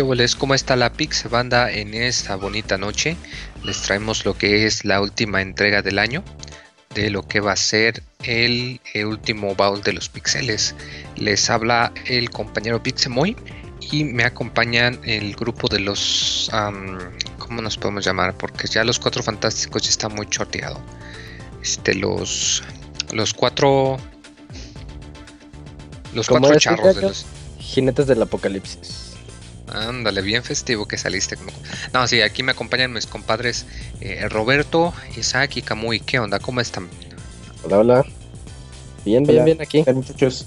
¿Qué ¿Cómo está la Pix Banda en esta bonita noche? Les traemos lo que es la última entrega del año de lo que va a ser el, último baúl de los pixeles. Les habla el compañero Pixemoy y me acompañan el grupo de los... ¿Cómo nos podemos llamar? Porque ya los cuatro fantásticos ya está muy choteado. Este, los, los cuatro... Los cuatro charros de los... Jinetes del apocalipsis. Ándale, bien festivo que saliste. No, sí, aquí me acompañan mis compadres eh, Roberto, Isaac y Camuy. ¿Qué onda? ¿Cómo están? Hola, hola. Bien, bien, bien aquí. muchachos.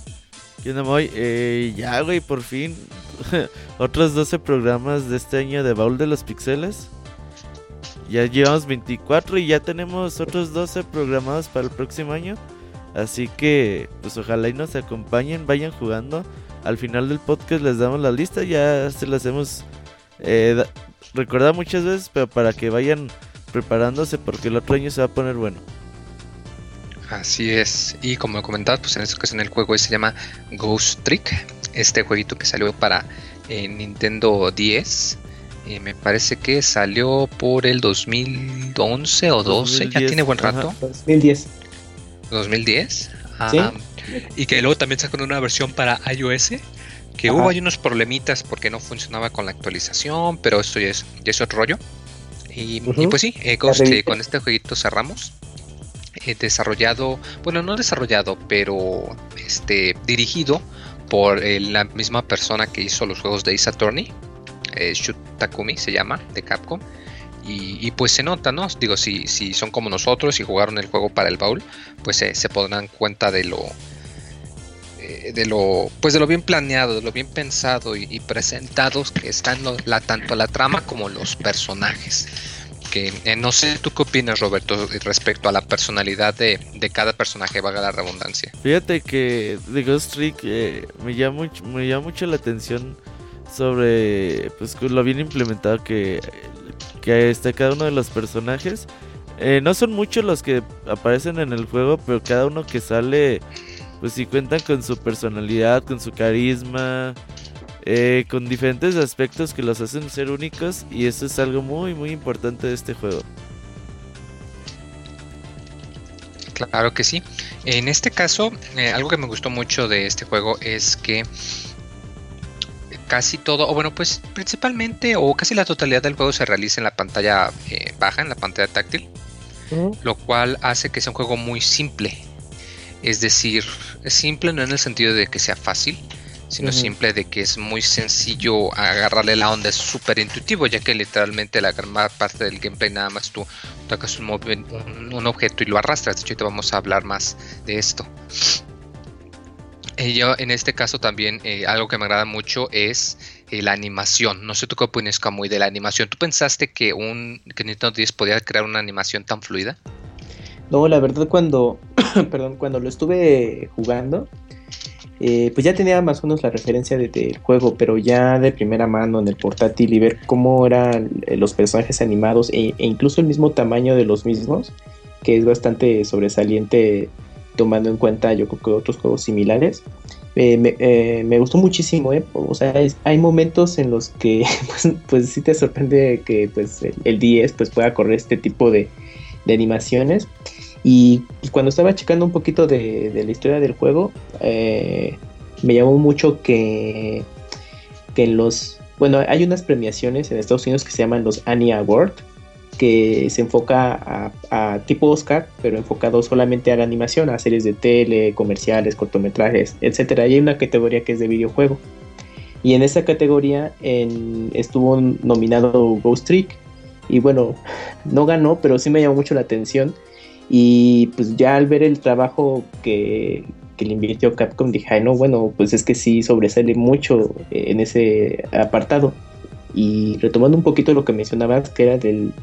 ¿Qué onda, Moy? Eh, ya, güey, por fin. Otros 12 programas de este año de Baúl de los Pixeles. Ya llevamos 24 y ya tenemos otros 12 programados para el próximo año. Así que, pues ojalá y nos acompañen, vayan jugando al final del podcast les damos la lista, ya se las hemos eh, recordado muchas veces, pero para que vayan preparándose porque el otro año se va a poner bueno. Así es, y como comentaba, pues en esta ocasión el juego se llama Ghost Trick, este jueguito que salió para eh, Nintendo 10. Y me parece que salió por el 2011 o 12, ya tiene buen rato. 2010. 2010. Y que luego también sacaron una versión para iOS. Que hubo ahí unos problemitas porque no funcionaba con la actualización, pero esto ya es, ya es otro rollo. Y, pues sí, eh, con este jueguito cerramos. Eh, desarrollado, bueno, no desarrollado, pero este dirigido por eh, la misma persona que hizo los juegos de Ace Attorney, eh, Shutakumi se llama, de Capcom. Y, pues se nota, ¿no? Digo, si, si son como nosotros y jugaron el juego para el baúl, pues se podrán cuenta de lo, eh, de lo pues de lo bien planeado, de lo bien pensado y, presentados que están la, tanto la trama como los personajes. Que eh, no sé tú qué opinas Roberto respecto a la personalidad de, cada personaje, valga la redundancia. Fíjate que The Ghost Trick eh, me, llama mucho, me llama mucho la atención sobre pues lo bien implementado que, que está cada uno de los personajes. no son muchos los que aparecen en el juego, pero cada uno que sale pues sí cuentan con su personalidad, con su carisma, eh, con diferentes aspectos que los hacen ser únicos y eso es algo muy muy importante de este juego. Claro que sí. En este caso, eh, algo que me gustó mucho de este juego es que casi todo, o bueno, pues principalmente o casi la totalidad del juego se realiza en la pantalla eh, baja, en la pantalla táctil, lo cual hace que sea un juego muy simple. Es decir, simple no en el sentido de que sea fácil, sino simple de que es muy sencillo agarrarle la onda, es súper intuitivo, ya que literalmente la gran parte del gameplay nada más tú tocas un, objeto y lo arrastras. De hecho, te vamos a hablar más de esto. Y yo, en este caso también eh, algo que me agrada mucho es eh, la animación. No sé tú qué opinas, Camuy, de la animación. ¿Tú pensaste que un que Nintendo 10 podía crear una animación tan fluida? No, la verdad cuando, perdón, cuando lo estuve jugando, eh, pues ya tenía más o menos la referencia del juego, pero ya de primera mano en el portátil y ver cómo eran eh, los personajes animados e, e, incluso el mismo tamaño de los mismos, que es bastante sobresaliente tomando en cuenta yo creo que otros juegos similares. Eh, me, gustó muchísimo, o sea, hay momentos en los que pues, pues, sí te sorprende que pues el, 10 pues pueda correr este tipo de, de animaciones. Y, cuando estaba checando un poquito de, la historia del juego, eh, me llamó mucho que, que en los... Bueno, hay unas premiaciones en Estados Unidos que se llaman los Annie Award, que se enfoca a, tipo Oscar, pero enfocado solamente a la animación, a series de tele, comerciales, cortometrajes, etc. Y hay una categoría que es de videojuego. Y en esa categoría estuvo nominado Ghost Trick. Y bueno, no ganó, pero sí me llamó mucho la atención y pues ya al ver el trabajo que, le invirtió Capcom dije, no, bueno, pues es que sí sobresale mucho en ese apartado. Y retomando un poquito lo que mencionabas, que era del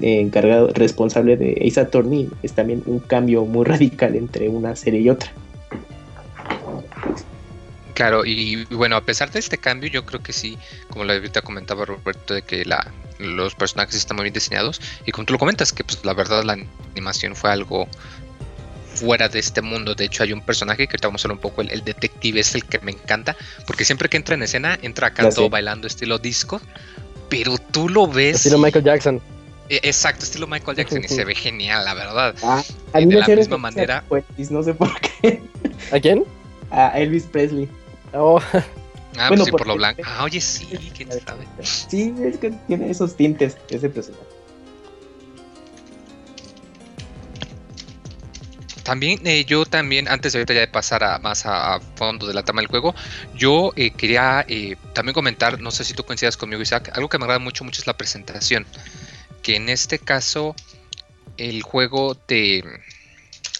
encargado responsable de Ace Attorney, es también un cambio muy radical entre una serie y otra. Claro, y bueno, a pesar de este cambio, yo creo que sí, como lo ahorita comentaba Roberto, de que la, los personajes están muy bien diseñados. Y como tú lo comentas, que pues la verdad la animación fue algo fuera de este mundo. De hecho, hay un personaje que te vamos a hablar un poco, el, detective es el que me encanta, porque siempre que entra en escena, entra acá todo bailando estilo disco, pero tú lo ves... Estilo Michael Jackson. E, exacto, estilo Michael Jackson y se ve genial, la verdad. Ah, de la misma manera. no sé por qué. ¿A quién? A Elvis Presley. Oh. Ah, pues sí, por lo blanco. Ah, oye, sí, quién sabe. Sí, es que tiene esos tintes ese personaje. También, eh, yo también, antes de ahorita ya de pasar a, más a, fondo de la trama del juego, yo eh, quería eh, también comentar, no sé si tú coincidas conmigo, Isaac, algo que me agrada mucho, mucho es la presentación. Que en este caso, el juego te,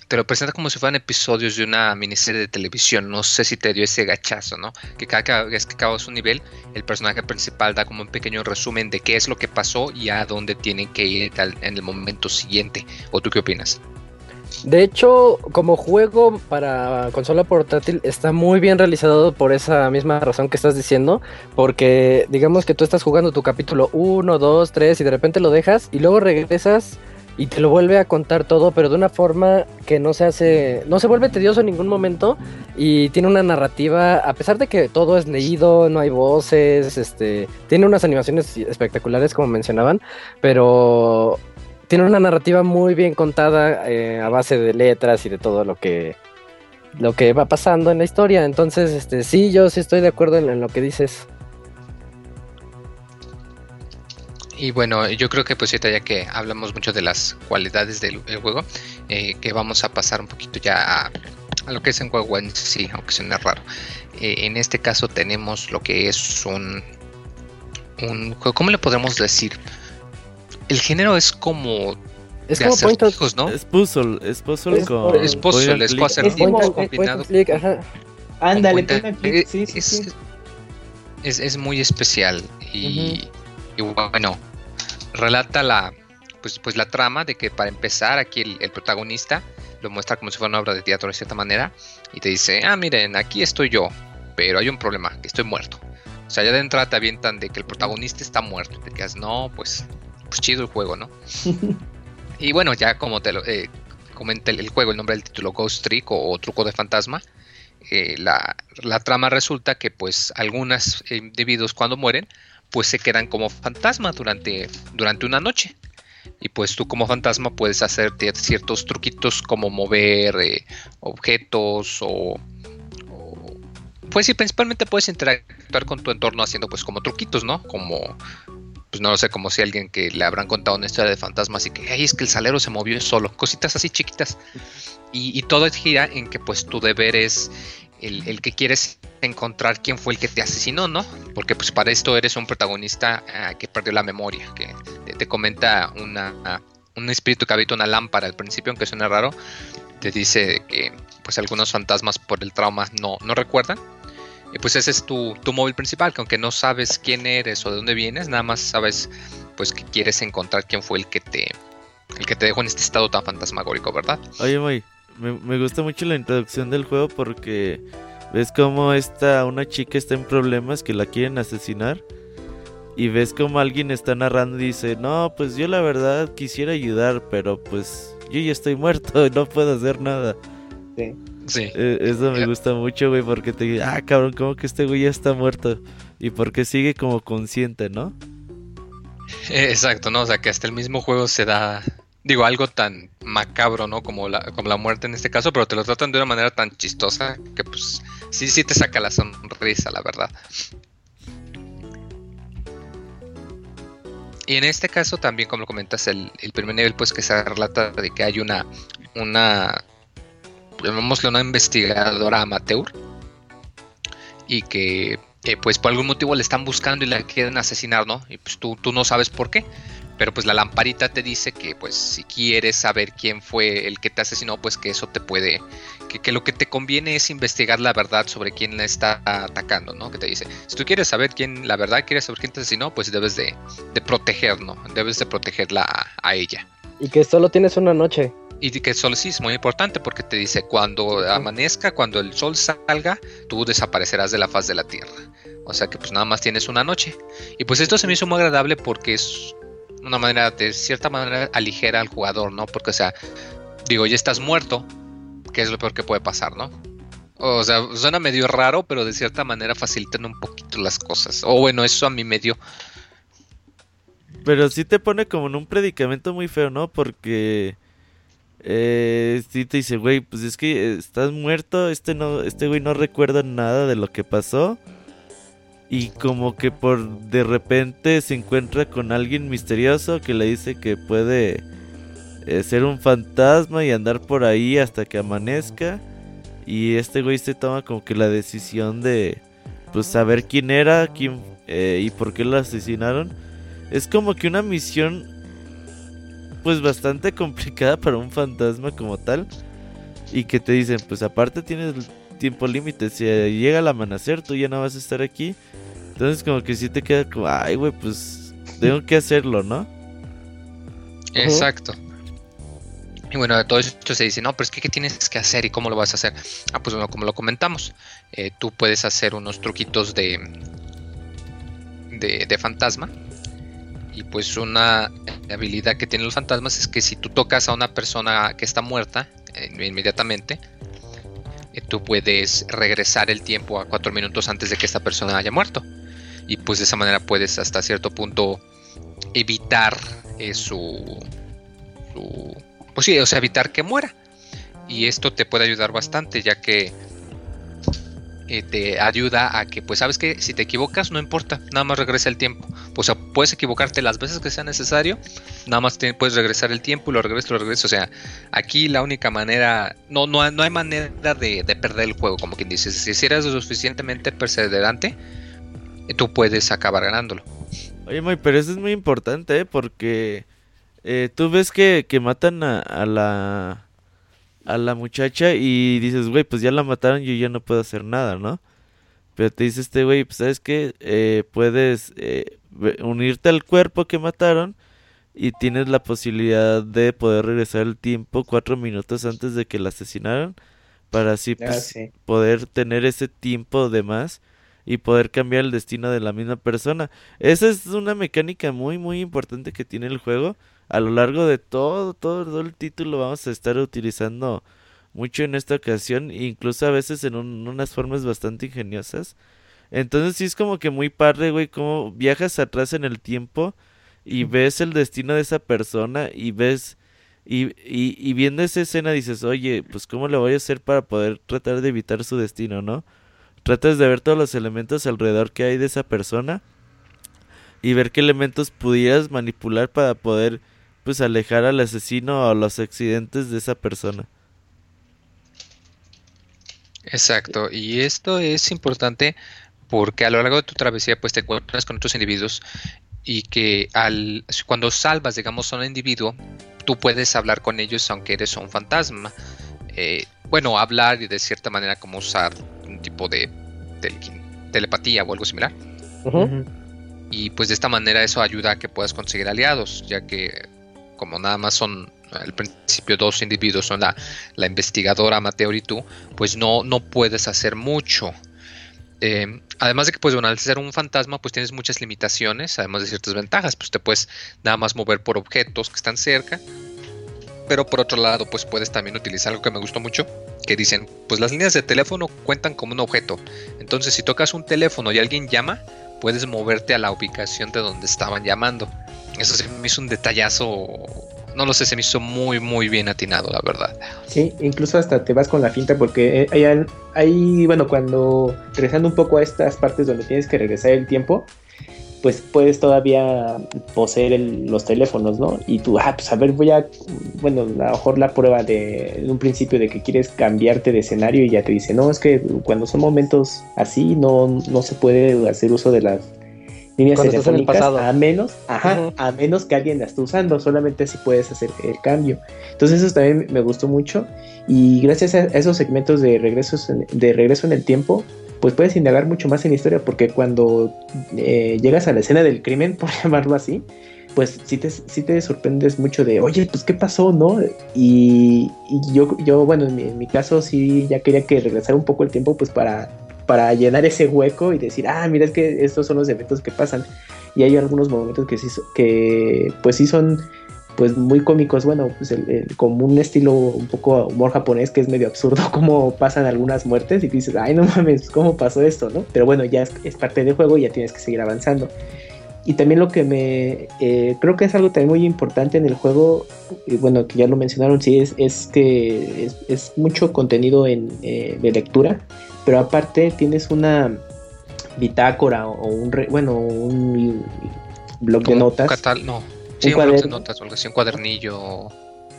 te lo presenta como si fueran episodios de una miniserie de televisión. No sé si te dio ese gachazo, ¿no? Que cada vez que acabas un nivel, el personaje principal da como un pequeño resumen de qué es lo que pasó y a dónde tienen que ir en el momento siguiente. ¿O tú qué opinas? De hecho, como juego para consola portátil está muy bien realizado por esa misma razón que estás diciendo, porque digamos que tú estás jugando tu capítulo 1, 2, 3 y de repente lo dejas y luego regresas y te lo vuelve a contar todo, pero de una forma que no se hace, no se vuelve tedioso en ningún momento y tiene una narrativa, a pesar de que todo es leído, no hay voces, este, tiene unas animaciones espectaculares como mencionaban, pero tiene una narrativa muy bien contada eh, a base de letras y de todo lo que lo que va pasando en la historia. Entonces, este, sí, yo sí estoy de acuerdo en, lo que dices. Y bueno, yo creo que pues ya que hablamos mucho de las cualidades del, juego, eh, que vamos a pasar un poquito ya a, lo que es en juego en sí, aunque suene raro. Eh, en este caso tenemos lo que es un, un ¿cómo le podemos decir? El género es como es como acertijos, ¿no? Es puzzle, es puzzle es, con es puzzle, es acertijos combinado. Ándale, click, sí, sí, sí. Es, es, muy especial y, y, bueno, relata la pues, pues la trama de que para empezar aquí el, el, protagonista lo muestra como si fuera una obra de teatro de cierta manera y te dice, ah, miren, aquí estoy yo, pero hay un problema, que estoy muerto. O sea, ya de entrada te avientan de que el protagonista está muerto. Te quedas, no, pues pues chido el juego, ¿no? y bueno, ya como te lo eh, comenta el, juego, el nombre del título Ghost Trick o, Truco de Fantasma, eh, la, trama resulta que pues algunos individuos cuando mueren, pues se quedan como fantasma durante, durante una noche. Y pues tú como fantasma puedes hacer ciertos truquitos como mover eh, objetos o, o, Pues sí, principalmente puedes interactuar con tu entorno haciendo pues como truquitos, ¿no? Como pues no lo sé, como si alguien que le habrán contado una historia de fantasmas y que, ay, es que el salero se movió solo, cositas así chiquitas. Y, todo gira en que pues tu deber es el, que quieres encontrar quién fue el que te asesinó, ¿no? Porque pues para esto eres un protagonista ah, que perdió la memoria, que te, comenta una, un espíritu que habita una lámpara al principio, aunque suena raro, te dice que pues algunos fantasmas por el trauma no, no recuerdan y pues ese es tu, móvil principal, que aunque no sabes quién eres o de dónde vienes, nada más sabes pues que quieres encontrar quién fue el que te el que te dejó en este estado tan fantasmagórico, ¿verdad? Oye, Moy, me, gusta mucho la introducción del juego porque ves como esta una chica está en problemas que la quieren asesinar y ves como alguien está narrando y dice, "No, pues yo la verdad quisiera ayudar, pero pues yo ya estoy muerto, no puedo hacer nada." Sí. Sí. Eh, eso me gusta mucho, güey, porque te dice, ah, cabrón, como que este güey ya está muerto. Y porque sigue como consciente, ¿no? Eh, exacto, ¿no? O sea, que hasta el mismo juego se da, digo, algo tan macabro, ¿no? Como la, como la muerte en este caso, pero te lo tratan de una manera tan chistosa que pues sí, sí te saca la sonrisa, la verdad. Y en este caso también, como lo comentas, el, el primer nivel, pues que se relata de que hay una, una llamémosle una investigadora amateur y que pues por algún motivo le están buscando y la quieren asesinar, ¿no? Y pues tú, tú no sabes por qué. Pero pues la lamparita te dice que pues si quieres saber quién fue el que te asesinó, pues que eso te puede, que, lo que te conviene es investigar la verdad sobre quién la está atacando, ¿no? Que te dice, si tú quieres saber quién, la verdad quieres saber quién te asesinó, pues debes de, de proteger, ¿no? Debes de protegerla a ella. Y que solo tienes una noche. Y que el sol sí es muy importante porque te dice cuando amanezca, cuando el sol salga, tú desaparecerás de la faz de la tierra. O sea que pues nada más tienes una noche. Y pues esto se me hizo muy agradable porque es una manera, de cierta manera, aligera al jugador, ¿no? Porque o sea, digo, ya estás muerto, qué es lo peor que puede pasar, ¿no? O sea, suena medio raro, pero de cierta manera facilitan un poquito las cosas. O bueno, eso a mí me dio. Pero sí te pone como en un predicamento muy feo, ¿no? Porque eh, te dice, güey, pues es que estás muerto, este no, este güey no recuerda nada de lo que pasó. Y como que por de repente se encuentra con alguien misterioso que le dice que puede eh, ser un fantasma y andar por ahí hasta que amanezca. Y este güey se toma como que la decisión de pues saber quién era, quién eh, y por qué lo asesinaron. Es como que una misión pues bastante complicada para un fantasma como tal. Y que te dicen, pues aparte tienes tiempo límite, si llega el amanecer tú ya no vas a estar aquí. Entonces como que si te queda como, ay güey, pues tengo que hacerlo, ¿no? Exacto. Y bueno, de todo esto se dice, no, pero es que ¿qué tienes que hacer y cómo lo vas a hacer? Ah, pues bueno, como lo comentamos, eh, tú puedes hacer unos truquitos de, de, de fantasma y pues una habilidad que tienen los fantasmas es que si tú tocas a una persona que está muerta eh, inmediatamente, eh, tú puedes regresar el tiempo a cuatro minutos antes de que esta persona haya muerto. Y pues de esa manera puedes hasta cierto punto evitar eh, su... Pues sí, o sea, evitar que muera. Y esto te puede ayudar bastante ya que eh, te ayuda a que, pues sabes que si te equivocas, no importa, nada más regresa el tiempo. O sea, puedes equivocarte las veces que sea necesario, nada más puedes regresar el tiempo y lo regresas, lo regresas. O sea, aquí la única manera, no, no, no hay manera de, perder el juego, como quien dice. Si eres lo suficientemente perseverante, tú puedes acabar ganándolo. Oye, Moy, pero eso es muy importante, ¿eh? porque eh, tú ves que, que matan a la a la muchacha y dices, güey, pues ya la mataron, yo ya no puedo hacer nada, ¿no? Pero te dice este güey, pues sabes que eh, puedes eh, unirte al cuerpo que mataron y tienes la posibilidad de poder regresar el tiempo cuatro minutos antes de que la asesinaran para así ah, pues, poder tener ese tiempo de más y poder cambiar el destino de la misma persona. Esa es una mecánica muy muy importante que tiene el juego a lo largo de todo, todo, el título vamos a estar utilizando mucho en esta ocasión, incluso a veces en unas formas bastante ingeniosas. Entonces sí es como que muy padre, güey, como viajas atrás en el tiempo y ves el destino de esa persona y ves... Y, y, y viendo esa escena dices, oye, pues cómo le voy a hacer para poder tratar de evitar su destino, ¿no? Tratas de ver todos los elementos alrededor que hay de esa persona y ver qué elementos pudieras manipular para poder pues alejar al asesino o los accidentes de esa persona. Exacto, y esto es importante porque a lo largo de tu travesía pues te encuentras con otros individuos y que al cuando salvas digamos a un individuo tú puedes hablar con ellos aunque eres un fantasma. Eh, bueno hablar y de cierta manera como usar un tipo de, telepatía o algo similar. Y pues de esta manera eso ayuda a que puedas conseguir aliados ya que como nada más son al principio dos individuos, son la, la investigadora Mateo y tú, pues no, no puedes hacer mucho. Eh, además de que, pues bueno, al ser un fantasma, pues tienes muchas limitaciones, además de ciertas ventajas, pues te puedes nada más mover por objetos que están cerca, pero por otro lado, pues puedes también utilizar algo que me gustó mucho, que dicen, pues las líneas de teléfono cuentan como un objeto, entonces si tocas un teléfono y alguien llama, puedes moverte a la ubicación de donde estaban llamando. Eso se me hizo un detallazo. No lo sé, se me hizo muy, muy bien atinado, la verdad. Sí, incluso hasta te vas con la finta porque hay, hay bueno, cuando regresando un poco a estas partes donde tienes que regresar el tiempo, pues puedes todavía poseer los teléfonos, ¿no? Y tú, ah, pues a ver, voy a, bueno, a lo mejor la prueba de, un principio de que quieres cambiarte de escenario y ya te dice, no, es que cuando son momentos así no, no se puede hacer uso de las líneas telefónicas a menos, ajá, a menos que alguien la esté usando, solamente así puedes hacer el cambio. Entonces eso también me gustó mucho y gracias a esos segmentos de regresos de regreso en el tiempo, pues puedes indagar mucho más en la historia porque cuando eh, llegas a la escena del crimen, por llamarlo así, pues sí te, sí te sorprendes mucho de, oye, pues qué pasó, ¿no? Y, yo, yo, bueno, en mi, en mi, caso sí ya quería que regresara un poco el tiempo, pues para para llenar ese hueco y decir, ah, mira, es que estos son los eventos que pasan. Y hay algunos momentos que sí, que pues sí son pues muy cómicos, bueno, pues el, como un estilo un poco humor japonés que es medio absurdo cómo pasan algunas muertes y dices, ay no mames, ¿cómo pasó esto? ¿no? Pero bueno, ya es, parte del juego y ya tienes que seguir avanzando. Y también lo que me eh, creo que es algo también muy importante en el juego, y bueno, que ya lo mencionaron, sí, es, es que es, mucho contenido en, eh, de lectura, pero aparte tienes una bitácora o, un, bueno, un blog de notas. no, Sí, un, notas o algo así, un cuadernillo.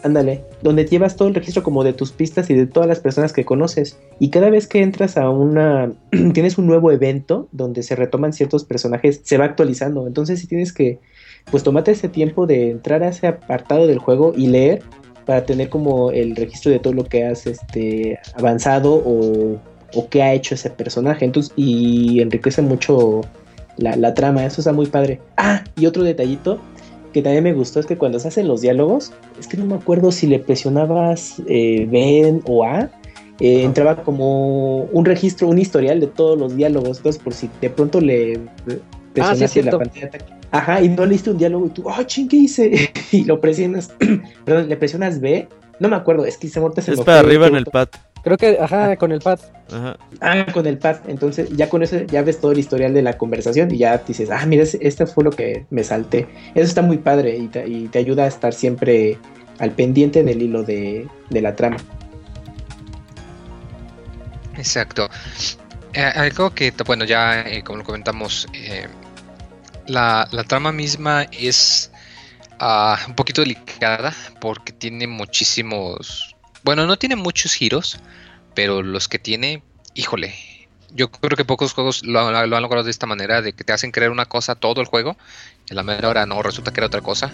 Ándale, donde llevas todo el registro como de tus pistas y de todas las personas que conoces. Y cada vez que entras a una. tienes un nuevo evento donde se retoman ciertos personajes, se va actualizando. Entonces, si tienes que. Pues tomate ese tiempo de entrar a ese apartado del juego y leer para tener como el registro de todo lo que has este, avanzado o, o qué ha hecho ese personaje. Entonces, y enriquece mucho la, la, trama. Eso está muy padre. Ah, y otro detallito que también me gustó es que cuando se hacen los diálogos, es que no me acuerdo si le presionabas eh, B o A, eh, entraba como un registro, un historial de todos los diálogos. Entonces, por si de pronto le presionaste ah, la pantalla ajá, y no leíste un diálogo y tú, oh, ching, ¿qué hice? y lo presionas, perdón, le presionas B, no me acuerdo, es que se muerta Es para arriba en el pad. Creo que, ajá, con el pad. Ajá. Ah, con el pad. Entonces, ya con eso ya ves todo el historial de la conversación y ya dices, ah, mira, esto fue lo que me salté. Eso está muy padre y te, ayuda a estar siempre al pendiente del hilo de, la trama. Exacto. Eh, algo que, bueno, ya eh, como lo comentamos, eh, la, trama misma es ah, un poquito delicada porque tiene muchísimos bueno, no tiene muchos giros, pero los que tiene, híjole, yo creo que pocos juegos lo, han logrado de esta manera, de que te hacen creer una cosa todo el juego, y a la mera hora no, resulta que era otra cosa,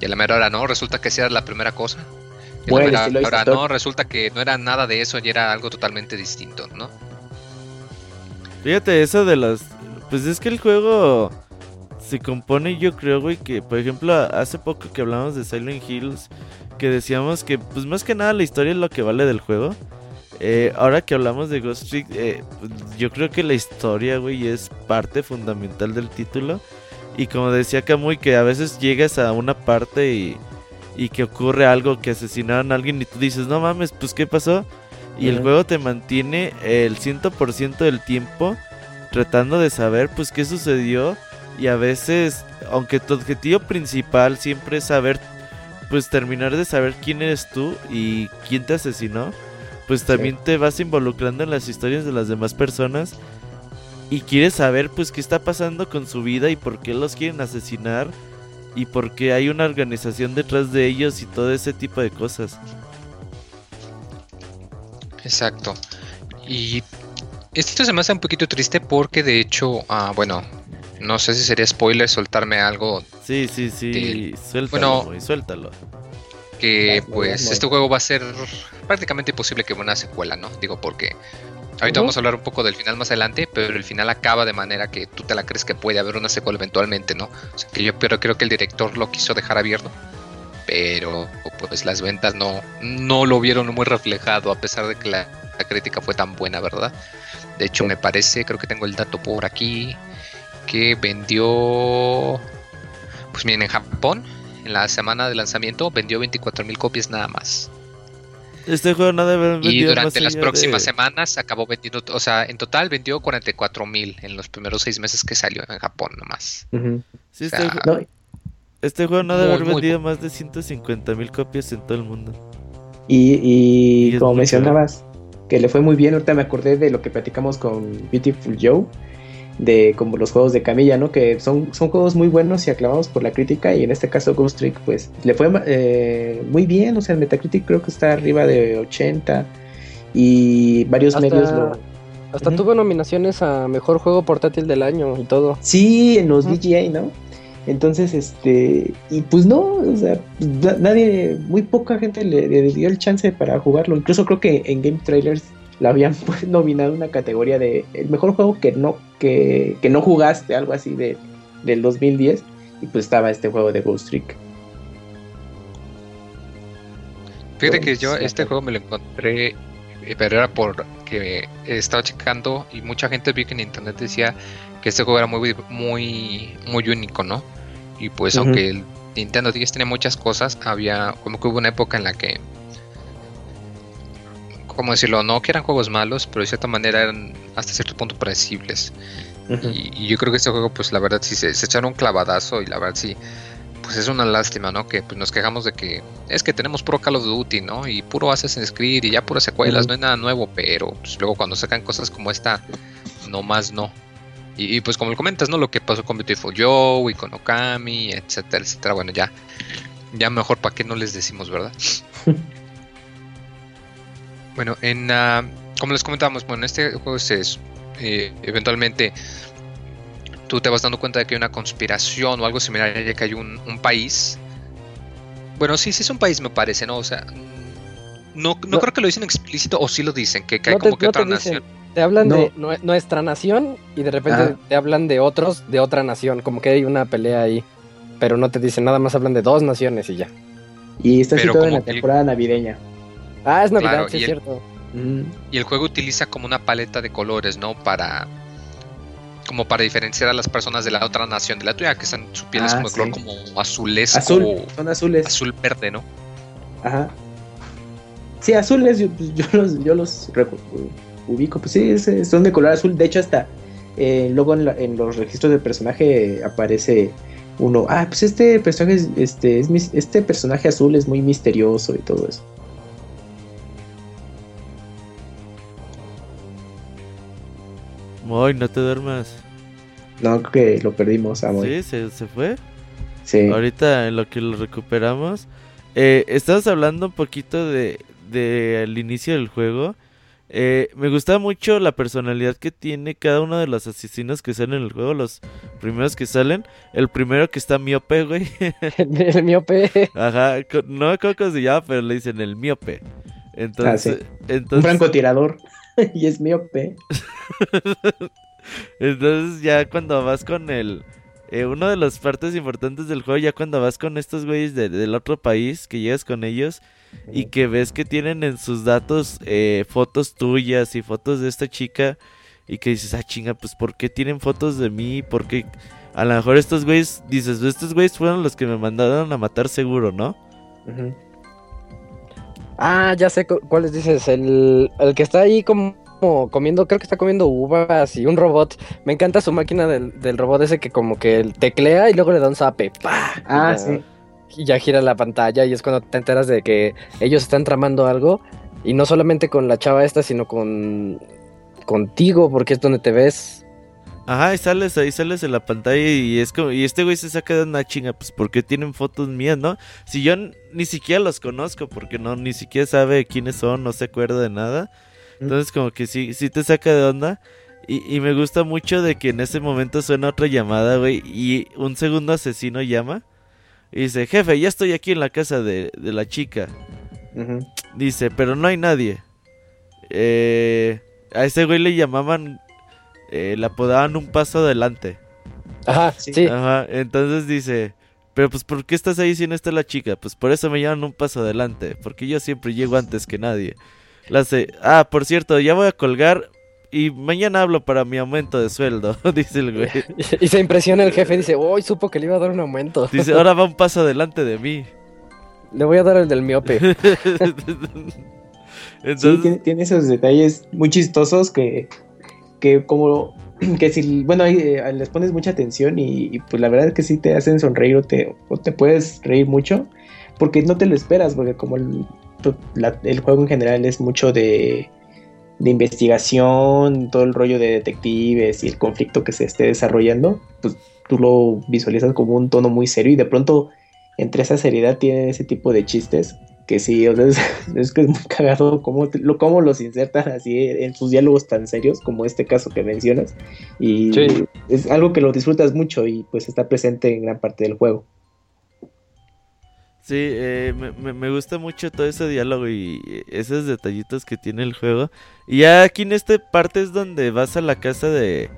y a la mera hora no, resulta que esa era la primera cosa, y a la mera hora no, resulta que no era nada de eso y era algo totalmente distinto, ¿no? Fíjate, eso de las... Pues es que el juego se compone, yo creo, güey, que por ejemplo, hace poco que hablamos de Silent Hills, que decíamos que, pues más que nada, la historia es lo que vale del juego. Eh, ahora que hablamos de Ghost Trick, eh, yo creo que la historia, güey, es parte fundamental del título. Y como decía Kamui, que a veces llegas a una parte y, y que ocurre algo, que asesinaron a alguien y tú dices, no mames, pues ¿qué pasó? Y el juego te mantiene el 100% del tiempo tratando de saber, pues, qué sucedió. Y a veces, aunque tu objetivo principal siempre es saber pues terminar de saber quién eres tú y quién te asesinó, pues también te vas involucrando en las historias de las demás personas y quieres saber pues qué está pasando con su vida y por qué los quieren asesinar y por qué hay una organización detrás de ellos y todo ese tipo de cosas. Exacto. Y esto se me hace un poquito triste porque de hecho, ah, bueno, no sé si sería spoiler soltarme algo. Sí, sí, sí. Suéltalo, bueno, suéltalo. Que pues este juego va a ser prácticamente imposible que una secuela, ¿no? Digo, porque ahorita vamos a hablar un poco del final más adelante, pero el final acaba de manera que tú te la crees que puede haber una secuela eventualmente, ¿no? O sea, que yo pero creo que el director lo quiso dejar abierto. Pero pues las ventas no, no lo vieron muy reflejado, a pesar de que la crítica fue tan buena, ¿verdad? De hecho, me parece, creo que tengo el dato por aquí que vendió, pues miren, en Japón, en la semana de lanzamiento, vendió 24 mil copias nada más. Este juego no debe Y durante las próximas semanas acabó vendiendo, o sea, en total vendió 44 mil en los primeros seis meses que salió en Japón nomás. este, juego, este, juego, no debe haber vendido más de 150 mil copias en todo el mundo. Y, como mencionabas, que le fue muy bien, ahorita me acordé de lo que platicamos con Beautiful Joe de como los juegos de Camilla, ¿no? Que son, son juegos muy buenos y aclamados por la crítica y en este caso Ghost Trick pues le fue eh, muy bien, o sea, el Metacritic creo que está arriba de 80 y varios medios lo... Hasta tuvo nominaciones a Mejor Juego Portátil del Año y todo. Sí, en los VGA, ¿no? Entonces, este, y pues no, o sea, nadie, muy poca gente le, le, dio el chance para jugarlo. Incluso creo que en Game Trailers la habían pues, nominado una categoría de el mejor juego que no, que, no jugaste, algo así de, del 2010. Y pues estaba este juego de Ghost Trick. Fíjate que yo este juego me lo encontré, eh, pero era porque estaba checando y mucha gente vi que en internet decía que este juego era muy, muy, muy único, ¿no? Y pues aunque Nintendo 10 tiene muchas cosas. Había como que hubo una época en la que ¿cómo decirlo? No que eran juegos malos, pero de cierta manera eran hasta cierto punto predecibles. y, yo creo que este juego, pues la verdad, sí se, echaron un clavadazo y la verdad sí, pues es una lástima, ¿no? Que pues, nos quejamos de que es que tenemos puro Call of Duty, ¿no? Y puro Assassin's Creed y ya puras secuelas, no hay nada nuevo, pero pues, luego cuando sacan cosas como esta, no más no. Y, pues como lo comentas, ¿no? Lo que pasó con Beautiful Joe y con Okami, etcétera, etcétera. Bueno, ya, ya mejor para qué no les decimos, ¿verdad? Bueno, en uh, como les comentábamos, bueno, este juego es eh, eventualmente tú te vas dando cuenta de que hay una conspiración o algo similar, ya que hay un, país. Bueno, sí, sí es un país, me parece, ¿no? O sea, no, no, creo que lo dicen explícito o sí lo dicen, que, hay como que otra nación. Te hablan de nuestra nación y de repente te hablan de otros de otra nación, como que hay una pelea ahí. Pero no te dicen nada más, hablan de dos naciones y ya. Y está situado en la temporada navideña. Ah, es Navidad, sí, es cierto. Y el juego utiliza como una paleta de colores, ¿no? Para. Como para diferenciar a las personas de la otra nación de la tuya, que están su piel es ah, como color como azulesco. Azul, son azules. Azul verde, ¿no? Ajá. Sí, azules, yo, pues, yo los, yo los ubico, pues sí, son de color azul. De hecho, hasta eh, luego en, en, los registros de personaje aparece uno. Ah, pues este personaje, este, es, este personaje azul es muy misterioso y todo eso. Ay, no te duermas. No, que lo perdimos, amor. Sí, se, se fue. Sí. Ahorita en lo que lo recuperamos. Eh, estabas hablando un poquito de, de el inicio del juego. Eh, me gusta mucho la personalidad que tiene cada uno de los asesinos que salen en el juego, los primeros que salen. El primero que está miope, güey. el miope. Ajá, no me acuerdo cómo se llama, pero le dicen el miope. Entonces, ah, entonces... Un francotirador. y es miope. Entonces ya cuando vas con el... Eh, una de las partes importantes del juego, ya cuando vas con estos güeyes del otro país, que llegas con ellos y que ves que tienen en sus datos eh, fotos tuyas y fotos de esta chica y que dices, ah chinga, pues ¿por qué tienen fotos de mí? Porque a lo mejor estos güeyes, dices, estos güeyes fueron los que me mandaron a matar seguro, ¿no? Ah, ya sé cuáles dices. El, el que está ahí como comiendo, creo que está comiendo uvas y un robot. Me encanta su máquina del, del robot ese que como que teclea y luego le da un zape. Ah, sí. Y ya gira la pantalla y es cuando te enteras de que ellos están tramando algo. Y no solamente con la chava esta, sino con contigo, porque es donde te ves Ajá, y sales ahí, sales en la pantalla y es como, y este güey se saca de una chinga, pues porque tienen fotos mías, ¿no? Si yo ni siquiera los conozco, porque no, ni siquiera sabe quiénes son, no se acuerda de nada. Entonces como que sí, sí te saca de onda. Y, y me gusta mucho de que en ese momento suena otra llamada, güey, y un segundo asesino llama. Y dice, jefe, ya estoy aquí en la casa de, de la chica. Dice, pero no hay nadie. Eh, a ese güey le llamaban eh, le apodaban un paso adelante. Ajá, sí. Ajá, entonces dice, pero pues ¿por qué estás ahí si no está la chica? Pues por eso me llaman un paso adelante, porque yo siempre llego antes que nadie. La hace, ah, por cierto, ya voy a colgar y mañana hablo para mi aumento de sueldo, dice el güey. Y se impresiona el jefe, dice, hoy supo que le iba a dar un aumento. Dice, ahora va un paso adelante de mí. Le voy a dar el del miope. Entonces... Sí, tiene, esos detalles muy chistosos que que como que si, bueno, eh, les pones mucha atención y, pues la verdad es que sí te hacen sonreír o te, o te puedes reír mucho, porque no te lo esperas, porque como el, el juego en general es mucho de, de investigación, todo el rollo de detectives y el conflicto que se esté desarrollando, pues tú lo visualizas como un tono muy serio y de pronto entre esa seriedad tiene ese tipo de chistes que sí, o sea, es, que es muy cagado cómo, lo, cómo los insertan así en sus diálogos tan serios como este caso que mencionas. Y es algo que lo disfrutas mucho y pues está presente en gran parte del juego. Sí, eh, me, me, gusta mucho todo ese diálogo y esos detallitos que tiene el juego. Y ya aquí en esta parte es donde vas a la casa de...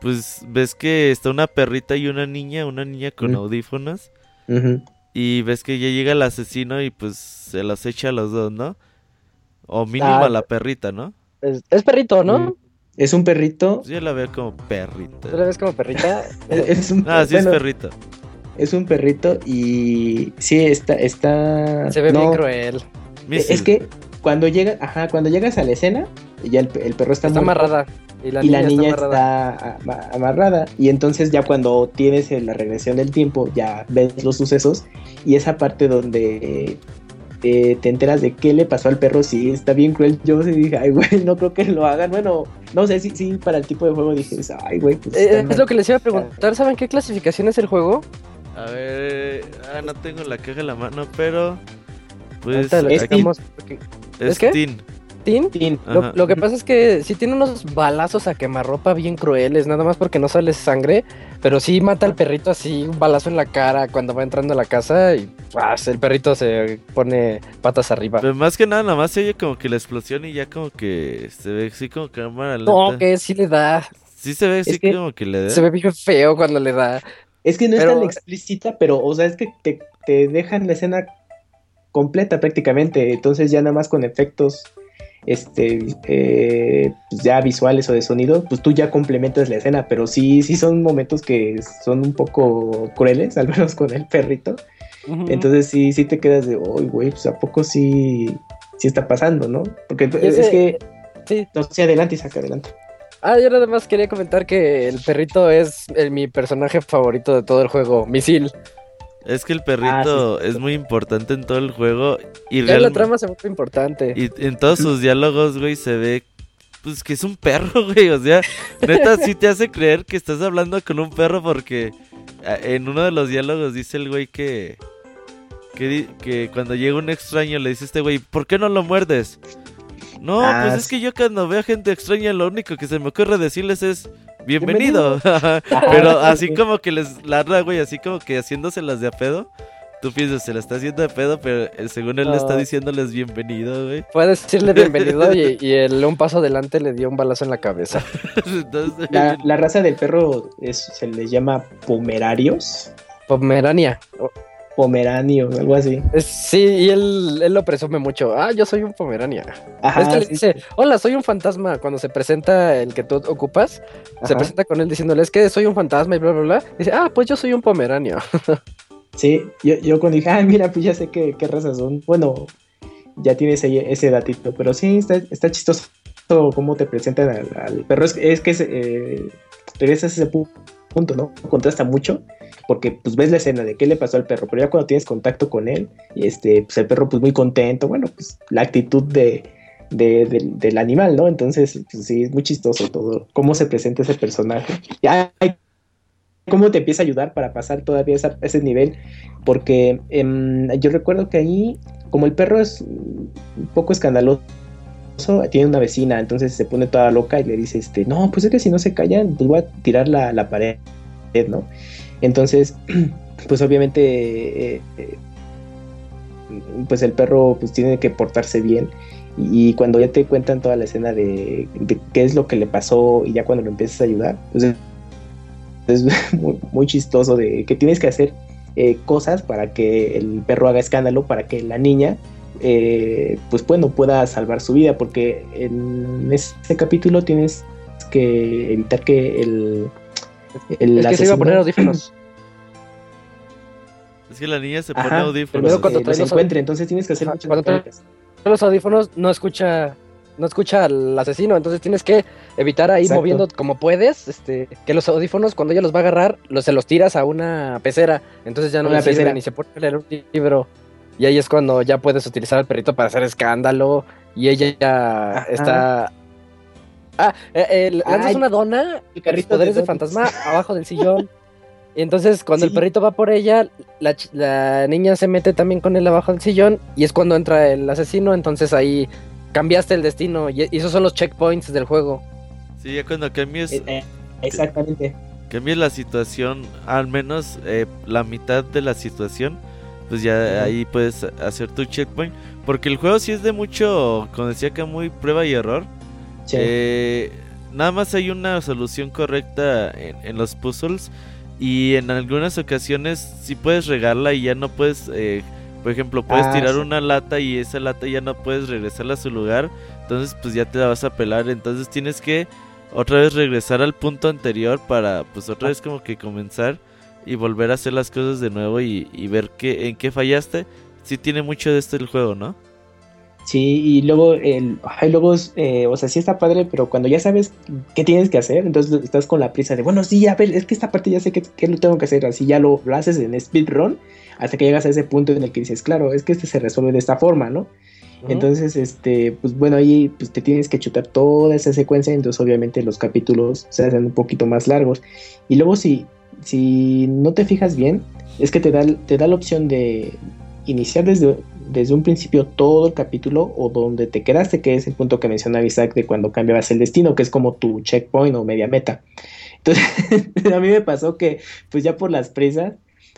Pues ves que está una perrita y una niña, una niña con audífonos. Y ves que ya llega el asesino y pues se los echa a los dos, ¿no? O mínimo a la perrita, ¿no? Es, perrito, ¿no? Mm. Es un perrito. Yo la veo como perrita. ¿Tú la ves como perrita? es un... Ah, sí es perrito. es un perrito y sí, está... está Se ve bien cruel. Es que cuando llega, ajá, cuando llegas a la escena, ya el, perro está, está amarrada. Y la, niña, está, amarrada. Y entonces ya cuando tienes la regresión del tiempo, ya ves los sucesos. Y esa parte donde eh, te enteras de qué le pasó al perro, sí, está bien cruel. Yo sí dije, ay, güey, no creo que lo hagan. Bueno, no sé si sí, para el tipo de juego dije, ay, güey. Pues, eh, es lo que les iba a preguntar, ¿saben qué clasificación es el juego? A ver, ah, no tengo la caja en la mano, pero... Pues... ¿Es, ¿Es, qué? Lo, que pasa es que sí tiene unos balazos a quemarropa bien crueles, nada más porque no sale sangre, pero sí mata al perrito así, un balazo en la cara cuando va entrando a la casa y el perrito se pone patas arriba. Pero más que nada, nada más se oye como que la explosión y ya como que se ve así como cámara lenta. No, que sí le da. Sí se ve así como que le da. Se ve bien feo cuando le da. Es que no es tan explícita, pero, o sea, es que te, te dejan la escena completa prácticamente, entonces ya nada más con efectos este, eh, pues ya visuales o de sonido, pues tú ya complementas la escena, pero sí, sí son momentos que son un poco crueles, al menos con el perrito. Entonces sí, sí te quedas de, uy, güey, pues a poco sí, sí está pasando, ¿no? Porque es que, sí. no sé, adelante y saca adelante. Ah, yo nada más quería comentar que el perrito es mi personaje favorito de todo el juego, Misil. Es que el perrito ah, es muy importante en todo el juego. Y realmente... la trama se vuelve importante. Y en todos sus diálogos, güey, se ve pues que es un perro, güey. O sea, neta sí te hace creer que estás hablando con un perro porque en uno de los diálogos dice el güey que, que, que cuando llega un extraño le dice a este güey, ¿por qué no lo muerdes? No, pues ah, es que yo cuando veo gente extraña lo único que se me ocurre decirles es, bienvenido. Pero así como que les larga, güey, así como que haciéndoselas de a pedo. Tú piensas, se la está haciendo de pedo, pero según él le está diciéndoles bienvenido, güey. Puede decirle bienvenido y, y él un paso adelante le dio un balazo en la cabeza. la, raza del perro se le llama pomerarios. Pomerania. Pomeranio, algo así. Sí, y él, él, lo presume mucho. Ah, yo soy un Pomerania. Ajá, es que le dice, hola, soy un fantasma. Cuando se presenta el que tú ocupas, se presenta con él diciéndole, es que soy un fantasma y bla, bla, bla. Dice, ah, pues yo soy un Pomeranio. sí, yo, yo cuando dije, ah, mira, pues ya sé qué, qué razas son. Bueno, ya tienes ese, ese datito, pero sí, está, está chistoso cómo te presentan al, perro. Es, es que eh, regresas a ese punto, ¿no? Contrasta mucho porque pues ves la escena de qué le pasó al perro, pero ya cuando tienes contacto con él, este, pues el perro pues muy contento, bueno, pues la actitud de, del animal, ¿no? Entonces, pues sí, es muy chistoso todo, cómo se presenta ese personaje. Ya, cómo te empieza a ayudar para pasar todavía ese nivel, porque em, yo recuerdo que ahí, como el perro es un poco escandaloso, tiene una vecina, entonces se pone toda loca y le dice, este, no, pues es que si no se callan, pues voy a tirar la, la pared, ¿no? Entonces, pues obviamente, eh, eh, pues el perro pues tiene que portarse bien. Y, cuando ya te cuentan toda la escena de, qué es lo que le pasó y ya cuando lo empiezas a ayudar, pues es, muy, chistoso de que tienes que hacer eh, cosas para que el perro haga escándalo, para que la niña pues bueno pueda salvar su vida, porque en este capítulo tienes que evitar que el el es que se iba a poner audífonos. Es que la niña se pone audífonos. cuando te los encuentre, entonces tienes que hacer muchas cuando los audífonos no escucha no escucha al asesino, entonces tienes que evitar ahí moviendo como puedes, este, que los audífonos cuando ella los va a agarrar, los, se los tiras a una pecera, entonces ya no le sirven ni se pone a leer un libro. Y ahí es cuando ya puedes utilizar al perrito para hacer escándalo y ella ya está Ah, eh, eh, lanzas una dona, el carrito poderes de, fantasma abajo del sillón. Y entonces cuando el perrito va por ella, la, niña se mete también con él abajo del sillón y es cuando entra el asesino, entonces ahí cambiaste el destino y, esos son los checkpoints del juego. Sí, ya cuando cambies... Eh, exactamente. Cambies la situación, al menos la mitad de la situación, pues ya ahí puedes hacer tu checkpoint. Porque el juego sí es de mucho, como decía que muy prueba y error. Eh, nada más hay una solución correcta en, los puzzles. Y en algunas ocasiones si puedes regarla y ya no puedes... Eh, por ejemplo, puedes ah, tirar una lata y esa lata ya no puedes regresarla a su lugar. Entonces pues ya te la vas a pelar. Entonces tienes que otra vez regresar al punto anterior para pues otra vez como que comenzar. y volver a hacer las cosas de nuevo y, ver qué, en qué fallaste. Sí tiene mucho de esto el juego, ¿no? Sí, y luego, el, ay, luego eh, o sea, sí está padre, pero cuando ya sabes qué tienes que hacer, entonces estás con la prisa de, bueno, sí, a ver, es que esta parte ya sé qué, lo tengo que hacer, así ya lo, lo haces en speedrun, hasta que llegas a ese punto en el que dices, claro, es que este se resuelve de esta forma, ¿no? Entonces, este, pues bueno, ahí pues, te tienes que chutar toda esa secuencia, entonces obviamente los capítulos se hacen un poquito más largos. Y luego si, si no te fijas bien, es que te da, te da la opción de iniciar desde, desde un principio todo el capítulo o donde te quedaste, que es el punto que mencionaba Isaac de cuando cambiabas el destino, que es como tu checkpoint o media meta. Entonces, a mí me pasó que, pues ya por las presas,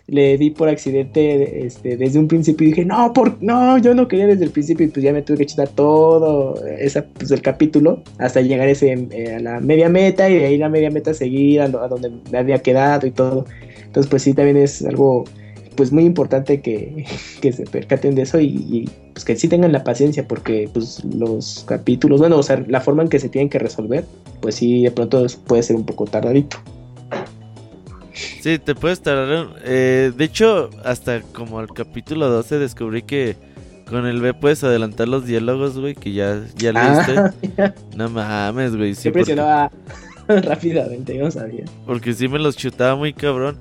le di por accidente este, desde un principio y dije, no, por, no, yo no quería desde el principio y pues ya me tuve que echar todo esa, pues, el capítulo hasta llegar ese, eh, a la media meta y de ahí la media meta seguir a, donde me había quedado y todo. Entonces pues sí, también es algo pues muy importante que, se percaten de eso y, pues que sí tengan la paciencia porque pues los capítulos, bueno, o sea, la forma en que se tienen que resolver, pues sí, de pronto puede ser un poco tardadito. Sí, te puedes tardar. Eh, de hecho, hasta como al capítulo 12 descubrí que con el B puedes adelantar los diálogos, güey, que ya, ya ah, leíste. no mames, güey. Sí, presionaba rápidamente, yo no sabía. Porque sí me los chutaba muy cabrón.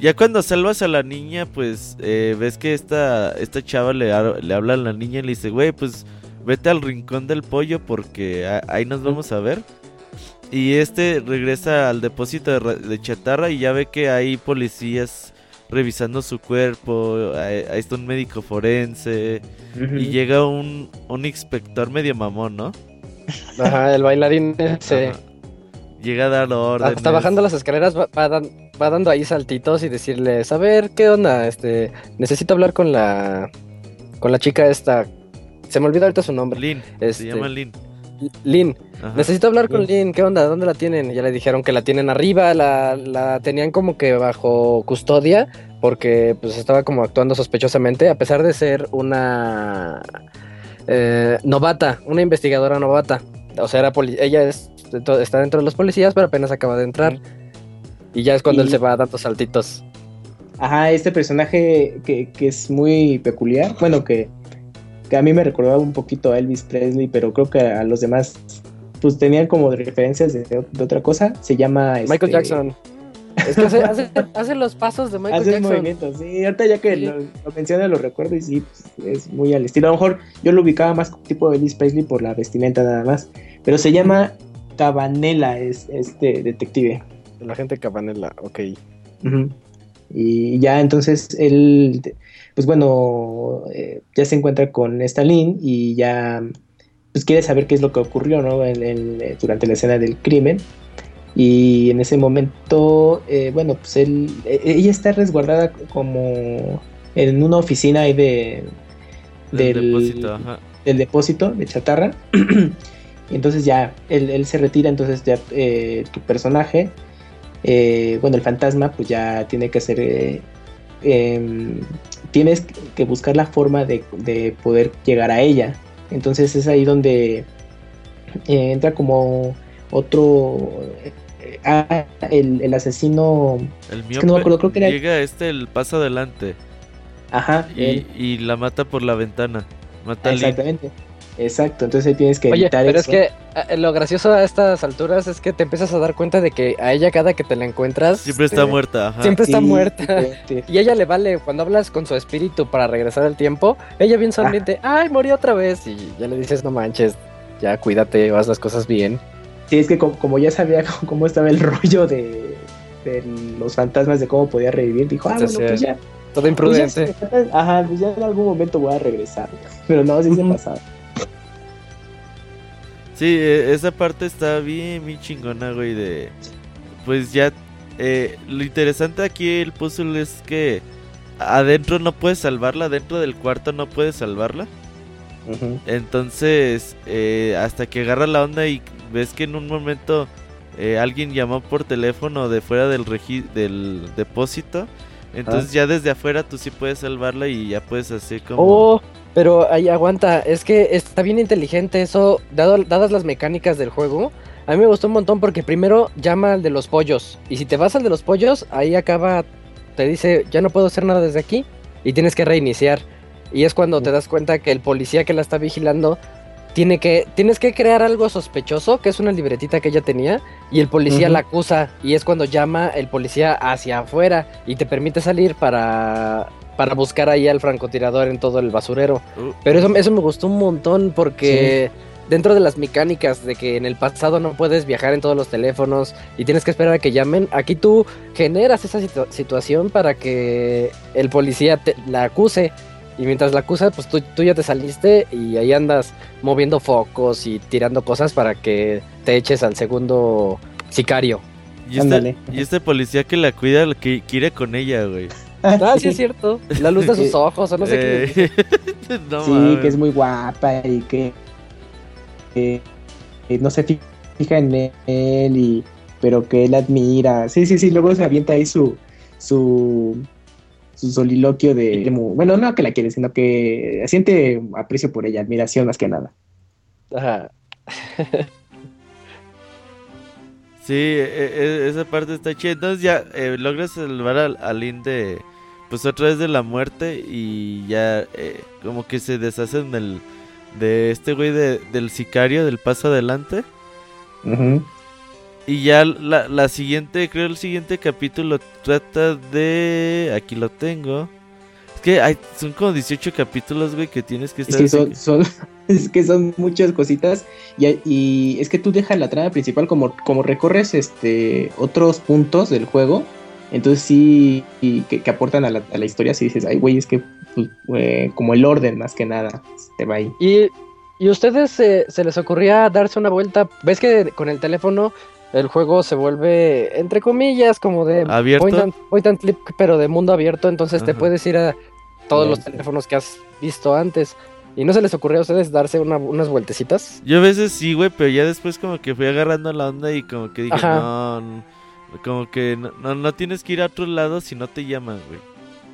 Ya cuando salvas a la niña, pues eh, ves que esta, esta chava le, le habla a la niña y le dice, güey, pues vete al rincón del pollo porque ahí nos vamos a ver. Y este regresa al depósito de, chatarra y ya ve que hay policías revisando su cuerpo. Ahí, está un médico forense. Y llega un, un inspector medio mamón, ¿no? Ajá, el bailarín ese. Llega a dar órdenes. Está bajando las escaleras, va, va, dando ahí saltitos y decirles, a ver, ¿qué onda? Este, necesito hablar con la con la chica esta. Se me olvidó ahorita su nombre. Lynn. se este, llama Lynn. Lynn, necesito hablar con Lynn, ¿qué onda? ¿Dónde la tienen? Ya le dijeron que la tienen arriba, la, la tenían como que bajo custodia, porque pues estaba como actuando sospechosamente, a pesar de ser una eh, novata, una investigadora novata. O sea, era ella es, está dentro de los policías, pero apenas acaba de entrar. Y ya es cuando él se va dando saltitos. Ajá, este personaje que, que es muy peculiar, bueno, que que a mí me recordaba un poquito a Elvis Presley, pero creo que a los demás pues tenían como referencias de, otra cosa. Se llama Michael este, Jackson. Es que hace, los pasos de Michael Jackson. Hace movimientos, sí. Ahorita ya que lo, menciona lo recuerdo y sí, pues, es muy al estilo. A lo mejor yo lo ubicaba más tipo de Elvis Presley por la vestimenta nada más. Pero se llama Cabanela, es este detective. La gente Cabanela, ok. Y ya entonces él pues bueno, eh, ya se encuentra con Stalin y ya pues quiere saber qué es lo que ocurrió ¿no? Eh, durante la escena del crimen. Y en ese momento, eh, bueno, pues él, ella está resguardada como en una oficina ahí de, del, depósito, del depósito de chatarra. entonces ya él, se retira, entonces ya tu personaje, bueno, el fantasma, pues ya tiene que hacer Em, tienes que buscar la forma de, poder llegar a ella. Entonces es ahí donde eh, entra como otro... Eh, ah, el, asesino... El creo que llega este, el pasa adelante. Ajá. Y, la mata por la ventana. Mata Exactamente. Exacto, entonces tienes que Oye, pero es que eh, lo gracioso a estas alturas es que te empiezas a dar cuenta de que a ella cada que te la encuentras... Siempre está muerta, ajá. Siempre está muerta. Y ella le vale, cuando hablas con su espíritu para regresar al tiempo, ella bien solamente, ah. ay, morí otra vez. Y ya le dices, no manches, ya cuídate, haz las cosas bien. Sí, es que como, ya sabía cómo estaba el rollo de, los fantasmas, de cómo podía revivir, dijo, ah, bueno, pues ya... Todo pues imprudente. ajá, pues ya en algún momento voy a regresar. Pero no, sí se pasaba. Sí, e, esa parte está bien, bien chingona, güey, de... Pues ya... Eh, lo interesante aquí el puzzle es que adentro no puedes salvarla, dentro del cuarto no puedes salvarla. Entonces, eh, hasta que agarra la onda y ves que en un momento eh, alguien llamó por teléfono de fuera del, del depósito. Entonces ya desde afuera tú sí puedes salvarla y ya puedes hacer como... Oh, pero ahí aguanta, es que está bien inteligente eso, dado, dadas las mecánicas del juego. A mí me gustó un montón porque primero llama al de los pollos. Y si te vas al de los pollos, ahí acaba te dice, ya no puedo hacer nada desde aquí y tienes que reiniciar. Y es cuando te das cuenta que el policía que la está vigilando tiene que, tienes que crear algo sospechoso, que es una libretita que ella tenía, y el policía la acusa, y es cuando llama el policía hacia afuera y te permite salir para, para buscar ahí al francotirador en todo el basurero. Uh, Pero eso, eso me gustó un montón porque dentro de las mecánicas de que en el pasado no puedes viajar en todos los teléfonos y tienes que esperar a que llamen, aquí tú generas esa situ- situación para que el policía te, la acuse. Y mientras la acusa, pues tú, tú ya te saliste y ahí andas moviendo focos y tirando cosas para que te eches al segundo sicario. y, este, y este policía que la cuida, lo que quiere con ella, güey. Ah, sí es cierto. La luz de sus ojos, o no sé qué. Eh, no sí, mames. que es muy guapa y que, que- que no se fija en él y pero que él admira. Sí, sí, sí, luego se avienta ahí su su su soliloquio de, bueno, no que la quiere, sino que siente aprecio por ella, admiración más que nada. Ajá. Sí, e- e- esa parte está chida. Entonces ya eh, logras salvar al, a Lynn de, pues otra vez de la muerte y ya eh, como que se deshacen del, de este güey de- del sicario del paso adelante. Ujú. Y ya la, la siguiente, creo el siguiente capítulo trata de... Aquí lo tengo. Es que hay, son como 18 capítulos, güey, que tienes que Es estar... que así son, son- es que son muchas cositas y, y es que tú dejas la trama principal como, como recorres este otros puntos del juego, entonces sí y que, que aportan a la, a la historia, si dices, ay güey, es que pues, eh, como el orden más que nada se va ahí. Y, y ustedes eh, se les ocurría darse una vuelta. ¿Ves que con el teléfono el juego se vuelve, entre comillas, como de ¿Abierto? point and, point and click, pero de mundo abierto? Entonces te puedes ir a todos los teléfonos que has visto antes. ¿Y no se les ocurrió a ustedes darse una- unas vueltecitas? Yo a veces sí, güey, pero ya después como que fui agarrando la onda y como que dije, Ajá. no, como que no, no, no tienes que ir a otro lado si no te llaman, güey.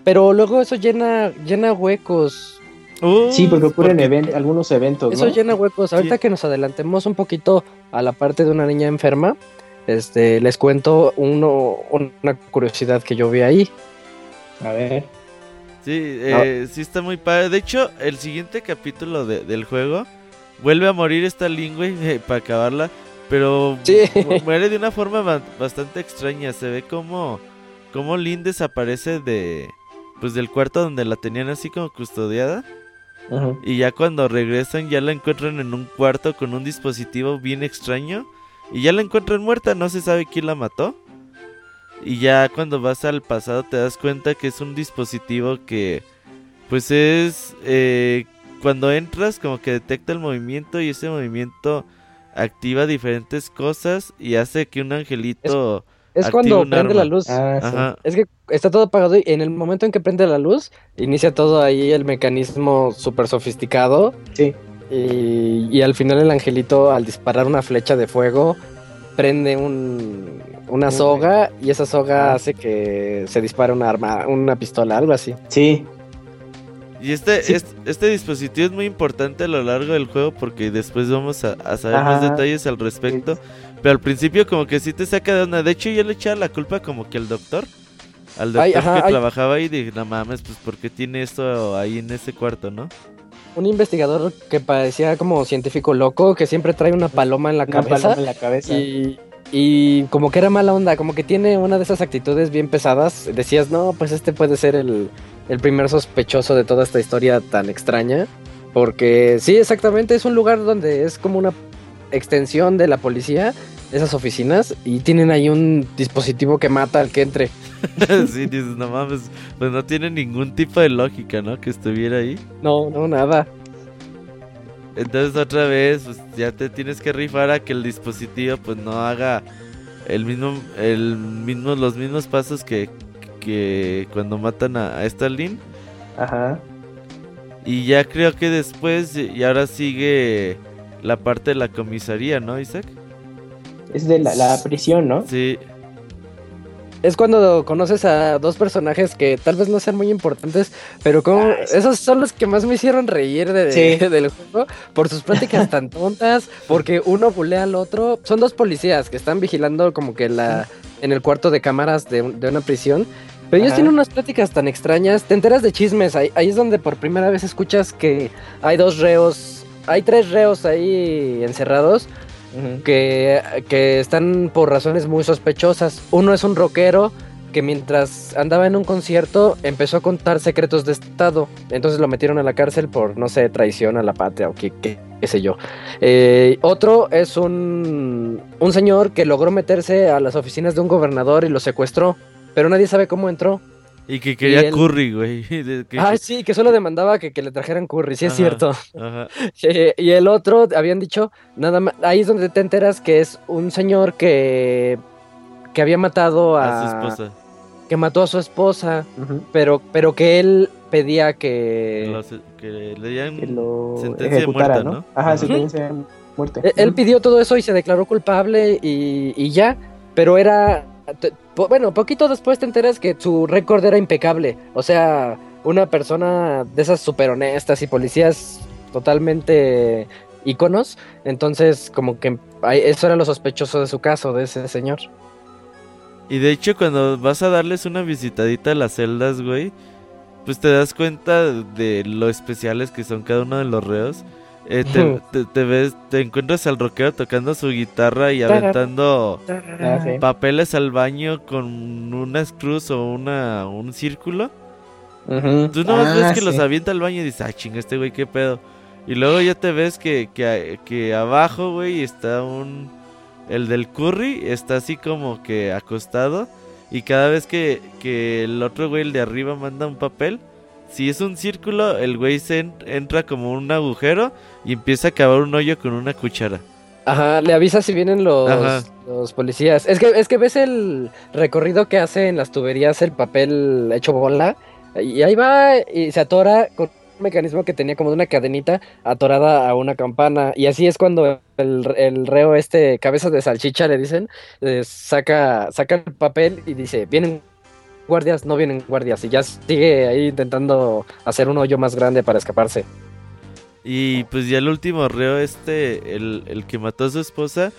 Pero luego eso llena, llena huecos. Uh, Sí, porque ocurren porque- algunos eventos, Eso ¿no? llena huecos. Ahorita Sí. que nos adelantemos un poquito a la parte de una niña enferma, este, les cuento uno, una curiosidad que yo vi ahí. A ver. Sí, eh, sí está muy padre. De hecho, el siguiente capítulo de- del juego vuelve a morir esta Lin, güey, eh, para acabarla. Pero Sí. muere de una forma ba- bastante extraña. Se ve como, como Lin desaparece de pues del cuarto donde la tenían así como custodiada. Ujú. Y ya cuando regresan ya la encuentran en un cuarto con un dispositivo bien extraño. Y ya la encuentran muerta, no se sabe quién la mató. Y ya cuando vas al pasado te das cuenta que es un dispositivo que pues es eh, cuando entras como que detecta el movimiento y ese movimiento activa diferentes cosas y hace que un angelito... Es Activa cuando un prende arma. la luz. Ah, sí. Es que está todo apagado y en el momento en que prende la luz, inicia todo ahí el mecanismo súper sofisticado. Sí. Y, y al final el angelito, al disparar una flecha de fuego, prende un, una soga y esa soga Ah. hace que se dispare una arma, una pistola, algo así. Sí, Y este, Sí. este, este dispositivo es muy importante a lo largo del juego porque después vamos a, a saber más detalles al respecto. Pero al principio como que sí te saca de onda. De hecho yo le echaba la culpa como que al doctor. Al doctor Ay, ajá, que ay. trabajaba ahí dije, no mames, pues ¿por qué tiene esto ahí en ese cuarto, no? Un investigador que parecía como científico loco, que siempre trae una paloma en la una cabeza. paloma en la cabeza. Y, y como que era mala onda, como que tiene una de esas actitudes bien pesadas. Decías, no, pues este puede ser el, el primer sospechoso de toda esta historia tan extraña. Porque sí, exactamente, es un lugar donde es como una extensión de la policía, esas oficinas, y tienen ahí un dispositivo que mata al que entre. sí, dices, no mames, pues no tiene ningún tipo de lógica, ¿no? Que estuviera ahí. No, no, nada. Entonces otra vez, pues ya te tienes que rifar a que el dispositivo pues no haga el mismo, el mismo, los mismos pasos que, que cuando matan a, a esta Lynn. Ajá. Y ya creo que después, y ahora sigue la parte de la comisaría, ¿no, Isaac? Es de la, la prisión, ¿no? Sí, Es cuando conoces a dos personajes que tal vez no sean muy importantes, pero como Ah, sí. esos son los que más me hicieron reír de, Sí. del juego por sus prácticas tan tontas, porque uno bulea al otro. Son dos policías que están vigilando como que la en el cuarto de cámaras de, un- de una prisión Pero ellos tienen unas pláticas tan extrañas, te enteras de chismes, ahí, ahí es donde por primera vez escuchas que hay dos reos, hay tres reos ahí encerrados que, que están por razones muy sospechosas. Uno es un rockero que mientras andaba en un concierto empezó a contar secretos de Estado. Entonces lo metieron a la cárcel por, no sé, traición a la patria o qué, qué, qué sé yo. Eh, otro es un, un señor que logró meterse a las oficinas de un gobernador y lo secuestró, pero nadie sabe cómo entró. Y que quería Y él- curry, güey. Ah, sí, que solo demandaba que, que le trajeran curry, sí es cierto. Ajá. Eh, y el otro, habían dicho, nada más, ahí es donde te enteras que es un señor que, que había matado a, A su esposa. que mató a su esposa, pero, pero que él pedía que... Lo que le dieran Que lo sentencia de ejecutara, muerte, ¿no? ¿no? Ajá, sentencia de muerte. Eh, Él pidió todo eso y se declaró culpable y, y ya, pero era... bueno, poquito después te enteras que su récord era impecable, o sea, una persona de esas súper honestas y policías totalmente íconos, entonces como que eso era lo sospechoso de su caso, de ese señor. Y de hecho, cuando vas a darles una visitadita a las celdas, güey, pues te das cuenta de lo especiales que son cada uno de los reos. Eh, te, te- te ves, te encuentras al rockero tocando su guitarra y aventando Ah, sí. papeles al baño con unas cruz o una un círculo. Tú nomás Ah, ves que los avienta al baño y dices, ah, chinga, este güey, qué pedo. Y luego ya te ves que, que, que abajo, güey, está un... El del curry está así como que acostado. Y cada vez que, que el otro güey, el de arriba, manda un papel, si es un círculo, el güey se en- entra como un agujero y empieza a cavar un hoyo con una cuchara. Ajá, le avisa si vienen los, los policías. Es que, es que ves el recorrido que hace en las tuberías el papel hecho bola. Y ahí va y se atora con un mecanismo que tenía como de una cadenita atorada a una campana. Y así es cuando el, el reo este, cabeza de salchicha le dicen, eh, saca, saca el papel y dice, vienen guardias, no vienen guardias. Y ya sigue ahí intentando hacer un hoyo más grande para escaparse. Y pues ya el último reo, este, el, el que mató a su esposa.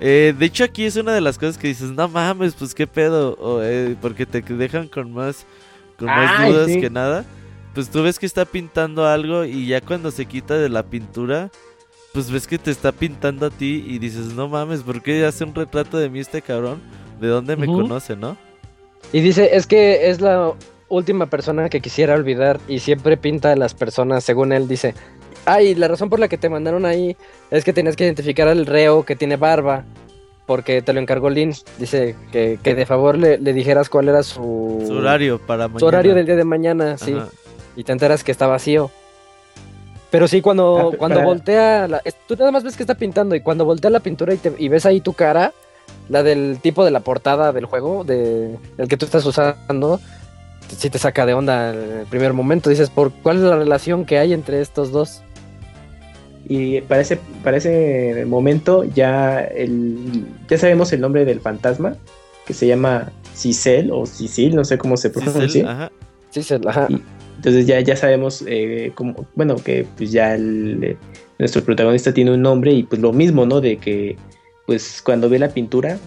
eh, de hecho, aquí es una de las cosas que dices, no mames, pues qué pedo. o, eh, porque te dejan con más, con más Ay, dudas sí. que nada. Pues tú ves que está pintando algo y ya cuando se quita de la pintura, pues ves que te está pintando a ti y dices, no mames, ¿por qué hace un retrato de mí este cabrón? ¿De dónde me conoce, no? Y dice, es que es la última persona que quisiera olvidar y siempre pinta a las personas, según él dice. Ay, la razón por la que te mandaron ahí es que tenías que identificar al reo que tiene barba, porque te lo encargó Lynn. Dice que, que de favor le, le dijeras cuál era su, Su horario para mañana. su horario del día de mañana, sí. Y te enteras que está vacío. Pero sí, cuando, Ah, cuando voltea, la- tú nada más ves que está pintando y cuando voltea la pintura y, te- y ves ahí tu cara, la del tipo de la portada del juego, de, el que tú estás usando, sí te saca de onda en el primer momento. Dices, ¿por cuál es la relación que hay entre estos dos? Y para ese, para ese momento ya, el, ya sabemos el nombre del fantasma, que se llama Cicel o Cicil, no sé cómo se Cicel, pronuncia. ajá. Sí, se, ajá. Y- Entonces ya, ya sabemos eh, cómo, bueno, que pues ya el, eh, nuestro protagonista tiene un nombre y pues lo mismo, ¿no? De que pues cuando ve la pintura,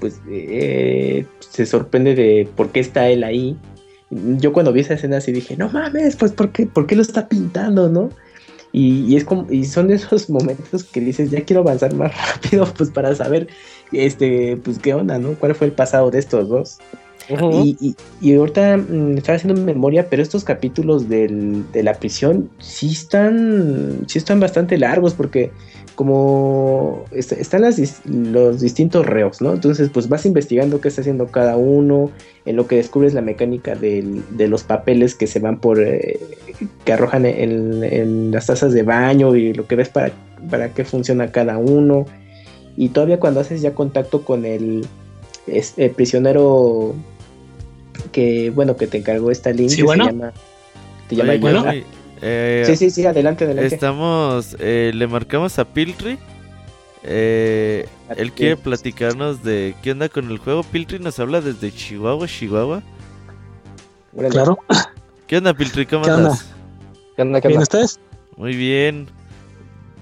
pues eh, se sorprende de por qué está él ahí. Yo cuando vi esa escena así dije, no mames, pues ¿por qué, por qué lo está pintando, no? Y, y es como, y son esos momentos que dices, ya quiero avanzar más rápido, pues para saber, este, pues qué onda, ¿no? ¿Cuál fue el pasado de estos dos? Ujú. Y, y, y ahorita mm, estaba haciendo memoria, pero estos capítulos del- de la prisión sí están, sí están bastante largos porque como est- están las dis- los distintos reos, ¿no? Entonces pues vas investigando qué está haciendo cada uno, en lo que descubres la mecánica del- de los papeles que se van por, eh, que arrojan en, en las tazas de baño y lo que ves para, para qué funciona cada uno. Y todavía cuando haces ya contacto con el, es- el prisionero que bueno que te encargó esta link Sí, bueno. se llama te llama Oye, bueno. Eh, sí sí sí adelante adelante Estamos, eh, le marcamos a Piltry. Eh, él quiere platicarnos de qué onda con el juego. Piltry nos habla desde Chihuahua, Chihuahua. Claro. ¿Qué onda, Piltry? ¿Cómo ¿Qué onda? andas? ¿Qué onda, qué ¿Bien onda? ustedes? Muy bien.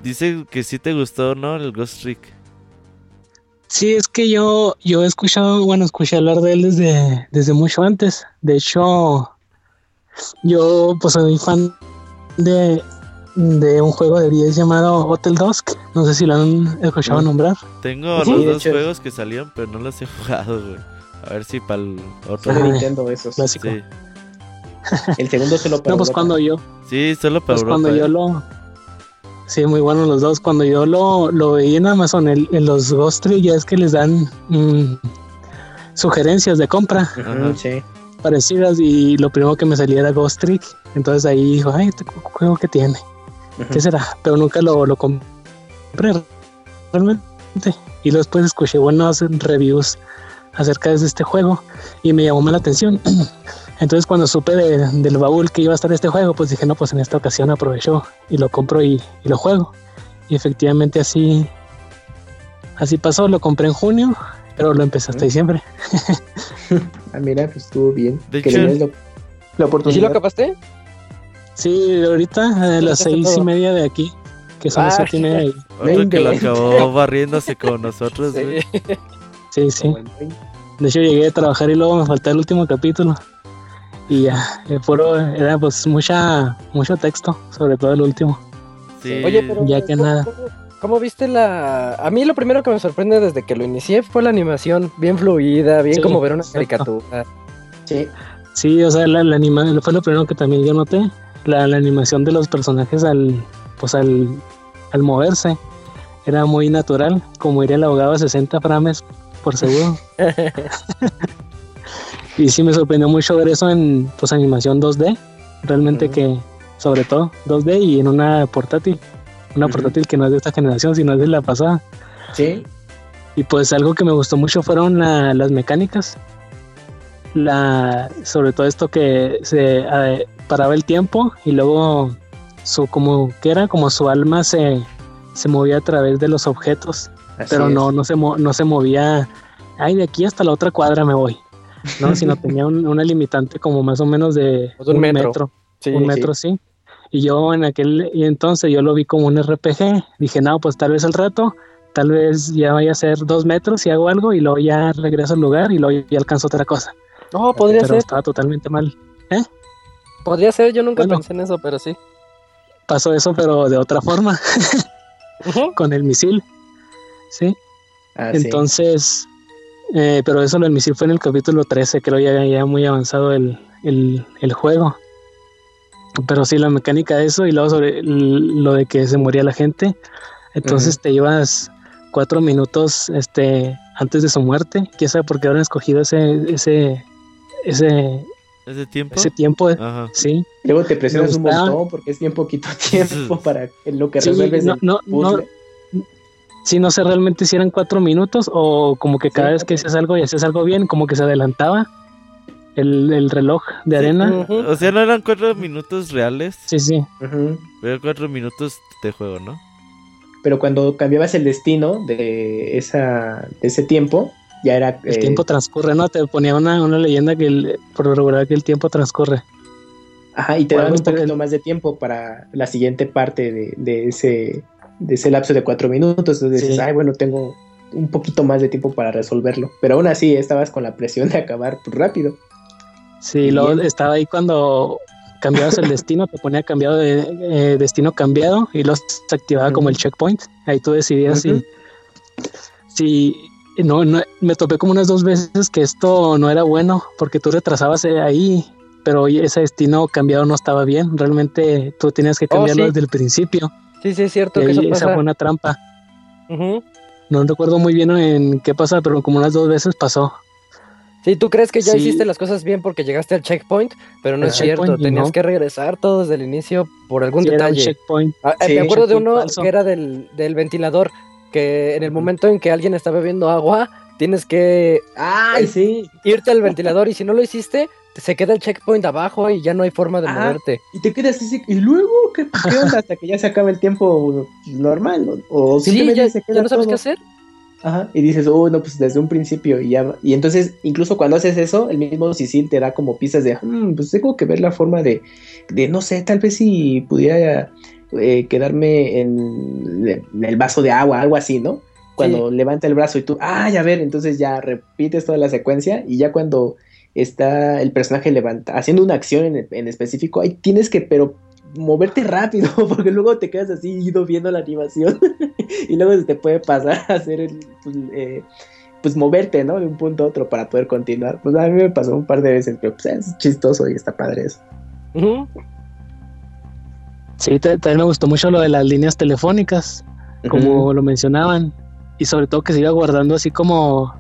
Dice que sí te gustó, ¿no? El Ghost Trick. Sí, es que yo, yo he escuchado, bueno, escuché hablar de él desde, desde mucho antes. De hecho, yo pues soy fan de, de un juego de 10 llamado Hotel Dusk. No sé si lo han escuchado nombrar. Tengo los dos juegos que salieron, pero no los he jugado, güey. A ver si para el otro. Nintendo esos. Clásico. Sí. El segundo solo para No, pues Europa. cuando yo, Sí, solo para pues Europa. cuando yo eh. lo... Sí, muy buenos los dos. Cuando yo lo, lo veía en Amazon, el- en los Ghost ya es que les dan mm, sugerencias de compra. Ajá. sí. Parecidas y lo primero que me salía era Ghost Trick. Entonces ahí dijo, ay, este ju- juego que tiene, Ujú. ¿qué será? Pero nunca lo, lo compré realmente. Y luego después escuché buenos reviews acerca de este juego y me llamó más la atención. Entonces cuando supe de- del baúl que iba a estar este juego, pues dije, no, pues en esta ocasión aprovecho y lo compro y, y lo juego. Y efectivamente así, así pasó, lo compré en junio, pero lo empecé hasta Ujú. diciembre. Ah, mira, pues estuvo bien. De que hecho- des la, ¿Y si lo oportunidad. acabaste? Sí, ahorita a ¿Ya las seis y todo? media de aquí, que son las Ah, siete y media. ahí. Otro que lo acabó barriéndose con nosotros, Sí. güey. Sí, sí. De hecho llegué a trabajar y luego me faltaba el último capítulo. Y ya, el puro, era pues mucha, mucho texto, sobre todo el último. Sí. Oye, pero Ya que ¿cómo- nada. ¿Cómo, viste la...? A mí lo primero que me sorprende desde que lo inicié fue la animación, bien fluida, bien Sí, como ver una exacto. caricatura. Sí. Sí, o sea, la, la anima- fue lo primero que también yo noté. La, la animación de los personajes al, pues al, al moverse. Era muy natural, como iría el abogado a 60 frames por segundo. y sí me sorprendió mucho ver eso en pues animación 2D. Realmente que, sobre todo, 2D y en una portátil. Una portátil que no es de esta generación, sino es de la pasada. Sí. Y pues algo que me gustó mucho fueron la- las mecánicas. La, sobre todo esto que se eh, paraba el tiempo y luego su como que era como su alma se, se movía a través de los objetos, así pero es. no no se no se movía, ay de aquí hasta la otra cuadra me voy, no, sino tenía un- una limitante como más o menos de Pues un metro. Sí, un sí. metro sí. Y yo en aquel entonces yo lo vi como un RPG. Dije, no, pues tal vez al rato, tal vez ya vaya a ser dos metros y hago algo y luego ya regreso al lugar y luego ya alcanzo otra cosa. No, podría Pero ser. estaba totalmente mal. Podría ser, yo nunca Bueno. pensé en eso, pero sí. Pasó eso, pero de otra forma, con el misil. Sí. Ah, sí. entonces, eh, pero eso lo del misil fue en el capítulo 13, creo ya, ya muy avanzado el, el, el juego. Pero sí, la mecánica de eso y luego sobre lo de que se moría la gente. Entonces te llevas cuatro minutos este, antes de su muerte. ¿Quién sabe por qué habrán escogido ese, ese, ese, ¿Ese tiempo? ese tiempo? Ajá. Sí, Luego te presionas un montón porque es bien poquito tiempo para en lo que Sí, resuelves no, el no, no, puzzle. sí, no sé realmente si eran cuatro minutos o como que cada Sí, vez que hacías algo y hacías algo bien, como que se adelantaba el, el reloj de arena. O sea, no eran cuatro minutos reales, Sí, sí. Ujú. pero cuatro minutos de juego, ¿no? Pero cuando cambiabas el destino de esa de ese tiempo, ya era El eh, tiempo transcurre, ¿no? Te ponía una, una leyenda que el- por lo regular que el tiempo transcurre. ajá, y te daban un poquito más de tiempo para la siguiente parte de, de ese de ese lapso de cuatro minutos. Entonces dices, Sí. ay, bueno, tengo un poquito más de tiempo para resolverlo. Pero aún así estabas con la presión de acabar pues, rápido. Sí, luego estaba ahí cuando cambiabas el destino, te ponía cambiado de eh, destino cambiado y luego se activaba como el checkpoint. Ahí tú decidías Ujú. si, si no, no, me topé como unas dos veces que esto no era bueno porque tú retrasabas eh, ahí, pero ese destino cambiado no estaba bien. Realmente tú tenías que Oh, cambiarlo sí. desde el principio. Sí, sí, es cierto Y que esa fue una trampa. No recuerdo muy bien en qué pasa, pero como unas dos veces pasó. Sí, tú crees que ya Sí. hiciste las cosas bien porque llegaste al checkpoint, pero no es cierto. Tenías no. que regresar todo desde el inicio por algún Sí, era un detalle. checkpoint. Ah, eh, Sí, me acuerdo de uno falso. que era del, del ventilador, que en el momento en que alguien está bebiendo agua, tienes que ¡Ay, sí! irte al ventilador y si no lo hiciste, se queda el checkpoint abajo y ya no hay forma de Ah, moverte. Y te quedas así, y luego, ¿qué, qué onda? Hasta que ya se acaba el tiempo normal, ¿no? O Sí, simplemente ya, se ya queda no sabes todo. qué hacer. Ajá, y dices, oh, no, pues desde un principio y ya. Y entonces, incluso cuando haces eso, el mismo Sisil te da como pistas de, "Hmm, pues tengo que ver la forma de, de no sé, tal vez si pudiera eh, quedarme en, en el vaso de agua, algo así, ¿no? cuando levanta el brazo y tú, ah, ya ver, entonces ya repites toda la secuencia y ya cuando está el personaje levanta, haciendo una acción en, en específico, ahí tienes que, pero moverte rápido, porque luego te quedas así ido viendo la animación y luego se te puede pasar a hacer el, pues, eh, pues, moverte, ¿no? De un punto a otro para poder continuar. Pues a mí me pasó un par de veces, pero pues es chistoso y está padre eso. Sí, también me gustó mucho lo de las líneas telefónicas, como lo mencionaban, y sobre todo que se iba guardando así como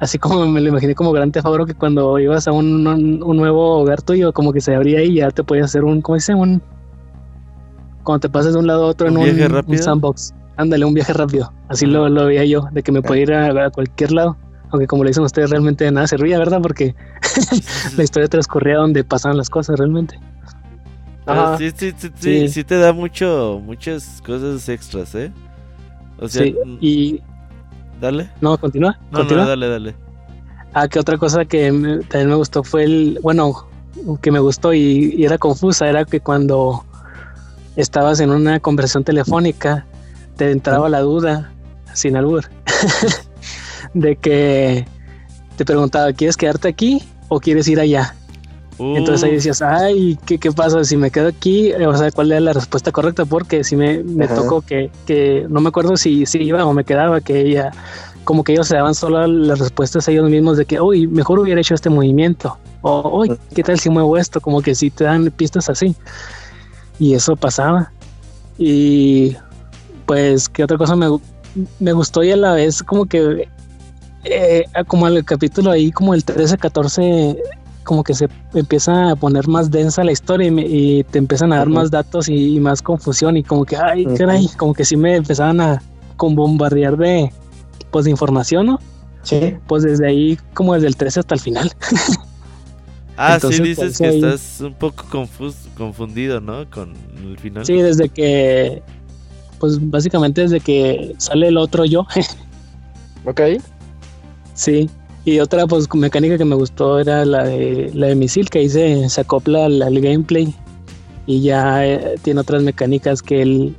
así como me lo imaginé como Gran Tefabro que cuando ibas a un, un, nuevo hogar tuyo, como que se abría y ya te podías hacer un, ¿cómo dice? Un, cuando te pasas de un lado a otro en un, sandbox. Ándale, un viaje rápido. Así lo, lo, veía yo, de que me podía ir a, cualquier lado. Aunque como le dicen ustedes, realmente de nada servía, ¿verdad? Porque la historia transcurría donde pasaban las cosas realmente. Ajá. Sí, sí, sí, sí, te da mucho, muchas cosas extras, ¿eh? O sea, mm, y... Dale. No, continúa. No, ¿Continúa? dale, dale. Ah, que otra cosa que también me gustó fue el, bueno, que me gustó y, era confusa, era que cuando estabas en una conversación telefónica, te entraba la duda, sin albur, de que te preguntaba, ¿quieres quedarte aquí o quieres ir allá? Entonces ahí decías, ay, ¿qué, ¿qué, pasa si me quedo aquí? O sea, ¿cuál era la respuesta correcta? Porque si me, me tocó que, que, no me acuerdo si, si iba o me quedaba, que ella, como que ellos se daban solo las respuestas a ellos mismos de que, uy, mejor hubiera hecho este movimiento. O, uy, ¿qué tal si muevo esto? Como que si te dan pistas así. Y eso pasaba. Y pues, ¿qué otra cosa me, me gustó y a la vez como que, eh, como el capítulo ahí, como el 13, 14, como que se empieza a poner más densa la historia y, te empiezan a dar más datos y, más confusión y como que, ay, caray, como que sí me empezaban a con bombardear de, pues, de información, ¿no? Sí. Pues desde ahí, como desde el 13 hasta el final. Ah, sí, dices pues, que estás un poco confundido, ¿no? Con el final. Sí, desde que, pues básicamente desde que sale el otro yo. ok. Sí. Y otra pues mecánica que me gustó era la de, la de misil, que ahí se, acopla al, gameplay. Y ya eh, tiene otras mecánicas que él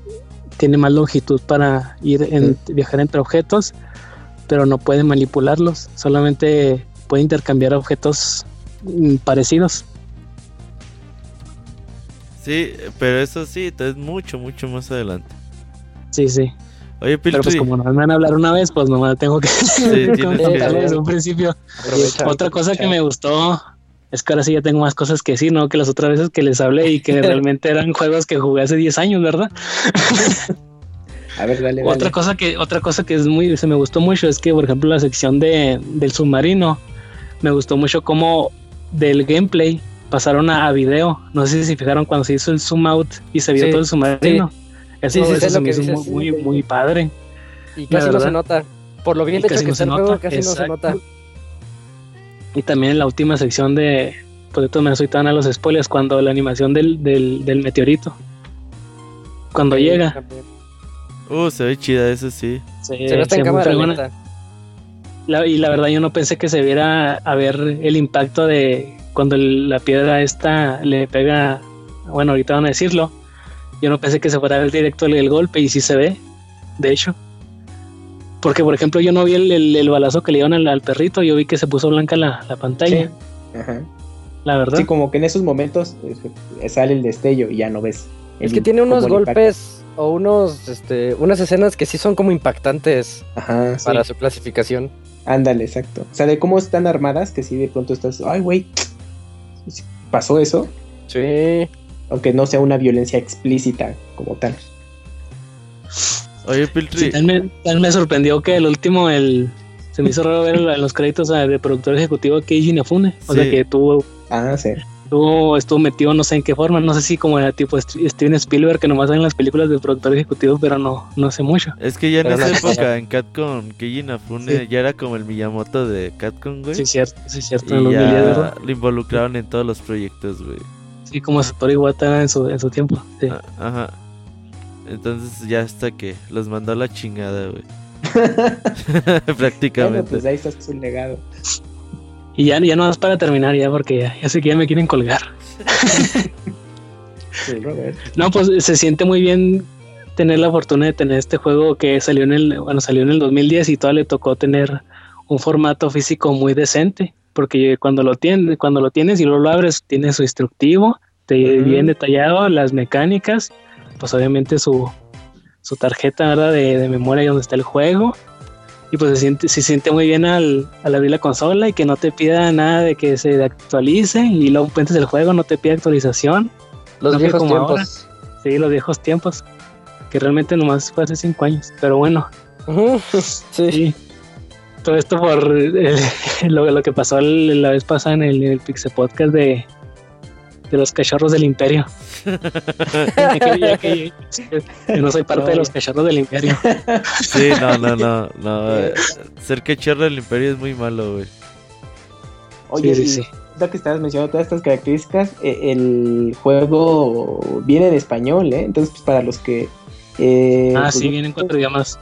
tiene más longitud para ir en, viajar entre objetos, pero no puede manipularlos. Solamente puede intercambiar objetos Mm, parecidos. Sí, pero eso sí, es mucho, mucho más adelante. Sí, sí. Oye, Pero pues como no me van a hablar una vez, pues no me tengo que sí, desde un principio. Otra cosa que me gustó es que ahora sí ya tengo más cosas que decir, ¿no? Que las otras veces que les hablé y que realmente eran juegos que jugué hace 10 años, ¿verdad? A ver, dale, Otra cosa que, otra cosa que es muy, se me gustó mucho es que, por ejemplo, la sección de, del submarino, me gustó mucho cómo del gameplay pasaron a, video. No sé si se fijaron cuando se hizo el zoom out y se vio todo el submarino. Eso, se me hizo muy, muy, padre. Y casi no se nota. Por lo bien hecho que está el juego, casi no se nota. Y también en la última sección de. Pues de todas maneras, tan a los spoilers. Cuando la animación del, del, del meteorito. Cuando llega. Uh, se ve chida, eso sí. se ve en cámara lenta y la verdad yo no pensé que se viera a ver el impacto de cuando la piedra esta le pega, bueno, ahorita van a decirlo, yo no pensé que se fuera ver directo el, golpe y sí se ve, de hecho. Porque, por ejemplo, yo no vi el, balazo que le dieron al, perrito, yo vi que se puso blanca la, pantalla. La verdad. Sí, como que en esos momentos eh, sale el destello y ya no ves. Es que tiene unos golpes o unos, este, unas escenas que sí son como impactantes para su clasificación. Ándale, exacto. O sea, de cómo están armadas, que si de pronto estás, ay, güey, ¿pasó eso? Sí. Aunque no sea una violencia explícita como tal. Oye, Piltri. también, me sorprendió que el último, el. Se me hizo raro ver en los créditos de productor ejecutivo Keiji Inafune. O sea que tuvo. Ah, sí estuvo, estuvo metido no sé en qué forma, no sé si como era tipo Steven Spielberg que nomás en las películas de productor ejecutivo, pero no, no sé mucho. Es que ya en esa época en Catcon, Keiji Inafune ya era como el Miyamoto de Catcon, güey. Sí, cierto, sí, cierto. Y ya lo involucraron en todos los proyectos, güey. Sí, como Satoru Iwata en su, en su tiempo. Sí. Ah, ajá. Entonces ya hasta que los mandó a la chingada, güey. Prácticamente. Bueno, pues ahí está su legado. Y ya, ya no más para terminar, ya, porque ya, sé que ya me quieren colgar. no, pues se siente muy bien tener la fortuna de tener este juego que salió en el, bueno, salió en el 2010 y todavía le tocó tener un formato físico muy decente, porque cuando lo tienes, cuando lo tienes y luego lo abres, tiene su instructivo, te bien detallado, las mecánicas, pues obviamente su, su tarjeta ¿verdad? De, de memoria donde está el juego. Y pues se siente, se siente muy bien al, al, abrir la consola y que no te pida nada de que se actualice y luego puentes el juego, no te pide actualización. Los viejos tiempos. Sí, los viejos tiempos. Que realmente nomás fue hace cinco años. Pero bueno. sí. Todo esto por lo, lo, que pasó la vez pasada en el, el Pixel Podcast de, de los cachorros del imperio. que, yo no soy parte de los cachorros del imperio. Sí, no, no, no, no. Ser cachorro del imperio es muy malo, güey. Oye, sí, sí, sí. que estabas mencionando todas estas características, eh, el juego viene en español, ¿eh? Entonces, pues para los que... Eh, ah, pues, sí, vienen cuatro idiomas.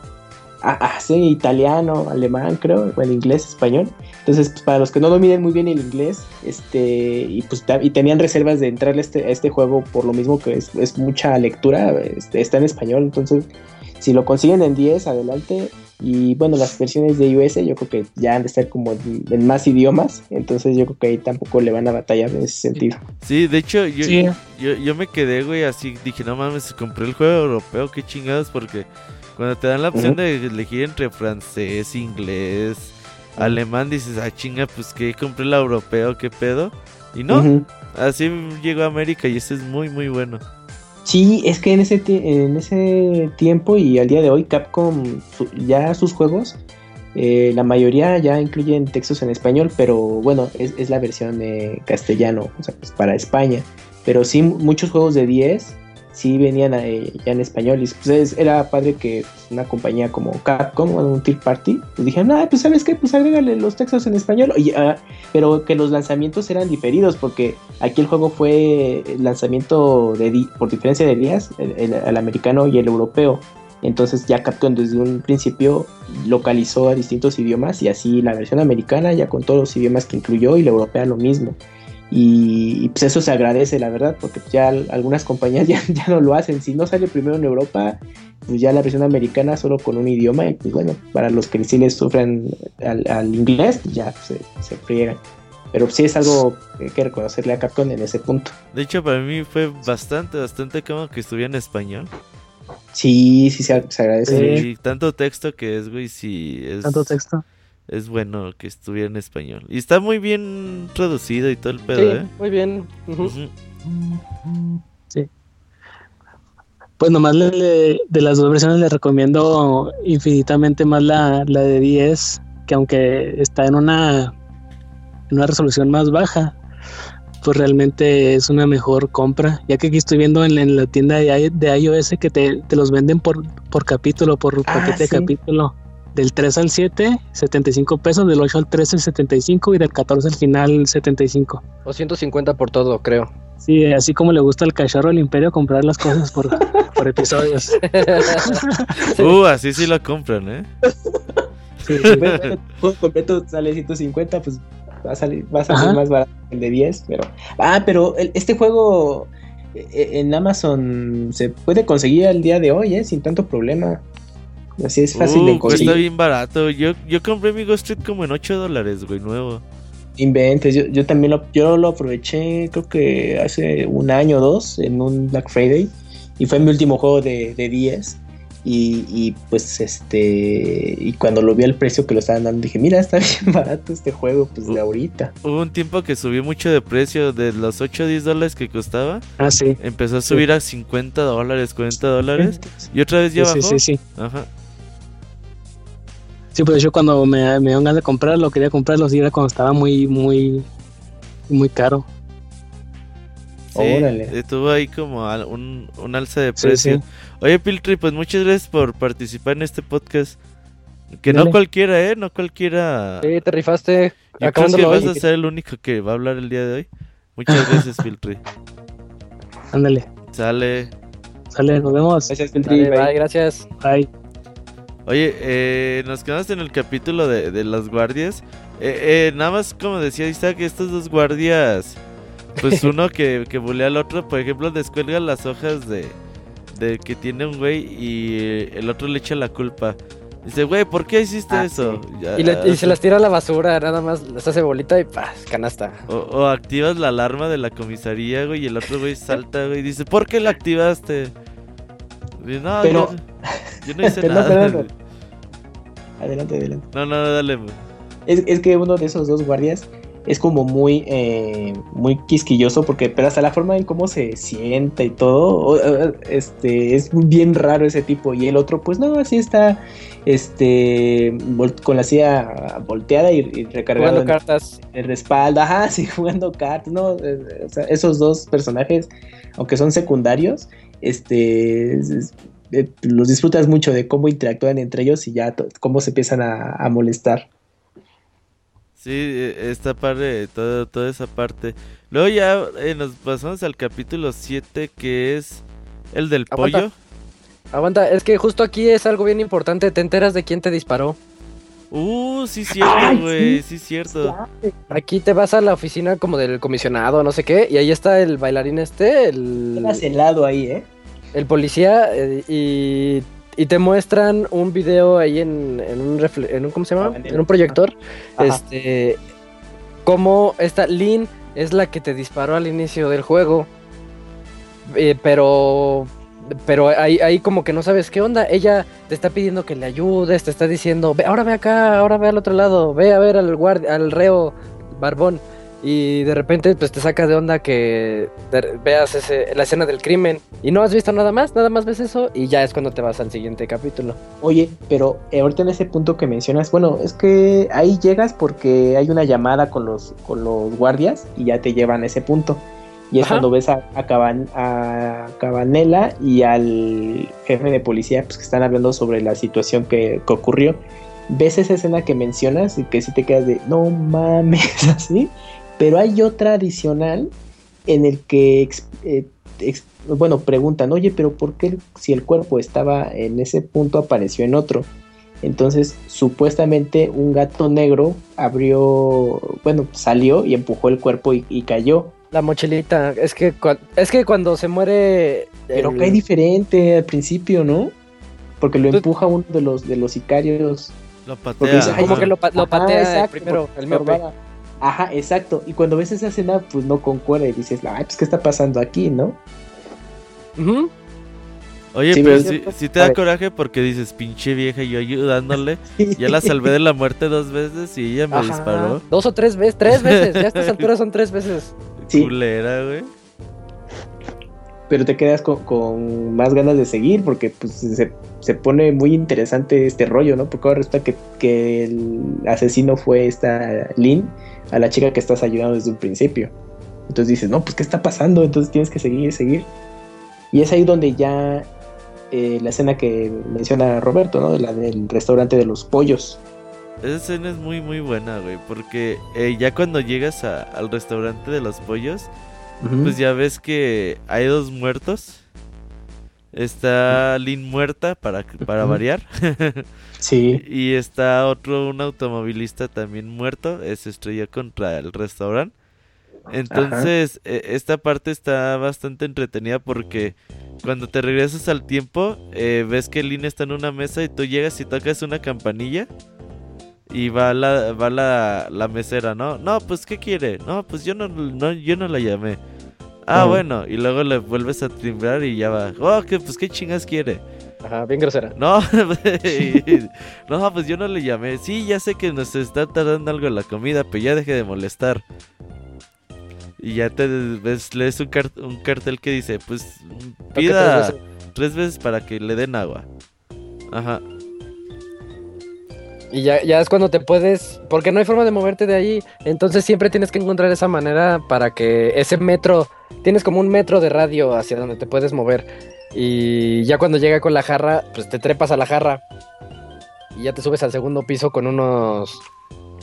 Ah, ah, sí, italiano, alemán, creo, o el inglés, español. Entonces, pues, para los que no dominen muy bien el inglés, este, y pues y tenían reservas de entrarle a este, a este juego por lo mismo que es, es mucha lectura, este, está en español, entonces si lo consiguen en 10, adelante. Y bueno, las versiones de iOS yo creo que ya han de estar como en, más idiomas, entonces yo creo que ahí tampoco le van a batallar en ese sentido. Sí, de hecho yo, yo, yo me quedé, güey, así dije, no mames, compré el juego europeo, qué chingados, porque cuando te dan la opción de elegir entre francés, inglés, alemán, dices, ah, chinga, pues que compré el europeo, qué pedo. Y no, así llegó a América y eso es muy, muy bueno. Sí, es que en ese, en ese tiempo y al día de hoy, Capcom, ya sus juegos, eh, la mayoría ya incluyen textos en español, pero bueno, es, la versión de castellano, o sea, pues para España. Pero sí, muchos juegos de 10 sí venían eh, ya en español y pues era padre que una compañía como Capcom o un Tier Party pues dijeron, ah, pues sabes qué, pues agrégale los textos en español, ah, pero que los lanzamientos eran diferidos porque aquí el juego fue el lanzamiento de por diferencia de días, el, americano y el europeo. Entonces ya Capcom desde un principio localizó a distintos idiomas y así la versión americana ya con todos los idiomas que incluyó y la europea lo mismo. Y, pues eso se agradece, la verdad, porque ya algunas compañías ya, ya, no lo hacen. Si no sale primero en Europa, pues ya la versión americana solo con un idioma. Y pues bueno, para los que sí les sufren al, inglés, ya se, se friegan. Pero sí es algo que hay que reconocerle a Capcom en ese punto. De hecho, para mí fue bastante, bastante como que estuviera en español. Sí, sí se, agradece. Sí, tanto texto que es, güey, sí. Es... Tanto texto es bueno que estuviera en español. Y está muy bien traducido y todo el pedo, ¿eh? Muy bien. Sí. Pues nomás de las dos versiones le recomiendo infinitamente más la, la de 10, que aunque está en una, en una resolución más baja, pues realmente es una mejor compra. Ya que aquí estoy viendo en, la tienda de, de, iOS que te, te, los venden por, por capítulo, por ah, paquete de capítulo del 3 al 7, 75 pesos, del 8 al 13, 75 y del 14 al final, 75. O 150 por todo, creo. Sí, así como le gusta al cachorro del imperio comprar las cosas por, por episodios. uh, así sí lo compran, ¿eh? Sí, el juego completo sale 150, pues va a salir, va a salir más barato el de 10, pero... Ah, pero este juego eh, en Amazon se puede conseguir al día de hoy, ¿eh? Sin tanto problema. Así es fácil de uh, conseguir. Cuesta bien barato. Yo, yo compré mi Ghost Street como en 8 dólares, güey, nuevo. Inventes, yo, yo también lo, yo lo aproveché, creo que hace un año o dos, en un Black Friday. Y fue mi último juego de, de 10. Y, y, pues este y cuando lo vi al precio que lo estaban dando dije mira está bien barato este juego pues de ahorita hubo un tiempo que subió mucho de precio de los 8 o 10 dólares que costaba ah sí empezó a subir a 50 dólares 40 dólares y otra vez ya bajó sí sí sí ajá Sí, pues yo cuando me, me dieron ganas de comprarlo, quería comprarlo, sí, era cuando estaba muy, muy, muy caro. Sí, estuvo ahí como un, un alza de precio. Oye, Piltri, pues muchas gracias por participar en este podcast. Que no cualquiera, ¿eh? No cualquiera. Sí, te rifaste. Yo creo que vas a ser el único que va a hablar el día de hoy. Muchas gracias, Piltri. Ándale. Sale. Sale, nos vemos. Gracias, Piltri. bye, gracias. Bye. Oye, eh, nos quedamos en el capítulo de, de las guardias. Eh, eh, nada más como decía que estos dos guardias, pues uno que, que bulea al otro, por ejemplo, descuelga las hojas de, de que tiene un güey y el otro le echa la culpa. Dice, güey, ¿por qué hiciste Ah, eso? Ya, Y, le- y se las tira a la basura, nada más les hace bolita y ¡paz! canasta. O, o activas la alarma de la comisaría, güey, y el otro güey salta, güey, y dice, ¿por qué la activaste? No, Pero- yo, yo no hice nada. perdón. Adelante, adelante. No, no, no, dale. Es, es que uno de esos dos guardias es como muy eh, muy quisquilloso porque pero hasta la forma en cómo se sienta y todo este es bien raro ese tipo y el otro pues no así está este con la silla volteada y, y recargado Jugando cartas. el respaldo ajá sí jugando cartas no Eh, o sea, esos dos personajes aunque son secundarios este es- es- eh, los disfrutas mucho de cómo interactúan entre ellos y ya cómo se empiezan a- a molestar Sí, eh, esta parte, todo, toda esa parte. Luego ya eh, nos pasamos al capítulo 7, que es el del Aguanta. pollo. Aguanta, es que justo aquí es algo bien importante. Te enteras de quién te disparó. Uh, sí, cierto, güey, sí. sí, cierto. Aquí te vas a la oficina como del comisionado, no sé qué, y ahí está el bailarín este, el, helado ahí eh el policía, eh, y, y te muestran un video ahí en, en un, refle- en un, ¿cómo se llama? Bandera. En un proyector. Ajá. Este, como esta Lynn es la que te disparó al inicio del juego, Eh, pero, pero ahí, ahí como que no sabes qué onda. Ella te está pidiendo que le ayudes, te está diciendo, ve, ahora ve acá, ahora ve al otro lado, ve a ver al guardia, al reo barbón. Y de repente pues te saca de onda que veas ese, la escena del crimen y no has visto nada más, nada más ves eso y ya es cuando te vas al siguiente capítulo. Oye, pero eh, ahorita en ese punto que mencionas, bueno, es que ahí llegas porque hay una llamada con los, con los guardias y ya te llevan a ese punto. Y es Ajá. cuando ves a, a, Caban- a Cabanela y al jefe de policía pues, que están hablando sobre la situación que, que ocurrió. Ves esa escena que mencionas y que sí te quedas de no mames así. Pero hay otra adicional en el que eh, bueno, preguntan, oye, pero ¿por qué si el cuerpo estaba en ese punto apareció en otro? Entonces, supuestamente un gato negro abrió, bueno, salió y empujó el cuerpo y, y cayó. La mochilita, es que, es que cuando se muere... Pero el- cae diferente al principio, ¿no? Porque lo Tú- empuja uno de los de los sicarios. Lo patea. dice, "Ay, como que lo, pa- lo Ajá, patea exacto, primero, el miope. estorbaba. Ajá, exacto. Y cuando ves esa escena, pues no concuerda y dices, ay, pues qué está pasando aquí, ¿no? Ujú. Oye, Sí, pero sí, sí te da coraje porque dices, pinche vieja, yo ayudándole. Ya la salvé de la muerte dos veces y ella me Ajá, disparó. Dos o tres veces, tres veces, ya a estas alturas son tres veces. Sí. Culera, güey. pero te quedas con, con más ganas de seguir porque pues se, se pone muy interesante este rollo, ¿no? Porque ahora resulta que, que el asesino fue esta Lynn, a la chica que estás ayudando desde un principio. Entonces dices, no, pues ¿qué está pasando? Entonces tienes que seguir, seguir. Y es ahí donde ya eh, la escena que menciona Roberto, ¿no? La del restaurante de los pollos. Esa escena es muy, muy buena, güey. Porque eh, ya cuando llegas a- al restaurante de los pollos, pues ya ves que hay dos muertos. Está Lynn muerta para, para variar. Sí. y está otro, un automovilista también muerto. eh, Se estrelló contra el restaurante. Entonces, eh, esta parte está bastante entretenida porque cuando te regresas al tiempo, eh, ves que Lynn está en una mesa y tú llegas y tocas una campanilla. Y va la, va la, la mesera, ¿no? No, pues ¿qué quiere? No, pues yo no, no, yo no la llamé. Ah, Oh. bueno, y luego le vuelves a timbrar y ya va. Oh, que pues qué chingas quiere. Ajá, bien grosera. No, no, pues yo no le llamé. Sí, ya sé que nos está tardando algo la comida, pero ya deje de molestar. Y ya te ves, lees un, un cartel que dice, pues pida tres veces. tres veces para que le den agua. Ajá. Y ya, ya es cuando te puedes, porque no hay forma de moverte de ahí, entonces siempre tienes que encontrar esa manera para que ese metro, tienes como un metro de radio hacia donde te puedes mover. Y ya cuando llega con la jarra, pues te trepas a la jarra y ya te subes al segundo piso con unos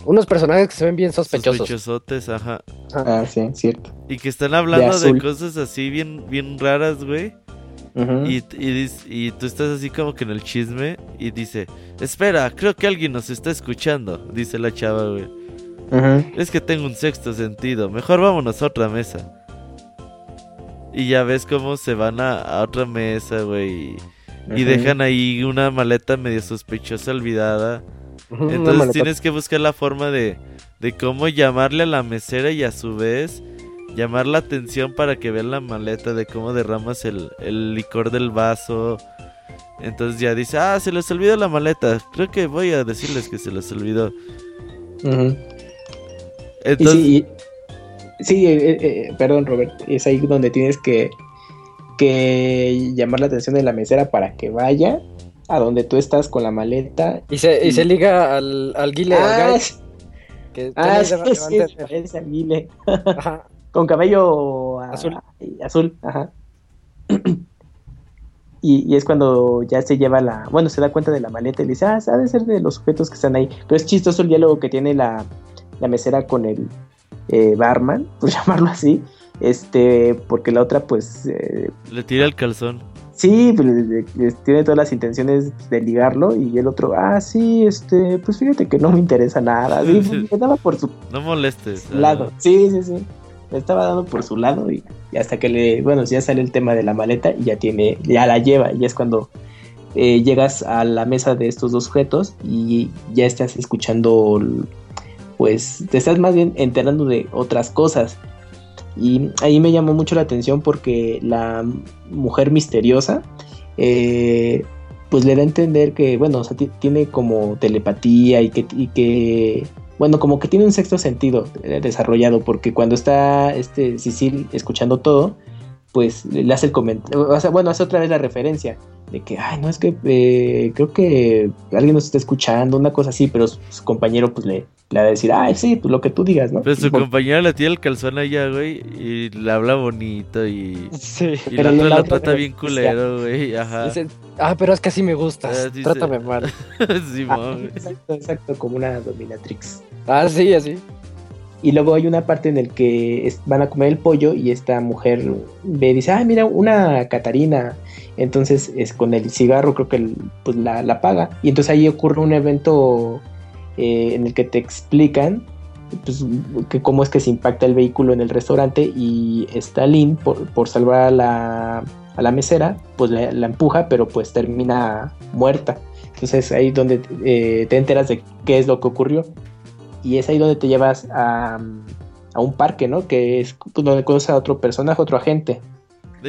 unos personajes que se ven bien sospechosos. Sospechosotes, ajá. Ah, sí, cierto. Y que están hablando de, azul. cosas así bien, bien raras, güey. Y, y, y tú estás así como que en el chisme y dice, espera, creo que alguien nos está escuchando, dice la chava, güey. Ujú. Es que tengo un sexto sentido, mejor vámonos a otra mesa. Y ya ves cómo se van a, otra mesa, güey. Y, dejan ahí una maleta medio sospechosa olvidada. Entonces tienes que buscar la forma de, de cómo llamarle a la mesera y a su vez llamar la atención para que vean la maleta, de cómo derramas el, el licor del vaso. Entonces ya dice, ah, se les olvidó la maleta. Creo que voy a decirles que se les olvidó. Entonces... Sí, eh, eh, eh, perdón Robert, es ahí donde tienes que, que llamar la atención de la mesera para que vaya a donde tú estás con la maleta. Y se, y se liga al, al guile, ah, que ah, sí, sí, es al guile. Con cabello azul. azul, ajá. Y, y, es cuando ya se lleva la, bueno, se da cuenta de la maleta y dice, ah, ha de ser de los objetos que están ahí. Pero es chistoso el diálogo que tiene la, la mesera con el, eh, barman, por llamarlo así, este, porque la otra pues... Eh, Le tira el calzón. Sí, pues, tiene todas las intenciones de ligarlo y el otro, ah, sí, este, pues fíjate que no me interesa nada. daba por su no molestes. lado. Sí, sí, sí. Estaba dando por su lado y, hasta que le, bueno, ya sale el tema de la maleta y ya tiene, ya la lleva y es cuando eh, llegas a la mesa de estos dos objetos y ya estás escuchando pues te estás más bien enterando de otras cosas. Y ahí me llamó mucho la atención porque la mujer misteriosa, eh, pues le da a entender que, bueno, tiene como telepatía y que, bueno, como que tiene un sexto sentido eh, desarrollado, porque cuando está este Cecil escuchando todo, pues le hace el comentario, bueno, hace otra vez la referencia de que, ay, no, es que eh, creo que alguien nos está escuchando, una cosa así, pero su, compañero pues le, le va a decir, ay, sí, pues lo que tú digas, ¿no? Pero su compañero le tira el calzón allá, güey, y le habla bonito y, sí, y la otra la trata bien culero, güey, ajá. ah, pero es que así me gustas, ah, trátame mal. sí, ah, exacto, exacto, como una dominatrix. Ah, sí, así. Y luego hay una parte en el que van a comer el pollo y esta mujer ve, dice, ah, mira, una Catarina. Entonces es con el cigarro creo que pues la, la paga. Y entonces ahí ocurre un evento eh, en el que te explican pues, que cómo es que se impacta el vehículo en el restaurante y Stalin por, por salvar a la, a la, mesera pues la, empuja pero pues termina muerta. Entonces ahí donde eh, te enteras de qué es lo que ocurrió y es ahí donde te llevas a, a un parque, ¿no? Que es donde conoces a otro personaje, otro agente.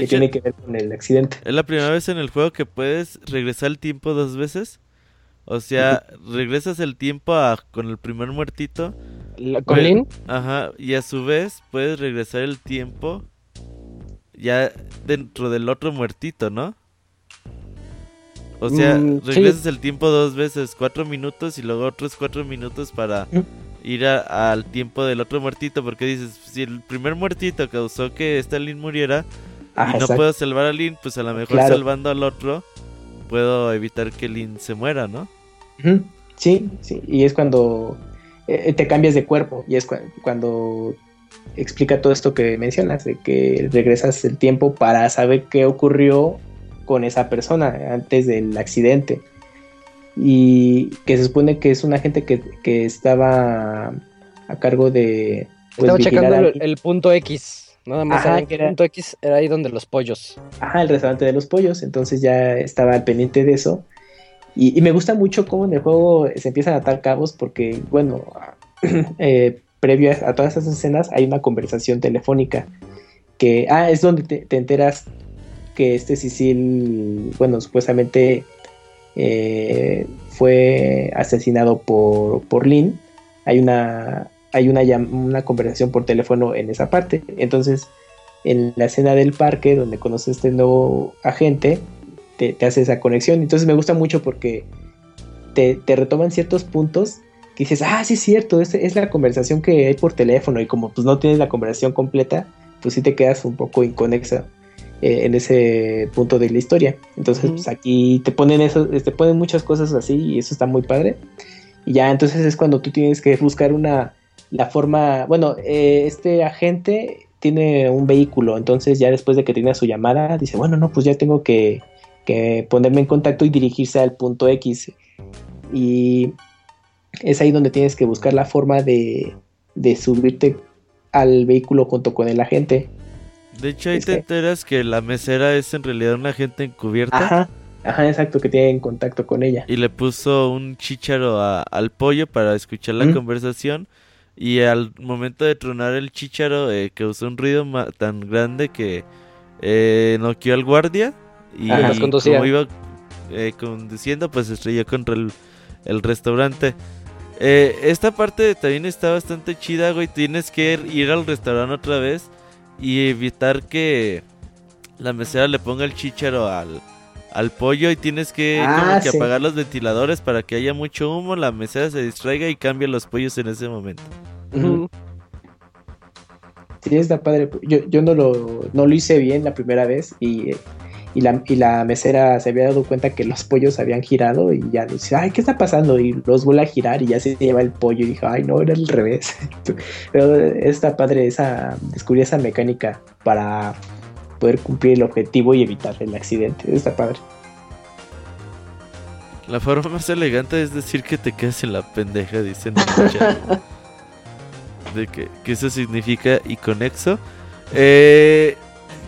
Que tiene que ver con el accidente. Es la primera vez en el juego que puedes regresar el tiempo dos veces. O sea, regresas el tiempo a, con el primer muertito. ¿Con Lin? Ajá, y a su vez puedes regresar el tiempo ya dentro del otro muertito, ¿no? O sea, mm, regresas el tiempo dos veces, cuatro minutos y luego otros cuatro minutos para ir al tiempo del otro muertito, porque dices, si el primer muertito causó que esta Lin y no puedo salvar a Lin, pues a lo mejor salvando al otro puedo evitar que Lin se muera, ¿no? Sí, sí, y es cuando eh, te cambias de cuerpo y es cuando explica todo esto que mencionas, de que regresas el tiempo para saber qué ocurrió con esa persona antes del accidente. Y que se supone que es una gente que, estaba a cargo de... Pues, estaba checando el, punto X. Nada más que el punto X era ahí donde los pollos. Ajá, el restaurante de los pollos. Entonces ya estaba al pendiente de eso. Y, me gusta mucho cómo en el juego se empiezan a atar cabos porque, bueno, eh, previo a, todas esas escenas hay una conversación telefónica que, ah, es donde te enteras que este Sicil, bueno, supuestamente eh, fue asesinado por, por Lynn. Hay una, hay una, una conversación por teléfono en esa parte. Entonces, en la escena del parque, donde conoces a este nuevo agente, te, hace esa conexión. Entonces me gusta mucho porque te, retoman ciertos puntos que dices, ah, sí es cierto, es, es la conversación que hay por teléfono y como pues no tienes la conversación completa, pues sí te quedas un poco inconexa. Eh, en ese punto de la historia. Entonces, pues aquí te ponen eso, te ponen muchas cosas así y eso está muy padre. Y ya entonces es cuando tú tienes que buscar una la forma, bueno, eh, este agente tiene un vehículo, entonces ya después de que tiene su llamada, dice, bueno, no, pues ya tengo que, que ponerme en contacto y dirigirse al punto X. Y es ahí donde tienes que buscar la forma de, de subirte al vehículo junto con el agente De hecho, ahí te enteras que la mesera es en realidad una gente encubierta. Ajá, ajá, exacto, que tiene contacto con ella. Y le puso un chícharo al pollo para escuchar la conversación. Y al momento de tronar el chícharo, eh, causó un ruido tan grande que eh, noqueó al guardia. Y como iba eh, conduciendo, pues estrelló contra el, el restaurante. Eh, esta parte también está bastante chida, güey. Tienes que ir al restaurante otra vez y evitar que la mesera le ponga el chícharo al, al pollo y tienes que, ah, apagar los ventiladores para que haya mucho humo, la mesera se distraiga y cambie los pollos en ese momento. Sí, está padre. Yo, yo no, lo, no lo hice bien la primera vez y y la, y la mesera se había dado cuenta que los pollos habían girado y ya dice, ay, ¿qué está pasando? Y los vuelve a girar y ya se lleva el pollo y dijo, ay, no, era al revés. Pero está padre esa, descubrí esa mecánica para poder cumplir el objetivo y evitar el accidente. Está padre. La forma más elegante es decir que te quedas en la pendeja, dicen De que, que eso significa y conexo. Eh,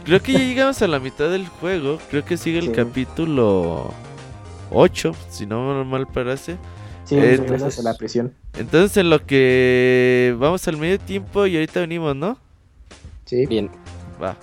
Creo que ya llegamos a la mitad del juego. Creo que sigue el capítulo 8, si no mal parece. Sí, entonces, a la presión. Entonces, en lo que vamos al medio tiempo y ahorita venimos, ¿no? Sí. Bien. Va.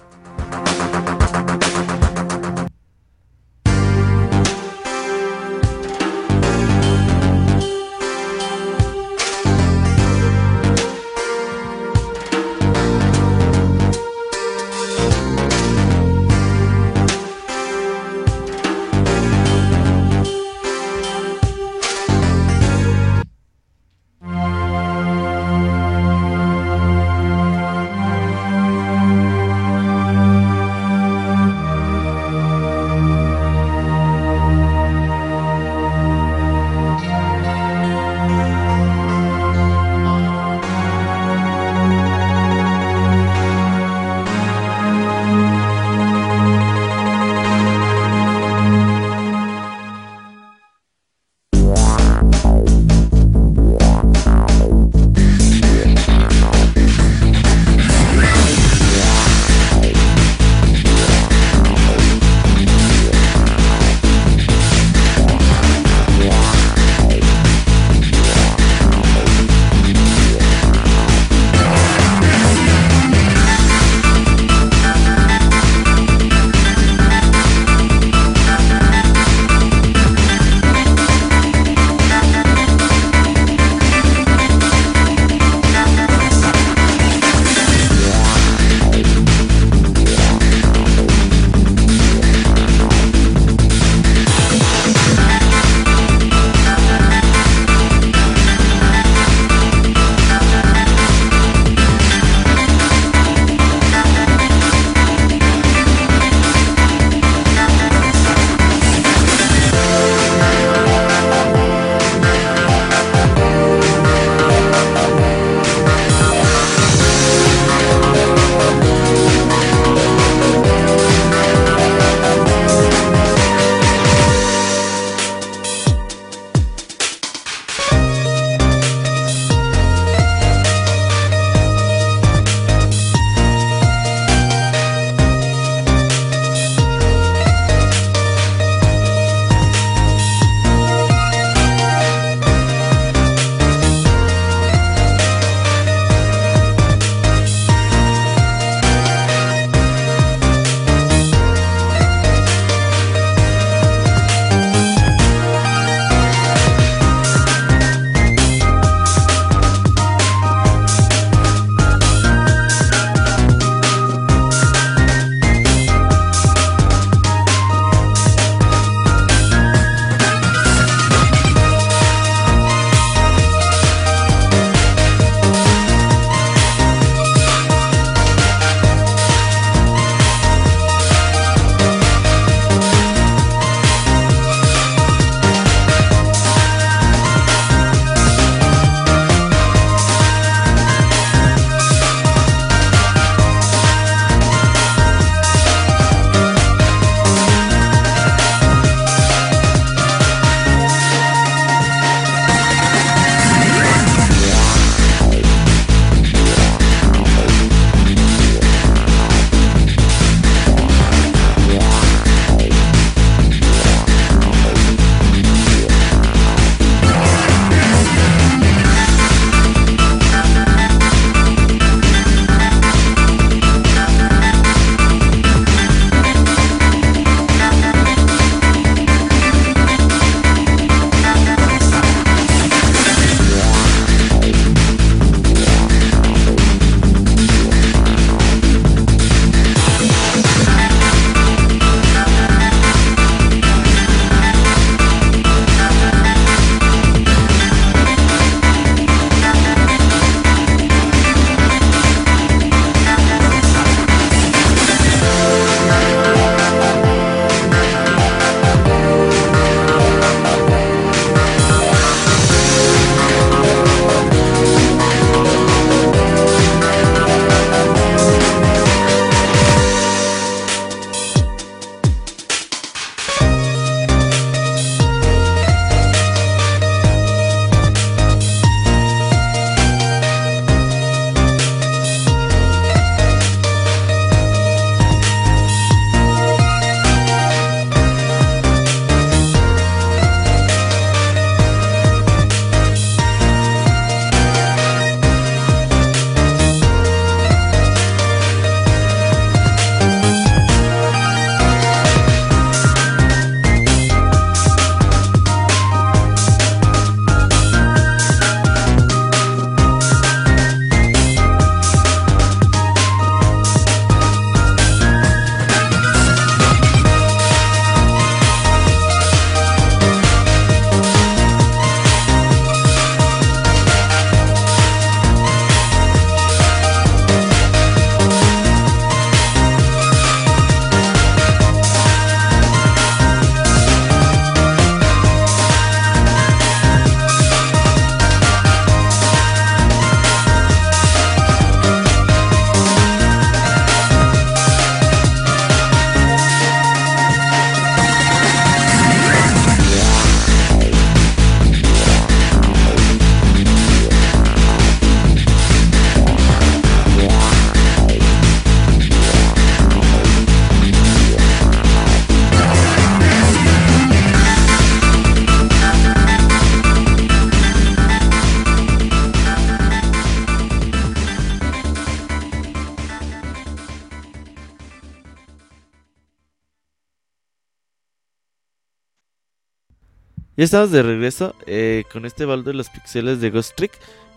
Ya estamos de regreso eh, con este baúl de los pixeles de Ghost Trick.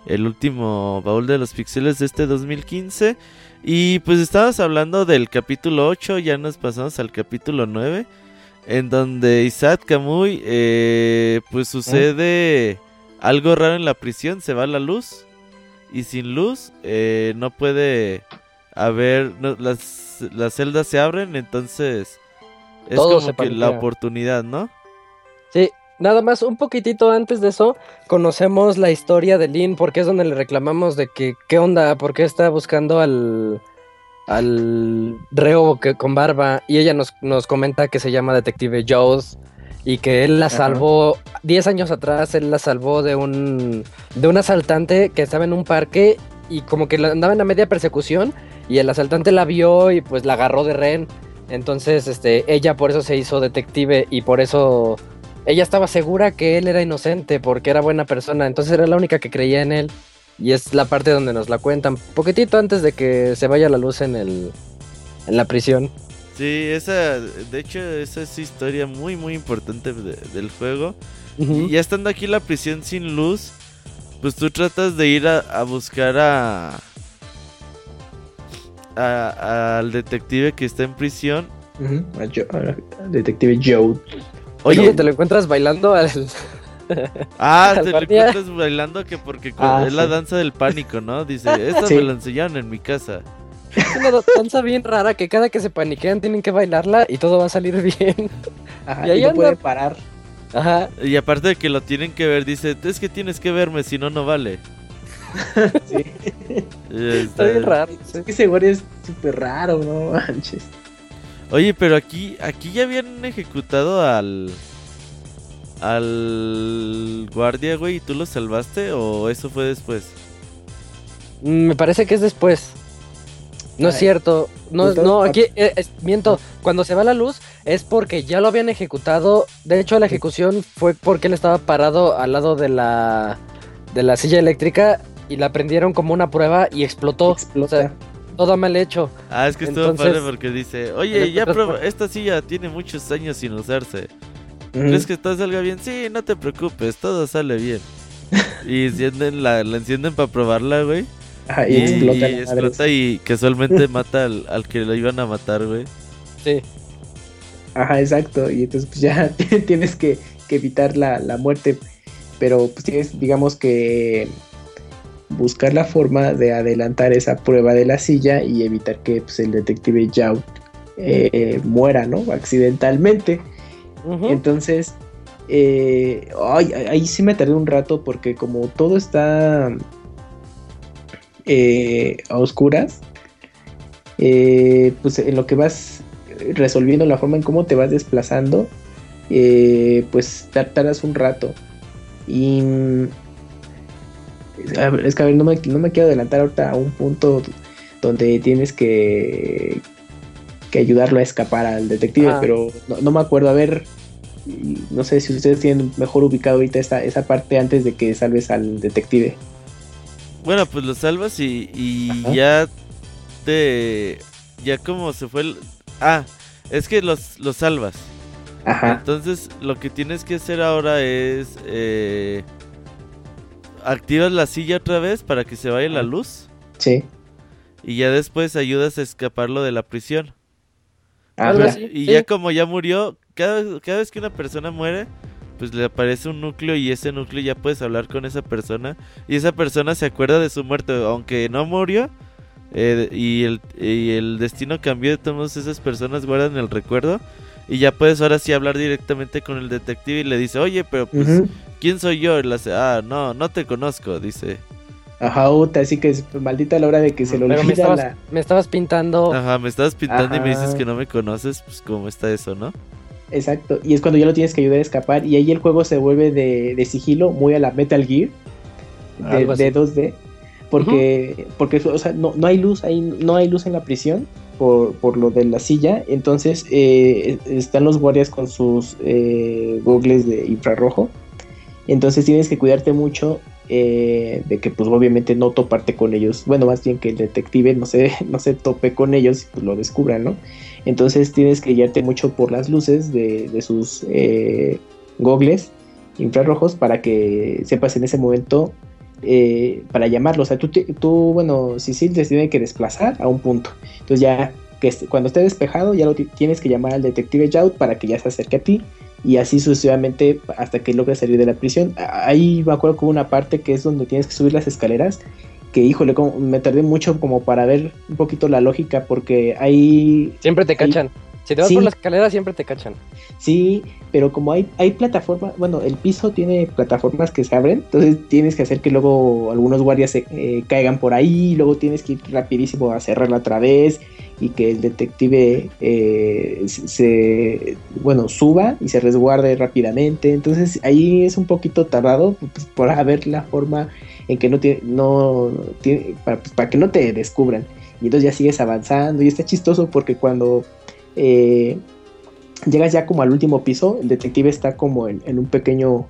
El último baúl de los pixeles de este 2015. Y pues estábamos hablando del capítulo 8. Ya nos pasamos al capítulo 9. En donde Isaac Kamui. Eh, pues sucede algo raro en la prisión. Se va la luz. Y sin luz eh, no puede haber. las, las celdas se abren. Entonces es como que la oportunidad, ¿no? Sí, Nada más, un poquitito antes de eso, conocemos la historia de Lynn, porque es donde le reclamamos de que, ¿qué onda? ¿Por qué está buscando al, al reo que, con barba? Y ella nos, nos comenta que se llama Detective Jones y que él la salvó, 10 años atrás, él la salvó de un, de un asaltante que estaba en un parque y como que andaba en la media persecución y el asaltante la vio y pues la agarró de rehén. Entonces, este, ella por eso se hizo detective y por eso ella estaba segura que él era inocente porque era buena persona, entonces era la única que creía en él. Y es la parte donde nos la cuentan, poquitito antes de que se vaya la luz en el en la prisión. Sí, esa, de hecho, esa es historia muy, muy importante del juego. Y ya estando aquí en la prisión sin luz, pues tú tratas de ir a, buscar a, al detective que está en prisión. detective Joe. Oye, te lo encuentras bailando al. Ah, te lo encuentras bailando que porque ah, es la danza del pánico, ¿no? Dice, esta me la enseñaron en mi casa. Es una danza bien rara que cada que se paniquean tienen que bailarla y todo va a salir bien. Ajá, y ahí no puede parar. Ajá. Y aparte de que lo tienen que ver, dice, es que tienes que verme, si no, no vale. sí. Está bien raro. Es que ese güey es súper raro, no manches. Oye, pero aquí, aquí ya habían ejecutado al. al guardia, güey, y tú lo salvaste o eso fue después? Mm, me parece que es después. No es cierto. No, no aquí eh, miento. Cuando se va la luz es porque ya lo habían ejecutado. De hecho, la ejecución fue porque él estaba parado al lado de la de la silla eléctrica y la prendieron como una prueba y explotó. Explota todo mal hecho. Ah, es que estuvo padre porque dice, oye, ya prueba, esta silla tiene muchos años sin usarse. ¿Crees que todo salga bien? Sí, no te preocupes, todo sale bien. y encienden la, la encienden para probarla, güey. y, explota, y, explota y casualmente mata al, al, que lo iban a matar, güey. Sí. Ajá, exacto. Y entonces pues ya tienes que, que evitar la, la muerte. Pero pues tienes, digamos que buscar la forma de adelantar esa prueba de la silla y evitar que pues, el detective Yao eh, muera, ¿no? Accidentalmente. Entonces, eh, ahí sí me tardé un rato porque como todo está eh, a oscuras, pues en lo que vas resolviendo la forma en cómo te vas desplazando, pues tardas un rato. Y es que a ver, no me, quiero adelantar ahorita a un punto donde tienes que, que ayudarlo a escapar al detective, ah. pero no, me acuerdo. A ver, no sé si ustedes tienen mejor ubicado ahorita esta, esa parte antes de que salves al detective. Bueno, pues lo salvas y, ya te... Ya como se fue el... Ah, es que los, los salvas. Ajá. Entonces lo que tienes que hacer ahora es... Eh, activas la silla otra vez para que se vaya la luz. Sí. Y ya después ayudas a escaparlo de la prisión. Ah, y ya como ya murió, cada, cada vez que una persona muere, pues le aparece un núcleo y ese núcleo ya puedes hablar con esa persona. Y esa persona se acuerda de su muerte, aunque no murió. Eh, y, el, y el destino cambió de todos esas personas guardan el recuerdo. Y ya puedes ahora sí hablar directamente con el detective y le dice, oye, pero pues, ¿quién soy yo? Y le hace, ah, no, no te conozco, dice. Ajá, Uta, así que es maldita la hora de que se lo olvida me estabas, me estabas pintando. Ajá, me estabas pintando y me dices que no me conoces, pues cómo está eso, ¿no? Exacto, y es cuando ya lo tienes que ayudar a escapar y ahí el juego se vuelve de, sigilo muy a la Metal Gear de, 2D porque porque o sea, no, no hay luz ahí no hay luz en la prisión por, por lo de la silla. Entonces eh, están los guardias con sus eh, gogles de infrarrojo. Entonces tienes que cuidarte mucho eh, de que pues obviamente no toparte con ellos. Bueno, más bien que el detective no se, no se tope con ellos y pues lo descubran, ¿no? Entonces tienes que guiarte mucho por las luces de, de sus gogles infrarrojos para que sepas en ese momento eh, para llamarlo. O sea, tú, tú bueno, si sí te tiene que desplazar a un punto. Entonces ya que cuando esté despejado ya lo tienes que llamar al detective Jout para que ya se acerque a ti y así sucesivamente hasta que logres salir de la prisión. Ahí me acuerdo con una parte que es donde tienes que subir las escaleras que híjole, me tardé mucho como para ver un poquito la lógica porque ahí... Siempre te cachan. Si te vas por la escalera siempre te cachan. Sí, pero como hay, hay plataformas, bueno, el piso tiene plataformas que se abren, entonces tienes que hacer que luego algunos guardias se, eh, caigan por ahí, luego tienes que ir rapidísimo a cerrarla otra vez y que el detective eh, se, bueno, suba y se resguarde rápidamente. Entonces ahí es un poquito tardado pues, por haber la forma en que no tiene, no tiene, para, para que no te descubran. Y entonces ya sigues avanzando y está chistoso porque cuando eh, llegas ya como al último piso, el detective está como en, un pequeño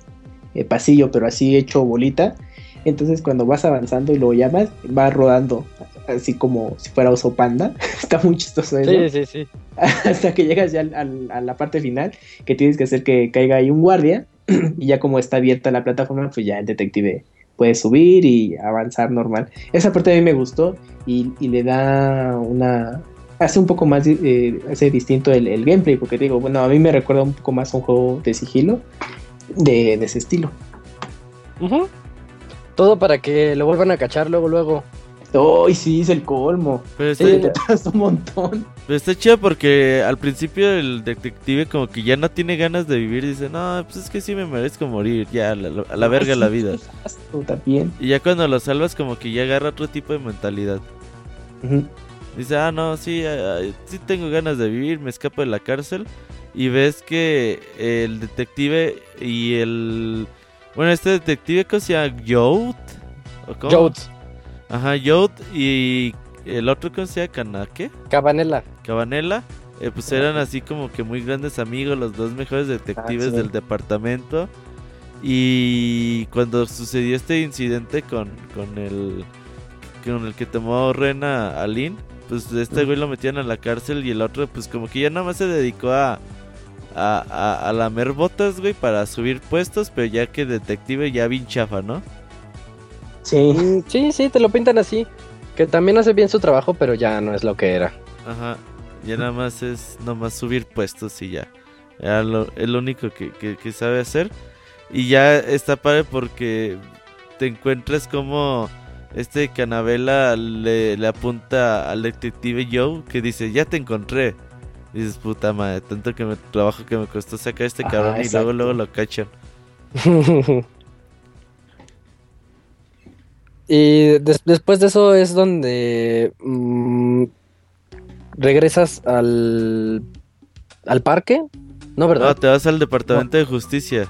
eh, pasillo, pero así hecho bolita. Entonces cuando vas avanzando y lo llamas, va rodando así como si fuera oso panda. está muy chistoso eso. Sí, sí, sí. Hasta que llegas ya a la parte final, que tienes que hacer que caiga ahí un guardia. y ya como está abierta la plataforma, pues ya el detective puede subir y avanzar normal. Esa parte a mí me gustó y le da una, hace un poco más eh, hace distinto el, gameplay, porque digo, bueno, a mí me recuerda un poco más a un juego de sigilo de, ese estilo. Todo para que lo vuelvan a cachar luego, luego. ¡Ay, sí, es el colmo! Pero está, un montón. Pero está chido porque al principio el detective como que ya no tiene ganas de vivir. Dice, no, pues es que sí me merezco morir. Ya, a la, verga la vida. También. Y ya cuando lo salvas como que ya agarra otro tipo de mentalidad. Dice, ah, no, sí, sí tengo ganas de vivir, me escapo de la cárcel. Y ves que el detective y el... Bueno, este detective, ¿cómo se llama? ¿Yout? Yout. Ajá, Yout y el otro, ¿cómo se llama? ¿Kanake? Cabanela. Cabanela. Eh, pues eran así como que muy grandes amigos, los dos mejores detectives ah, del departamento. Y cuando sucedió este incidente con, con el con el que tomó Rena a Lynn, pues este güey lo metían a la cárcel y el otro pues como que ya nada más se dedicó a, a, a, lamer botas, güey, para subir puestos, pero ya que detective ya bien chafa, ¿no? Sí. Mm, sí, sí, te lo pintan así. Que también hace bien su trabajo, pero ya no es lo que era. Ajá. Ya nada más es nomás subir puestos y ya. Es lo, único que, que, sabe hacer. Y ya está padre porque te encuentras como este Canavela le, le, apunta al detective Joe que dice, ya te encontré. dices, puta madre, tanto que me trabajo que me costó sacar este cabrón y luego luego lo cachan. y después de eso es donde mm, regresas al, al parque, ¿no verdad? No, te vas al departamento de justicia.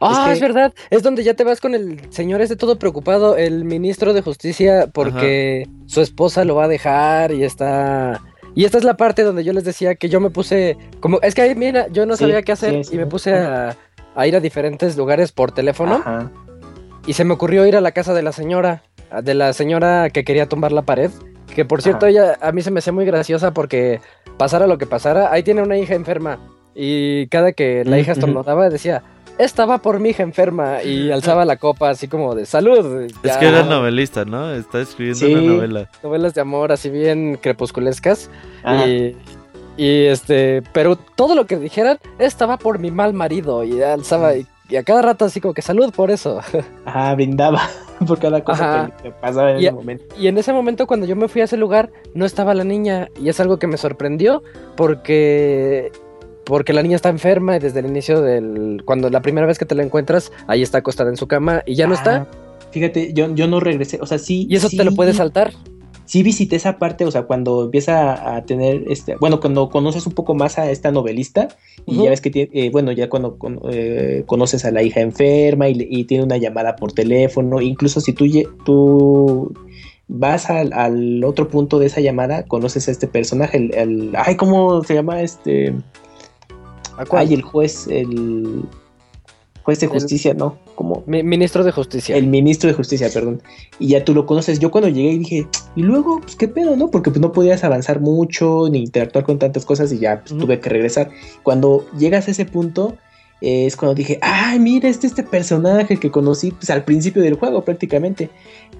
Ah, es, verdad. Es donde ya te vas con el señor ese todo preocupado, el ministro de justicia, porque su esposa lo va a dejar y está. Y esta es la parte donde yo les decía que yo me puse. Como, es que ahí, mira, yo no sabía qué hacer y me puse a, ir a diferentes lugares por teléfono. Y se me ocurrió ir a la casa de la señora, de la señora que quería tumbar la pared. Que por cierto, ella a mí se me hacía muy graciosa porque pasara lo que pasara, ahí tiene una hija enferma. Y cada que la hija estornudaba decía, estaba por mi hija enferma y alzaba la copa así como de salud. Es que era novelista, ¿no? Está escribiendo una novela. Novelas de amor así bien crepusculescas. Y, y, este, pero todo lo que dijeran estaba por mi mal marido y alzaba y, a cada rato así como que salud por eso. Ajá, brindaba por cada cosa que, pasaba en ese momento. Y en ese momento cuando yo me fui a ese lugar no estaba la niña y es algo que me sorprendió porque porque la niña está enferma y desde el inicio del. Cuando la primera vez que te la encuentras, ahí está acostada en su cama y ya no está. Ah, fíjate, yo, yo no regresé, o sea, sí. ¿Y eso te lo puedes saltar? Sí visité esa parte, o sea, cuando empieza a tener, este, bueno, cuando conoces un poco más a esta novelista y ya ves que tiene, eh, bueno, ya cuando eh, conoces a la hija enferma y, tiene una llamada por teléfono, incluso si tú, tú vas al, otro punto de esa llamada, conoces a este personaje, el, el ay, ¿cómo se llama este? Ay, el juez, el juez de justicia, ¿no? Como ministro de justicia. El ministro de justicia, perdón. Y ya tú lo conoces. Yo cuando llegué dije, y luego, pues qué pedo, ¿no? Porque pues no podías avanzar mucho ni interactuar con tantas cosas y ya pues, tuve que regresar. Cuando llegas a ese punto, es cuando dije, ay, mira, este este personaje que conocí pues, al principio del juego prácticamente.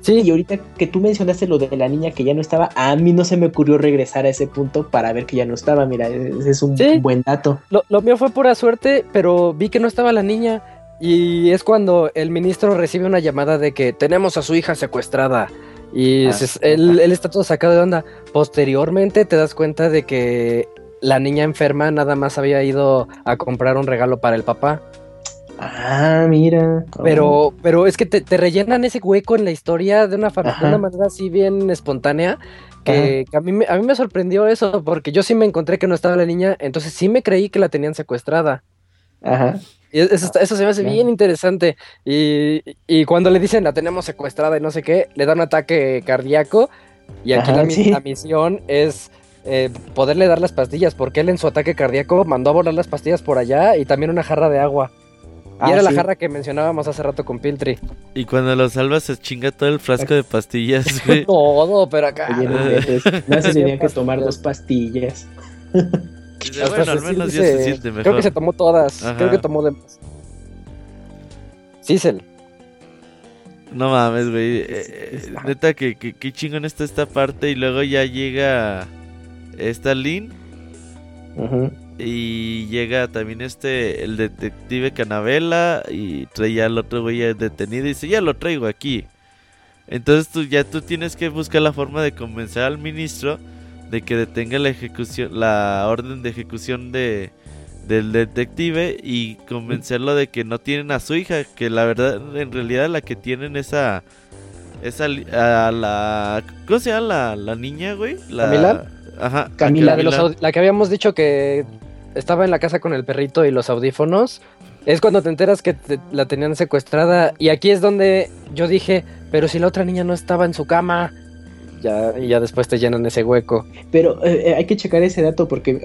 Sí. Y ahorita que tú mencionaste lo de la niña que ya no estaba, a mí no se me ocurrió regresar a ese punto para ver que ya no estaba. Mira, ese es un buen dato. Lo, lo mío fue pura suerte, pero vi que no estaba la niña. Y es cuando el ministro recibe una llamada de que tenemos a su hija secuestrada. Y ah. él, él, está todo sacado de onda. Posteriormente te das cuenta de que la niña enferma nada más había ido a comprar un regalo para el papá. Ah, mira. Pero, oh. pero es que te, rellenan ese hueco en la historia de una, una manera así bien espontánea. Que, a, mí, a mí me sorprendió eso, porque yo sí me encontré que no estaba la niña, entonces sí me creí que la tenían secuestrada. Ajá. Y eso, eso, se me hace bien interesante. Y, y, cuando le dicen la tenemos secuestrada y no sé qué, le da un ataque cardíaco. Y aquí la, misión es eh, poderle dar las pastillas, porque él en su ataque cardíaco mandó a volar las pastillas por allá y también una jarra de agua. Y ah, era la jarra que mencionábamos hace rato con Piltry. Y cuando lo salvas se chinga todo el frasco de pastillas, todo, pero acá. no se tenía que tomar dos pastillas. bueno, al menos ya se siente mejor. Creo que se tomó todas. Creo que tomó de más. Cecil. No mames, güey. Eh, eh, neta, que, que, chingón está esta parte. Y luego ya llega esta Lynn. Y llega también este, el detective Canavela. Y trae al otro güey detenido. Y dice: Ya lo traigo aquí. Entonces tú ya tú tienes que buscar la forma de convencer al ministro de que detenga la ejecución, la orden de ejecución de del detective y convencerlo de que no tienen a su hija, que la verdad en realidad la que tienen esa esa a la ¿cómo se llama la, la niña, güey? La Camila. Ajá, Camila, de los, la que habíamos dicho que estaba en la casa con el perrito y los audífonos. Es cuando te enteras que la tenían secuestrada y aquí es donde yo dije, pero si la otra niña no estaba en su cama, ya, y ya después te llenan ese hueco. Pero eh, eh, hay que checar ese dato porque,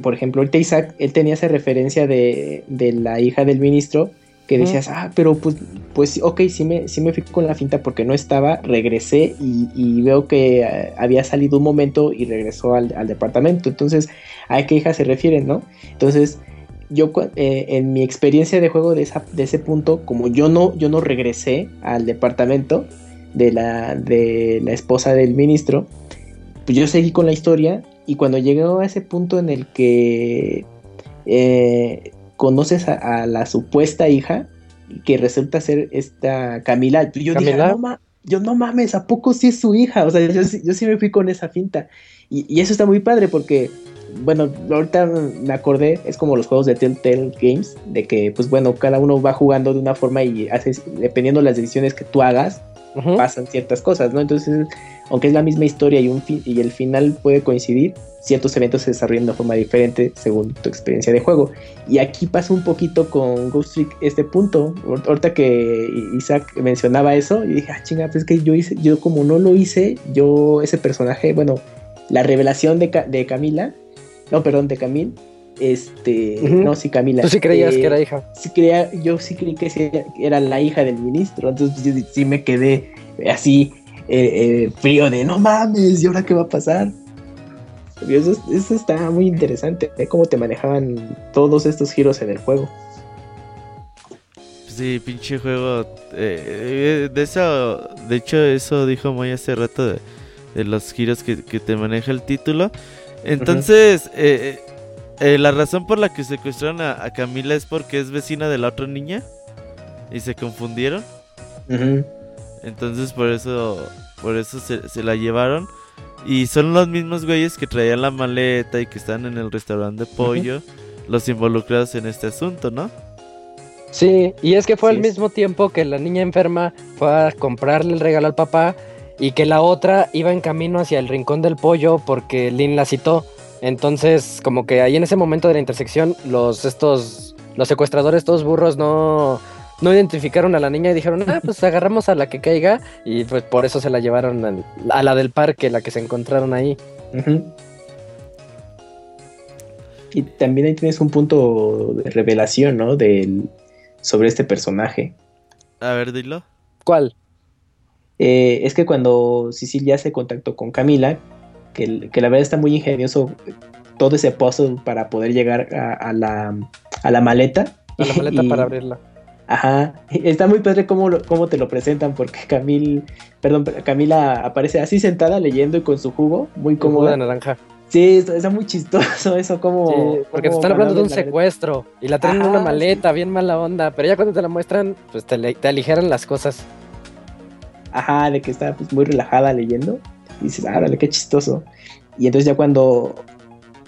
por ejemplo, ahorita Isaac, él tenía esa referencia de, de la hija del ministro que decías, ah, pero pues, pues ok, sí me, sí me fui con la finta porque no estaba, regresé y, veo que eh, había salido un momento y regresó al, departamento. Entonces, ¿a qué hija se refieren, no? Entonces, yo en mi experiencia de juego de, esa, de ese punto, como yo no, yo no regresé al departamento, de la, de la esposa del ministro, pues yo seguí con la historia y cuando llegó a ese punto en el que eh, conoces a, la supuesta hija, que resulta ser esta Camila, yo dije, no, yo no mames, ¿a poco sí es su hija? O sea, yo, sí me fui con esa finta. Y, eso está muy padre porque, bueno, ahorita me acordé, es como los juegos de Telltale Games, de que, pues bueno, cada uno va jugando de una forma y haces, dependiendo de las decisiones que tú hagas, pasan ciertas cosas, ¿no? Entonces, aunque es la misma historia y, un y el final puede coincidir, ciertos eventos se desarrollan de forma diferente según tu experiencia de juego. Y aquí pasa un poquito con Ghost Trick este punto. Ahorita que Isaac mencionaba eso, y dije, ah, chinga, pues es que yo hice, yo como no lo hice, yo ese personaje, bueno, la revelación de, de Camila, no, perdón, de Camille, este, no, sí, Camila. ¿Tú sí creías que era hija? Sí creía, yo sí creí que era la hija del ministro, entonces yo, sí me quedé así eh, eh, frío de no mames, ¿y ahora qué va a pasar? Eso, eso está muy interesante, ¿eh? cómo te manejaban todos estos giros en el juego. Sí, pinche juego. de eso, de hecho, eso dijo muy hace rato de, los giros que, te maneja el título. Entonces, eh, eh, la razón por la que secuestraron a, Camila es porque es vecina de la otra niña y se confundieron. Entonces por eso, por eso se, la llevaron. Y son los mismos güeyes que traían la maleta y que están en el restaurante de pollo, los involucrados en este asunto, ¿no? Sí, y es que fue al mismo tiempo que la niña enferma fue a comprarle el regalo al papá y que la otra iba en camino hacia el rincón del pollo porque Lynn la citó. Entonces, como que ahí en ese momento de la intersección, los estos, los secuestradores, todos burros, no, no identificaron a la niña y dijeron, ah, pues agarramos a la que caiga. Y pues por eso se la llevaron a la del parque, la que se encontraron ahí. Y también ahí tienes un punto de revelación, ¿no? Del, sobre este personaje. A ver, dilo. ¿Cuál? Eh, es que cuando Sicilia se contactó con Camila, que, la verdad está muy ingenioso todo ese puzzle para poder llegar a, la, a la, maleta la maleta para abrirla. Ajá, está muy padre cómo, cómo te lo presentan, porque Camil, perdón, Camila aparece así sentada leyendo y con su jugo, muy cómoda. de naranja. Sí, está muy chistoso eso, como... porque te están hablando de un secuestro y la traen en una maleta, bien mala onda, pero ya cuando te la muestran, pues te, te, aligeran las cosas. Ajá, de que está pues, muy relajada leyendo. Y dices, ah, dale, qué chistoso. Y entonces ya cuando,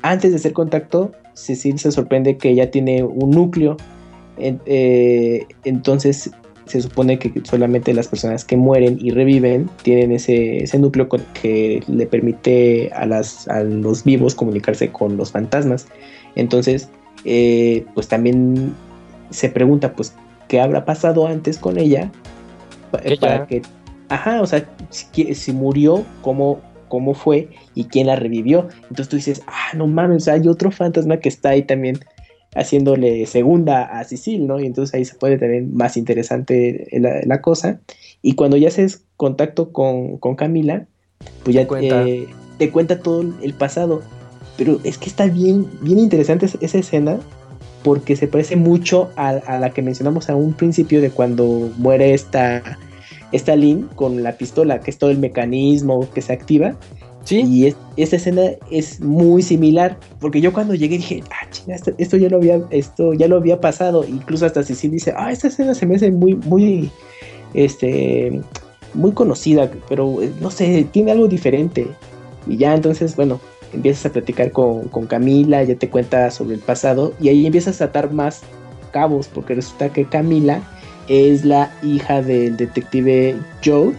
antes de hacer contacto, Cecil se sorprende que ella tiene un núcleo eh, entonces se supone que solamente las personas que mueren y reviven tienen ese, núcleo que le permite a, las, a los vivos comunicarse con los fantasmas. Entonces, eh, pues también se pregunta, pues, ¿qué habrá pasado antes con ella? Para que, ajá, o sea, si, murió, ¿cómo, cómo fue y quién la revivió. Entonces tú dices, ah, no mames, hay otro fantasma que está ahí también haciéndole segunda a Cecil, ¿no? Y entonces ahí se puede tener más interesante la, cosa. Y cuando ya haces contacto con, Camila, pues ya te, te cuenta todo el pasado. Pero es que está bien, bien interesante esa escena porque se parece mucho a, la que mencionamos a un principio de cuando muere esta, esta Lynn con la pistola, que es todo el mecanismo que se activa. Y es, esta escena es muy similar, porque yo cuando llegué dije, ah, chinga, esto, ya lo había, esto ya lo había pasado. Incluso hasta Cecil dice, ah, esta escena se me hace muy, muy, este, muy conocida, pero eh, no sé, tiene algo diferente. Y ya entonces, bueno, empiezas a platicar con, con Camila, ya te cuenta sobre el pasado, y ahí empiezas a atar más cabos, porque resulta que Camila es la hija del detective Joe.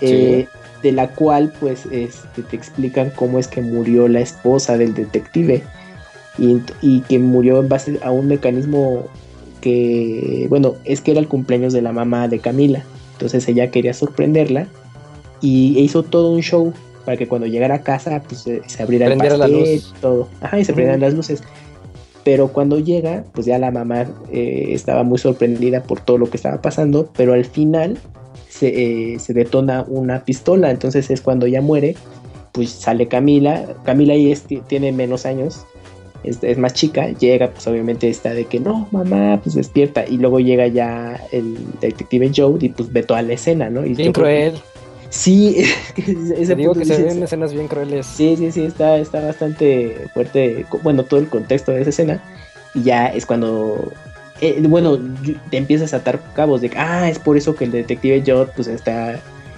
Eh, de la cual pues este, te explican cómo es que murió la esposa del detective. Y, que murió en base a un mecanismo que, bueno, es que era el cumpleaños de la mamá de Camila, entonces ella quería sorprenderla y hizo todo un show para que cuando llegara a casa pues se abriera el pastel, todo, ajá, y se prendieran las luces. Pero cuando llega, pues ya la mamá eh, estaba muy sorprendida por todo lo que estaba pasando, pero al final se, eh, se, detona una pistola, entonces es cuando ella muere, pues sale Camila, Camila ahí tiene menos años, es, es, más chica, llega, pues obviamente está de que no, mamá, pues despierta, y luego llega ya el detective Joe y pues ve toda la escena, ¿no? Y bien cruel. Sí, ese digo que se ven escenas bien crueles. Sí, sí, sí, está, está bastante fuerte, bueno, todo el contexto de esa escena, y ya es cuando eh, bueno, te empiezas a atar cabos de ah, es por eso que el detective Jot pues está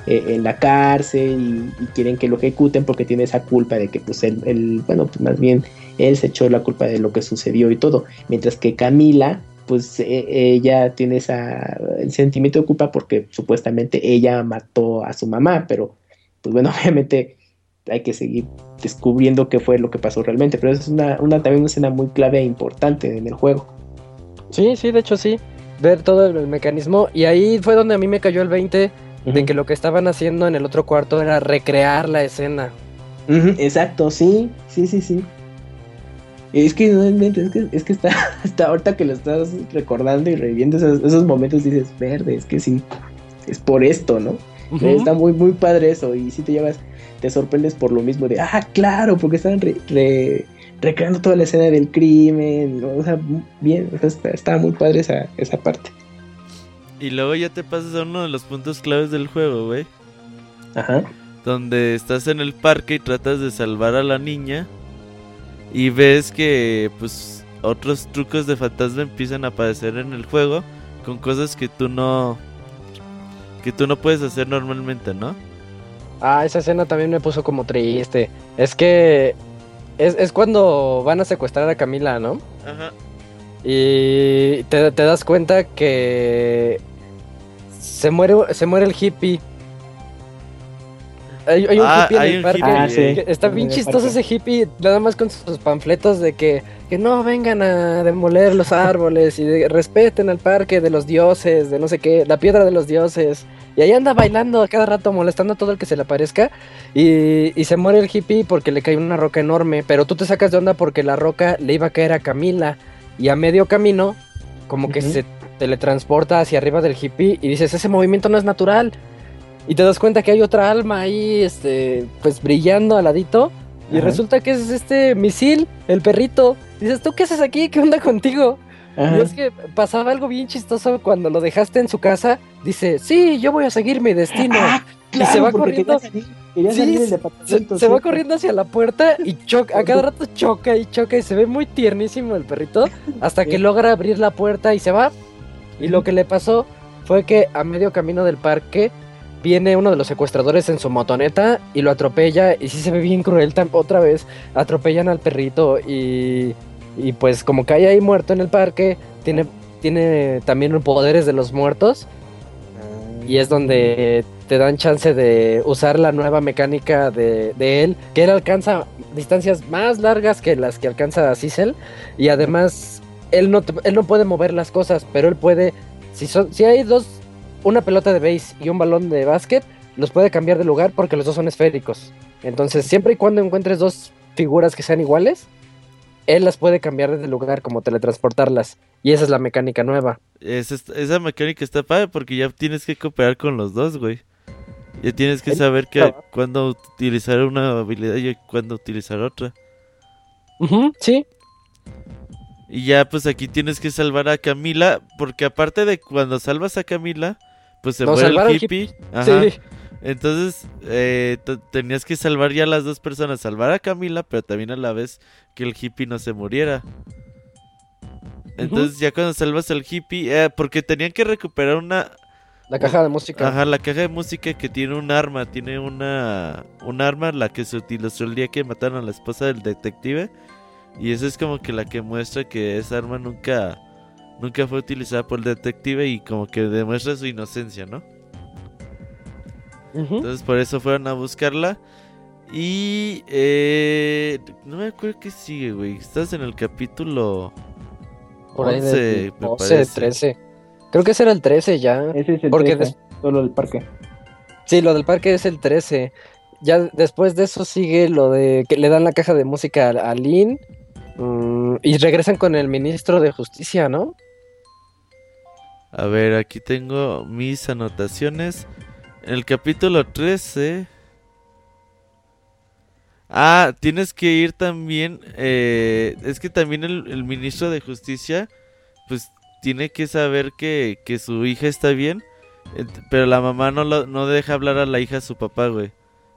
eh, en la cárcel y, quieren que lo ejecuten porque tiene esa culpa de que pues él, bueno, pues más bien él se echó la culpa de lo que sucedió y todo, mientras que Camila pues e, ella tiene esa sentimiento de culpa porque supuestamente ella mató a su mamá, pero pues bueno, obviamente hay que seguir descubriendo qué fue lo que pasó realmente, pero es una, una también una escena muy clave e importante en el juego. Sí, sí, de hecho sí. Ver todo el, mecanismo. Y ahí fue donde a mí me cayó el 20 de que lo que estaban haciendo en el otro cuarto era recrear la escena. exacto, sí, sí, sí, sí. Es que, es que, es que está, hasta ahorita que lo estás recordando y reviviendo esos, momentos, dices, verde, es que sí, es por esto, ¿no? Está muy, muy padre eso, y si te llevas, te sorprendes por lo mismo de, ah, claro, porque están re, recreando toda la escena del crimen, o sea, bien, está, muy padre esa, esa parte. Y luego ya te pasas a uno de los puntos claves del juego, güey. Ajá. Donde estás en el parque y tratas de salvar a la niña. Y ves que, pues, otros trucos de fantasma empiezan a aparecer en el juego. Con cosas que tú no. que tú no puedes hacer normalmente, ¿no? Ah, esa escena también me puso como triste. Es que es, cuando van a secuestrar a Camila, ¿no? Ajá. Y te, das cuenta que se muere, se muere el hippie. Hay, un ah, hippie en el parque. Ah, está bien chistoso ese hippie, nada más con sus panfletos de que, que no vengan a demoler los árboles y respeten el parque de los dioses, de no sé qué, la piedra de los dioses. Y ahí anda bailando a cada rato, molestando a todo el que se le aparezca. Y, se muere el hippie porque le cae una roca enorme. Pero tú te sacas de onda porque la roca le iba a caer a Camila. Y a medio camino, como que se teletransporta hacia arriba del hippie. Y dices, ese movimiento no es natural. Y te das cuenta que hay otra alma ahí, este, pues brillando al ladito. Y resulta que es este misil, el perrito. dices, ¿tú qué haces aquí? ¿Qué onda contigo? Y es que pasaba algo bien chistoso cuando lo dejaste en su casa. Dice, sí, yo voy a seguir mi destino. Ah, y se va corriendo. Quería Sí, salir del Se, departamento. se va corriendo hacia la puerta y choca, a cada rato choca y choca y se ve muy tiernísimo el perrito hasta que logra abrir la puerta y se va. Y lo que le pasó fue que a medio camino del parque viene uno de los secuestradores en su motoneta y lo atropella y sí se ve bien cruel otra vez. Atropellan al perrito y, y pues como cae ahí muerto en el parque, tiene, tiene también poderes de los muertos. Y es donde te dan chance de usar la nueva mecánica de, de él, que él alcanza distancias más largas que las que alcanza Cecil. Y además él no, te- él no puede mover las cosas, pero él puede, si, son, si hay dos, una pelota de base y un balón de básquet, los puede cambiar de lugar porque los dos son esféricos. Entonces, siempre y cuando encuentres dos figuras que sean iguales, él las puede cambiar de lugar, como teletransportarlas. Y esa es la mecánica nueva. Esa, mecánica está padre porque ya tienes que cooperar con los dos, güey. Ya tienes que saber que cuándo utilizar una habilidad y cuándo utilizar otra. Ujú, sí, Y ya pues aquí tienes que salvar a Camila porque aparte de cuando salvas a Camila, pues se No, muere el hippie. Ajá. sí. Entonces eh, te- tenías que salvar ya a las dos personas, salvar a Camila, pero también a la vez que el hippie no se muriera. Entonces ya cuando salvas al hippie, eh, porque tenían que recuperar una, La caja de música. Ajá, la caja de música que tiene un arma, tiene una un arma la que se utilizó el día que mataron a la esposa del detective y esa es como que la que muestra que esa arma nunca nunca fue utilizada por el detective y como que demuestra su inocencia, ¿no? Entonces por eso fueron a buscarla y eh, no me acuerdo qué sigue, güey. Estás en el capítulo Por ahí 11, del me 12, parece. 13. Creo que ese era el 13 ya. Ese es el Porque 13, solo el parque. Sí, lo del parque es el 13. Ya después de eso sigue lo de que le dan la caja de música a, a Lynn. mm, y regresan con el ministro de justicia, ¿no? A ver, aquí tengo mis anotaciones. El capítulo 13. Ah, tienes que ir también. eh, es que también el, el ministro de Justicia, pues tiene que saber que, que su hija está bien. Pero la mamá no, lo- no deja hablar a la hija a su papá, güey.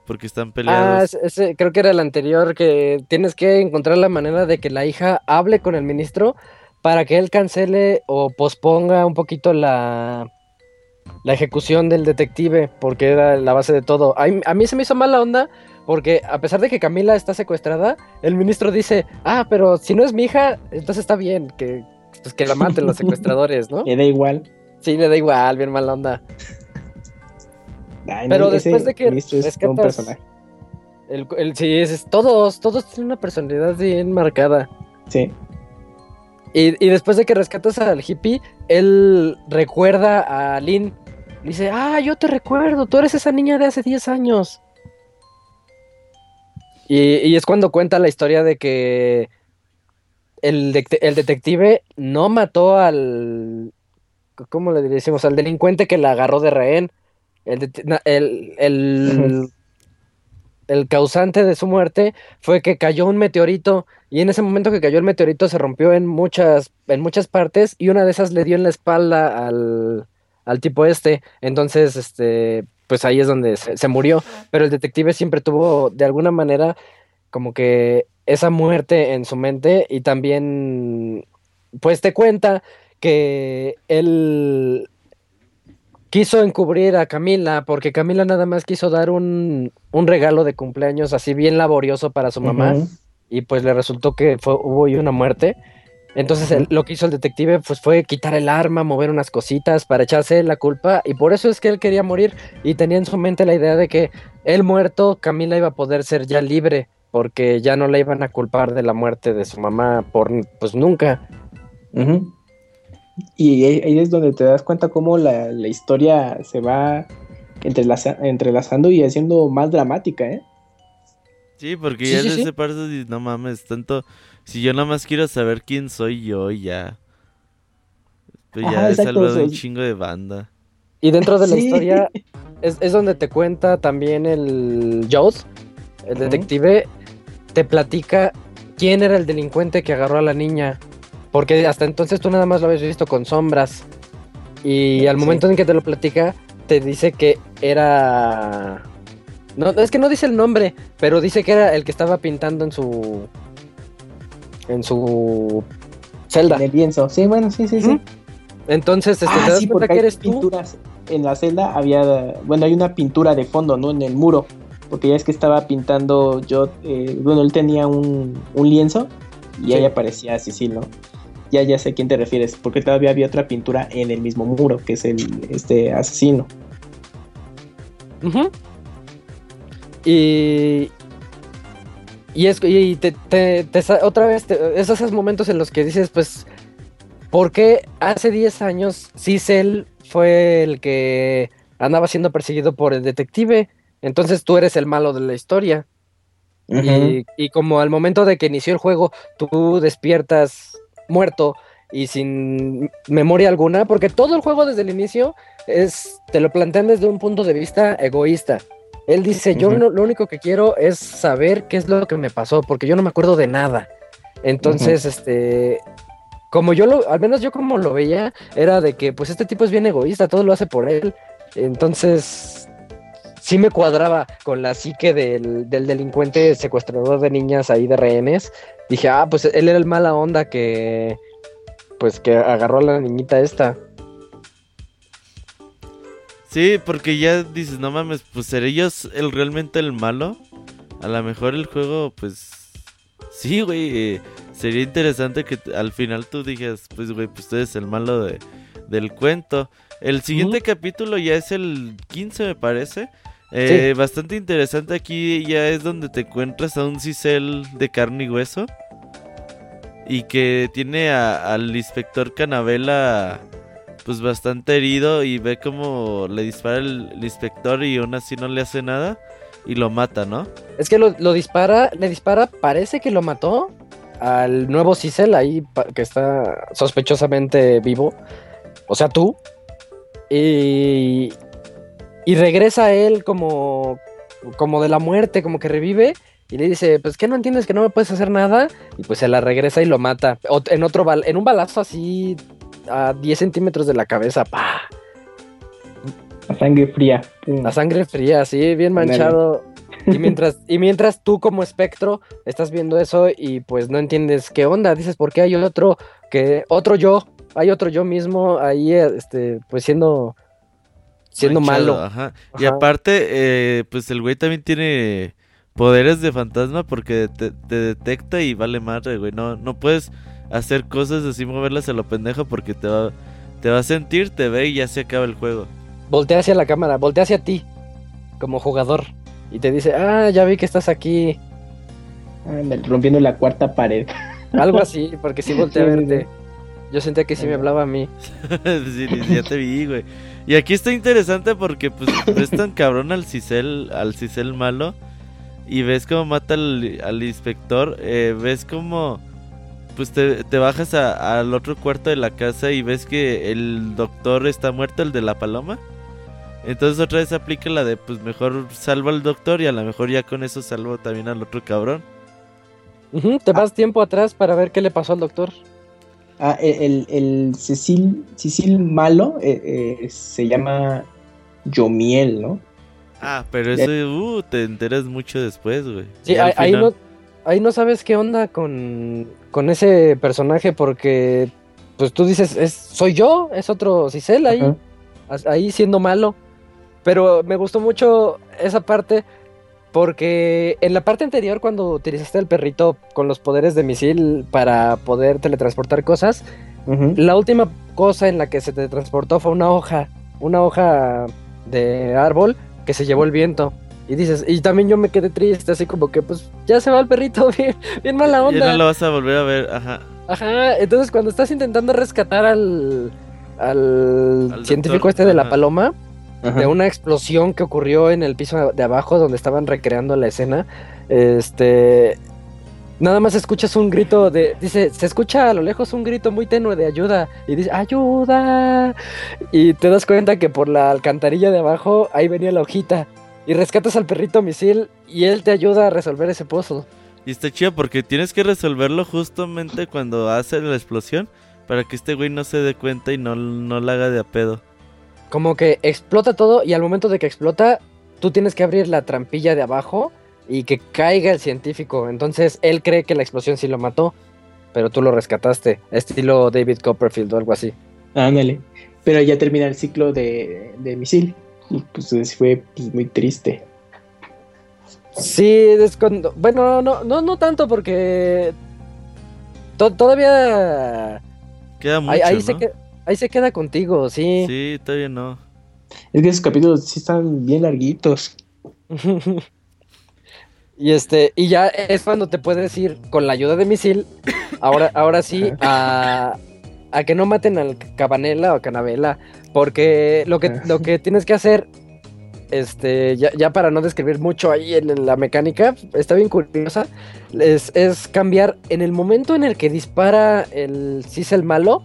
Porque están Ah, peleados. ese, ese- creo que era el anterior, que tienes que encontrar la manera de que la hija hable con el ministro para que él cancele o posponga un poquito la, la ejecución del detective, porque era la base de todo. A, mí- a mí se me hizo mala onda, porque a pesar de que Camila está secuestrada, el ministro dice, ah, pero si no es mi hija, entonces está bien, que, pues, que la maten los secuestradores, ¿no? Le da igual. Sí, le da igual, bien mala onda. Ay, no, Pero después de que ministro es un rescatas- personaje. El, el- sí, es, es- todos, todos tienen una personalidad bien marcada. Sí. Y, y después de que rescatas al hippie, él recuerda a Lynn. Dice, ah, yo te recuerdo, tú eres esa niña de hace 10 años. Y, y es cuando cuenta la historia de que el, el detective no mató al... ¿Cómo le decimos? Al delincuente que la agarró de rehén. El, el, el causante de su muerte fue que cayó un meteorito y en ese momento que cayó el meteorito se rompió en muchas, en muchas partes y una de esas le dio en la espalda al, al tipo este. Entonces, este, pues ahí es donde se, se murió. Pero el detective siempre tuvo, de alguna manera, como que esa muerte en su mente y también, pues te cuenta que él quiso encubrir a Camila porque Camila nada más quiso dar un, un regalo de cumpleaños así bien laborioso para su mamá y pues le resultó que fue, hubo una muerte. Entonces el- lo que hizo el detective pues fue quitar el arma, mover unas cositas para echarse la culpa y por eso es que él quería morir y tenía en su mente la idea de que él muerto Camila iba a poder ser ya libre porque ya no la iban a culpar de la muerte de su mamá por pues nunca. Y ahí es donde te das cuenta cómo la, la historia se va entrelaza- entrelazando y haciendo más dramática, ¿eh? Sí, porque Sí, ya sí, en sí. ese parte no mames, tanto. Si yo nada más quiero saber quién soy yo, ya. Pues ya Ajá, he exacto, salvado un chingo de banda. Y dentro de la Sí. historia es, es donde te cuenta también el Jode, el detective, te platica quién era el delincuente que agarró a la niña. Porque hasta entonces tú nada más lo habías visto con sombras. Y al momento en que te lo platica, te dice que era. No, es que no dice el nombre, pero dice que era el que estaba pintando en su. En su celda. En el lienzo. Sí, bueno, sí, sí, sí. Entonces, este, Ah, ¿te das sí, cuenta porque que hay eres tú? pinturas. En la celda había, bueno, hay una pintura de fondo, ¿no? En el muro. Porque ya es que estaba pintando yo, eh, bueno, él tenía un, un lienzo y Sí. ahí aparecía Cecil, ¿no? Ya, ya sé a quién te refieres, porque todavía había otra pintura en el mismo muro, que es el, este asesino. Ujú. Y. Y es y te, te- te sa- otra vez, es esos momentos en los que dices, pues, ¿por qué hace 10 años Cecil fue el que andaba siendo perseguido por el detective? Entonces tú eres el malo de la historia. Y, y como al momento de que inició el juego, tú despiertas muerto y sin memoria alguna, porque todo el juego desde el inicio es, te lo plantean desde un punto de vista egoísta. Él dice, yo no- lo único que quiero es saber qué es lo que me pasó, porque yo no me acuerdo de nada. Entonces, este, como yo lo, al menos yo como lo veía, era de que pues este tipo es bien egoísta, todo lo hace por él. Entonces, sí me cuadraba con la psique del, del delincuente secuestrador de niñas ahí de rehenes. Dije, ah, pues él era el mala onda que, pues que agarró a la niñita esta. Sí, porque ya dices, no mames, pues seré yo el realmente el malo. A lo mejor el juego, pues. Sí, güey. eh, sería interesante que al final tú digas, pues, güey, pues tú eres el malo de, del cuento. El siguiente capítulo ya es el 15, me parece. Eh, Bastante interesante aquí ya es donde te encuentras a un Cicel de carne y hueso. Y que tiene a- al inspector Canavela pues bastante herido y ve como le dispara el, el inspector y aún así no le hace nada y lo mata, ¿no? Es que lo, lo dispara, le dispara, parece que lo mató al nuevo Cicel ahí que está sospechosamente vivo. O sea, tú. Y, y regresa a él como, como de la muerte, como que revive. Y le dice, pues que no entiendes que no me puedes hacer nada. Y pues se la regresa y lo mata. O- en otro bal- en un balazo así a 10 centímetros de la cabeza. ¡pah! A sangre fría. Pum. La sangre fría, sí, bien manchado. Y mientras, y mientras tú como espectro estás viendo eso y pues no entiendes qué onda, dices, ¿por qué hay otro que otro yo? Hay otro yo mismo ahí, este, pues siendo siendo Manchado, malo. Ajá. Y Ajá. aparte, eh, pues el güey también tiene poderes de fantasma porque te, te detecta y vale madre, güey. No, no puedes hacer cosas así, moverlas a lo pendejo porque te va, te va a sentir, te ve y ya se acaba el juego. Voltea hacia la cámara, voltea hacia ti como jugador y te dice, "Ah, ya vi que estás aquí." Rompiendo la cuarta pared. Algo así, porque sí voltea a Sí, sí, verte. Yo sentía que sí me hablaba a mí. Sí, ya te vi, güey. Y aquí está interesante porque pues ves tan cabrón al Cicel, al Cicel malo. Y ves cómo mata al, al inspector. eh, ves como pues te, te bajas a- al otro cuarto de la casa y ves que el doctor está muerto, el de la paloma. Entonces otra vez aplica la de pues mejor salvo al doctor y a lo mejor ya con eso salvo también al otro cabrón. Te vas tiempo atrás para ver qué le pasó al doctor. Ah, el, el, el Cecil, Cecil malo eh, eh, se llama Yomiel, ¿no? Ah, pero eso uh, te enteras mucho después, güey. Sí, ahí, ahí no, ahí no sabes qué onda con, con ese personaje porque pues tú dices, es, soy yo, es otro Cicel ahí, Ajá. ahí siendo malo. Pero me gustó mucho esa parte porque en la parte anterior cuando utilizaste al perrito con los poderes de misil para poder teletransportar cosas, la última cosa en la que se teletransportó fue una hoja, una hoja de árbol que se llevó el viento. Y dices, y también yo me quedé triste, así como que pues ya se va el perrito, bien, bien mala Ya onda. no lo vas a volver a ver, ajá. Ajá, entonces cuando estás intentando rescatar al, al, Al científico doctor, este de la paloma, Ajá. de una explosión que ocurrió en el piso de abajo donde estaban recreando la escena, este... Nada más escuchas un grito de... Dice, se escucha a lo lejos un grito muy tenue de ayuda. Y dice, ayuda. Y te das cuenta que por la alcantarilla de abajo ahí venía la hojita. Y rescatas al perrito misil y él te ayuda a resolver ese puzzle. Y está chido porque tienes que resolverlo justamente cuando hace la explosión para que este güey no se dé cuenta y no, no la haga de a pedo. Como que explota todo y al momento de que explota, tú tienes que abrir la trampilla de abajo y que caiga el científico. Entonces él cree que la explosión sí lo mató, pero tú lo rescataste, estilo David Copperfield o algo así. Ándale. Pero ya termina el ciclo de, de misil. Y pues fue pues, muy triste. Sí, es cuando... Bueno, no, no, no tanto porque to- todavía Queda mucho, ahí, ahí ¿no? se que- ahí se queda contigo, sí. Sí, todavía no. Es que esos capítulos sí están bien larguitos. y este, y ya es cuando te puedes ir con la ayuda de misil, ahora, ahora sí, a, a que no maten al Cabanela o Canabela, porque lo que, lo que tienes que hacer, este, ya, ya para no describir mucho ahí en, en la mecánica, está bien curiosa, es, es cambiar en el momento en el que dispara el el malo,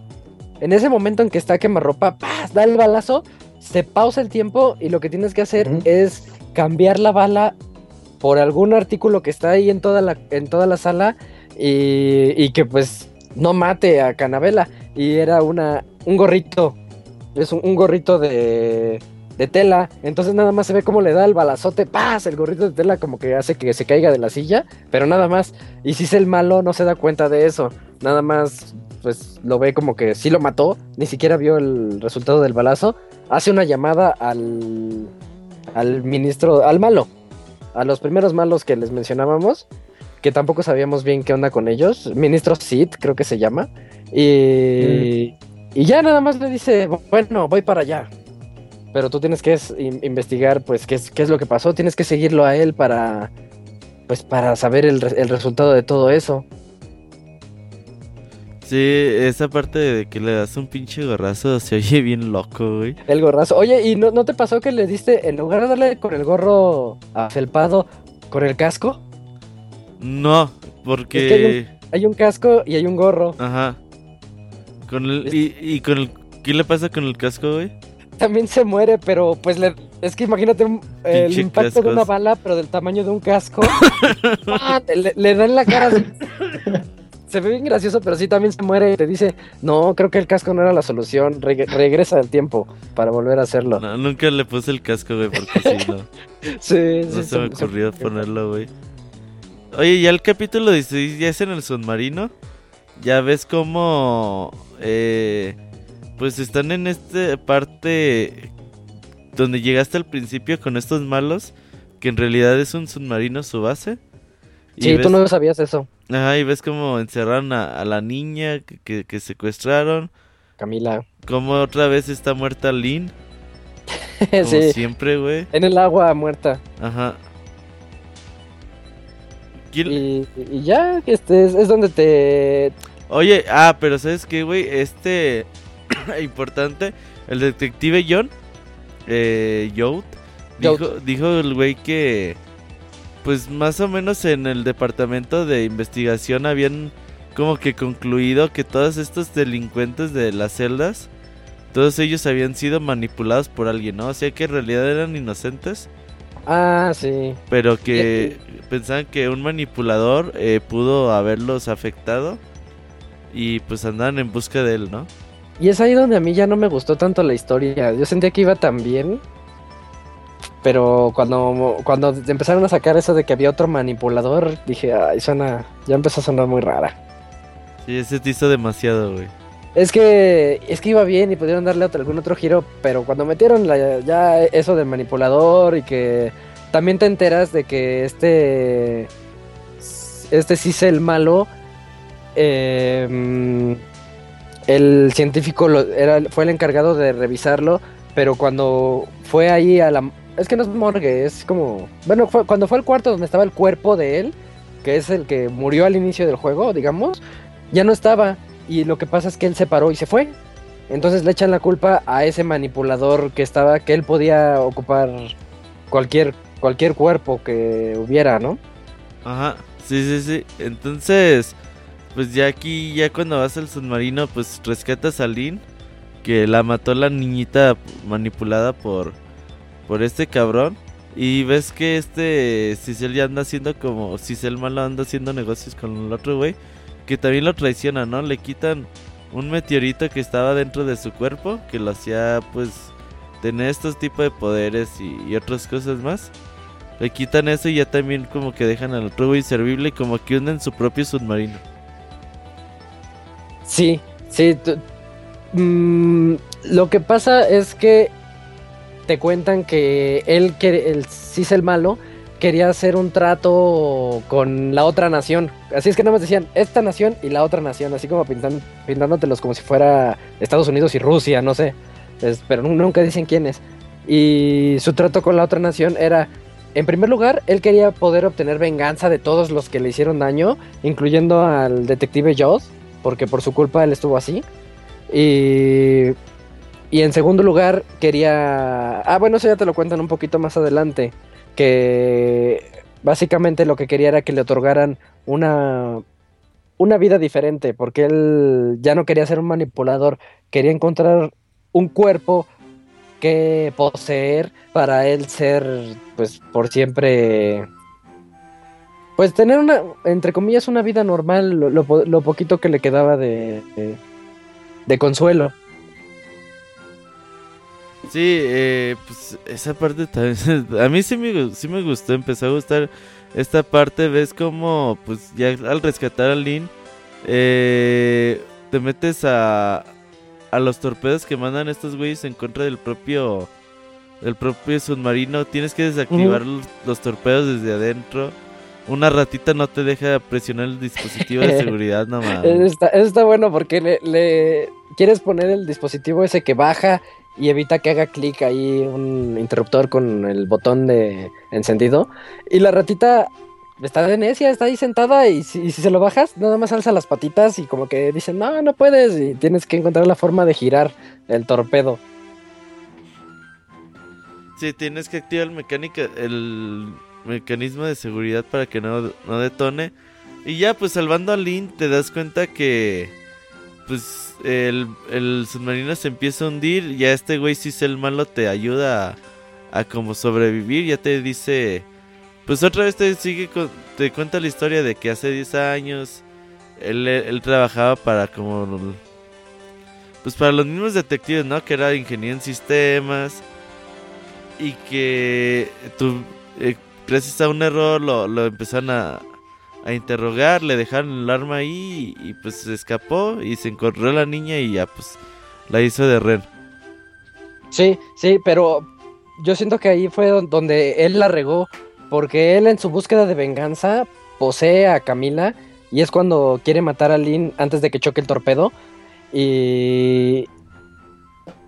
en ese momento en que está quemarropa, ¡paz! da el balazo, se pausa el tiempo y lo que tienes que hacer es cambiar la bala por algún artículo que está ahí en toda la, en toda la sala y, y que pues no mate a Canabela. Y era una, un gorrito, es un, un gorrito de, de tela. Entonces nada más se ve cómo le da el balazote, ¡paz! El gorrito de tela como que hace que se caiga de la silla, pero nada más. Y si es el malo no se da cuenta de eso. Nada más pues lo ve como que sí lo mató, ni siquiera vio el resultado del balazo. Hace una llamada al, al ministro, al malo, a los primeros malos que les mencionábamos, que tampoco sabíamos bien qué onda con ellos. Ministro Sid, creo que se llama. Y, y ya nada más le dice, bueno, voy para allá. Pero tú tienes que es- in- investigar, pues, qué es, qué es lo que pasó. Tienes que seguirlo a él para, pues, para saber el, el resultado de todo eso. Sí, esa parte de que le das un pinche gorrazo se oye bien loco, güey. El gorrazo. Oye, ¿y no, no te pasó que le diste, en lugar de darle con el gorro afelpado, con el casco? No, porque... Es que hay Hay un casco y hay un gorro. Ajá. Con el... Y, y con el... ¿Qué le pasa con el casco, güey? También se muere, pero pues le... es que imagínate un- el impacto de una bala, pero del tamaño de un casco. ¡Ah! Le, le da en la cara. así. Se ve bien gracioso, pero sí también se muere y te dice, no, creo que el casco no era la solución, reg- regresa al tiempo para volver a hacerlo. No, nunca le puse el casco, güey, porque sí, no. Sí, No sí, se me ocurrió ponerlo, güey. Oye, ya el capítulo 16 ya es en el submarino. Ya ves cómo... Eh, pues están en esta parte donde llegaste al principio con estos malos. Que en realidad es un submarino su base. Y Sí, ves, tú no sabías eso, Ajá, y ves cómo encerraron a, a la niña que, que- que secuestraron. Camila. Como otra vez está muerta Lynn. Como sí, siempre, güey. en el agua muerta. Ajá. ¿Quién- Y, y ya, este es, es donde te... Oye, ah, pero ¿sabes qué, güey? Este... importante. El detective John. Eh... Yout. Dijo, Yout. dijo el güey que... Pues más o menos en el departamento de investigación habían como que concluido que todos estos delincuentes de las celdas... Todos ellos habían sido manipulados por alguien, ¿no? O sea que en realidad eran inocentes. Ah, sí. Pero que pensaban que un manipulador eh, pudo haberlos afectado. Y pues andaban en busca de él, ¿no? Y es ahí donde a mí ya no me gustó tanto la historia. Yo sentía que iba tan bien. Pero cuando, cuando empezaron a sacar eso de que había otro manipulador, dije, ay, suena, ya empezó a sonar muy rara. Sí, ese te hizo demasiado, güey. Es que, es que iba bien y pudieron darle otro- algún otro giro, pero cuando metieron la- ya eso del manipulador y que también te enteras de que este, este sí es el malo, eh, mm, el científico lo- era, fue el encargado de revisarlo, pero cuando fue ahí a la... Es que no es morgue, es como... Bueno, cuando fue al cuarto donde estaba el cuerpo de él, que es el que murió al inicio del juego, digamos, ya no estaba. Y lo que pasa es que él se paró y se fue. Entonces le echan la culpa a ese manipulador que estaba, que él podía ocupar cualquier, cualquier cuerpo que hubiera, ¿no? Ajá, sí, sí, sí. Entonces, pues ya aquí, ya cuando vas al submarino, pues rescatas a Lynn. Que la mató la niñita manipulada por, por este cabrón. Y ves que este Cicel ya anda haciendo como. Cicel malo anda haciendo negocios con el otro güey. Que también lo traiciona, ¿no? Le quitan un meteorito que estaba dentro de su cuerpo. Que lo hacía, pues, tener estos tipos de poderes y, y otras cosas más. Le quitan eso y ya también como que dejan al otro güey inservible y como que hunden su propio submarino. Sí, sí. mm, lo que pasa es que te cuentan que él, que el Cicel malo, quería hacer un trato con la otra nación. Así es que nada más decían esta nación y la otra nación, así como pintan, pintándotelos como si fuera Estados Unidos y Rusia, no sé. Es- pero nu- nunca dicen quiénes. Y su trato con la otra nación era, en primer lugar, él quería poder obtener venganza de todos los que le hicieron daño, incluyendo al detective Jaws, porque por su culpa él estuvo así. Y, y en segundo lugar, quería... Ah, bueno, eso ya te lo cuentan un poquito más adelante, que básicamente lo que quería era que le otorgaran una, una vida diferente, porque él ya no quería ser un manipulador, quería encontrar un cuerpo que poseer para él ser, pues, por siempre... Pues tener una, entre comillas, una vida normal, lo, lo po- lo poquito que le quedaba de, de consuelo. Sí, eh, pues esa parte también. A mí sí me, sí me gustó, empezó a gustar esta parte. Ves como, pues ya al rescatar a Lynn, eh, te metes a, a los torpedos que mandan estos güeyes en contra del propio, del propio submarino. Tienes que desactivar los, los torpedos desde adentro. Una ratita no te deja presionar el dispositivo de seguridad, no mames. Eso está, eso está bueno porque le, le- quieres poner el dispositivo ese que baja y evita que haga clic ahí un interruptor con el botón de encendido. Y la ratita está de necia, está ahí sentada y si, se lo bajas, nada más alza las patitas y como que dice, no, no puedes y tienes que encontrar la forma de girar el torpedo. Sí, tienes que activar el, mecánica, el mecanismo de seguridad para que no, no detone. Y ya, pues salvando a Lynn, te das cuenta que pues el, submarino se empieza a hundir. Ya este güey, si es el malo, te ayuda a, como sobrevivir. Ya te dice, pues otra vez te sigue, te cuenta la historia de que hace 10 años él, él trabajaba para como... Pues para los mismos detectives, ¿no? Que era ingeniero en sistemas y que tú, eh, gracias a un error lo, lo empezaron a, a interrogar, le dejaron el arma ahí y, pues se escapó y se encontró la niña y ya pues la hizo de ren. Sí, sí, pero yo siento que ahí fue don- donde él la regó, porque él en su búsqueda de venganza posee a Camila y es cuando quiere matar a Lynn antes de que choque el torpedo y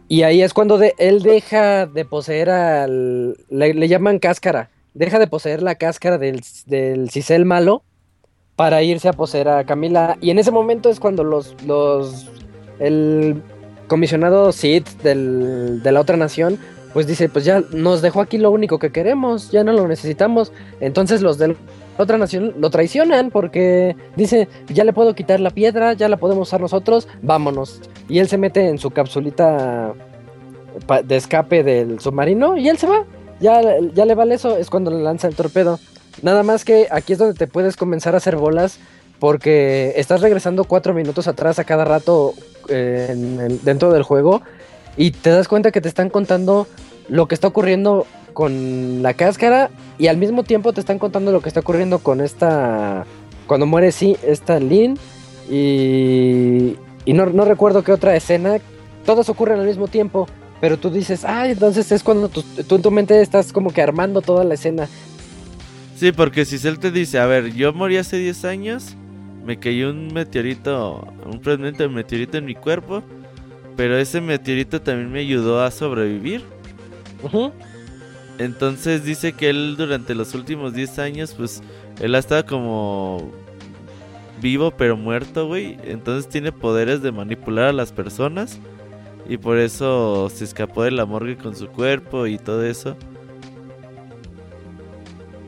y ahí es cuando él deja de poseer al le, le llaman cáscara, deja de poseer la cáscara del del Cicel malo para irse a poseer a Camila y en ese momento es cuando los los el comisionado Sid del, de la otra nación, pues dice, pues ya nos dejó aquí lo único que queremos, ya no lo necesitamos. Entonces los de la otra nación lo traicionan porque dice, ya le puedo quitar la piedra, ya la podemos usar nosotros, vámonos. Y él se mete en su capsulita de escape del submarino y él se va. Ya, ya le vale eso, es cuando le lanza el torpedo. Nada más que aquí es donde te puedes comenzar a hacer bolas porque estás regresando cuatro minutos atrás a cada rato eh, en dentro del juego y te das cuenta que te están contando lo que está ocurriendo con la cáscara y al mismo tiempo te están contando lo que está ocurriendo con esta cuando muere sí esta Lynn y, y no, no recuerdo qué otra escena. Todos ocurren al mismo tiempo pero tú dices ah entonces es cuando tú en tu mente estás como que armando toda la escena Sí, porque si él te dice, a ver, yo morí hace 10 años, me cayó un meteorito, un fragmento de meteorito en mi cuerpo, pero ese meteorito también me ayudó a sobrevivir. Entonces dice que él durante los últimos 10 años, pues, él ha estado como vivo pero muerto, güey. Entonces tiene poderes de manipular a las personas. Y por eso se escapó de la morgue con su cuerpo y todo eso.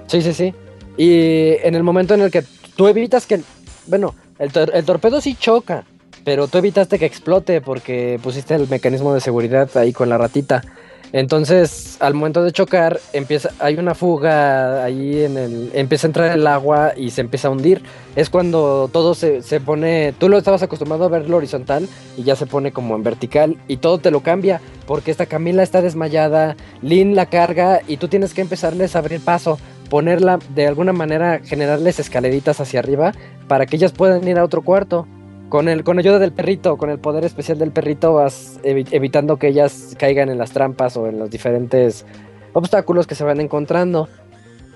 Sí, sí, sí. Y en el momento en el que tú evitas que, bueno, el, el torpedo sí choca, pero tú evitaste que explote porque pusiste el mecanismo de seguridad ahí con la ratita. Entonces, al momento de chocar, empieza, hay una fuga ahí en el, empieza a entrar el agua y se empieza a hundir. Es cuando todo se, se pone, tú lo estabas acostumbrado a verlo horizontal y ya se pone como en vertical y todo te lo cambia porque esta Camila está desmayada, Lynn la carga y tú tienes que empezarles a abrir paso, ponerla de alguna manera, generarles escaleritas hacia arriba para que ellas puedan ir a otro cuarto. Con, el, con ayuda del perrito, con el poder especial del perrito, vas evitando que ellas caigan en las trampas o en los diferentes obstáculos que se van encontrando.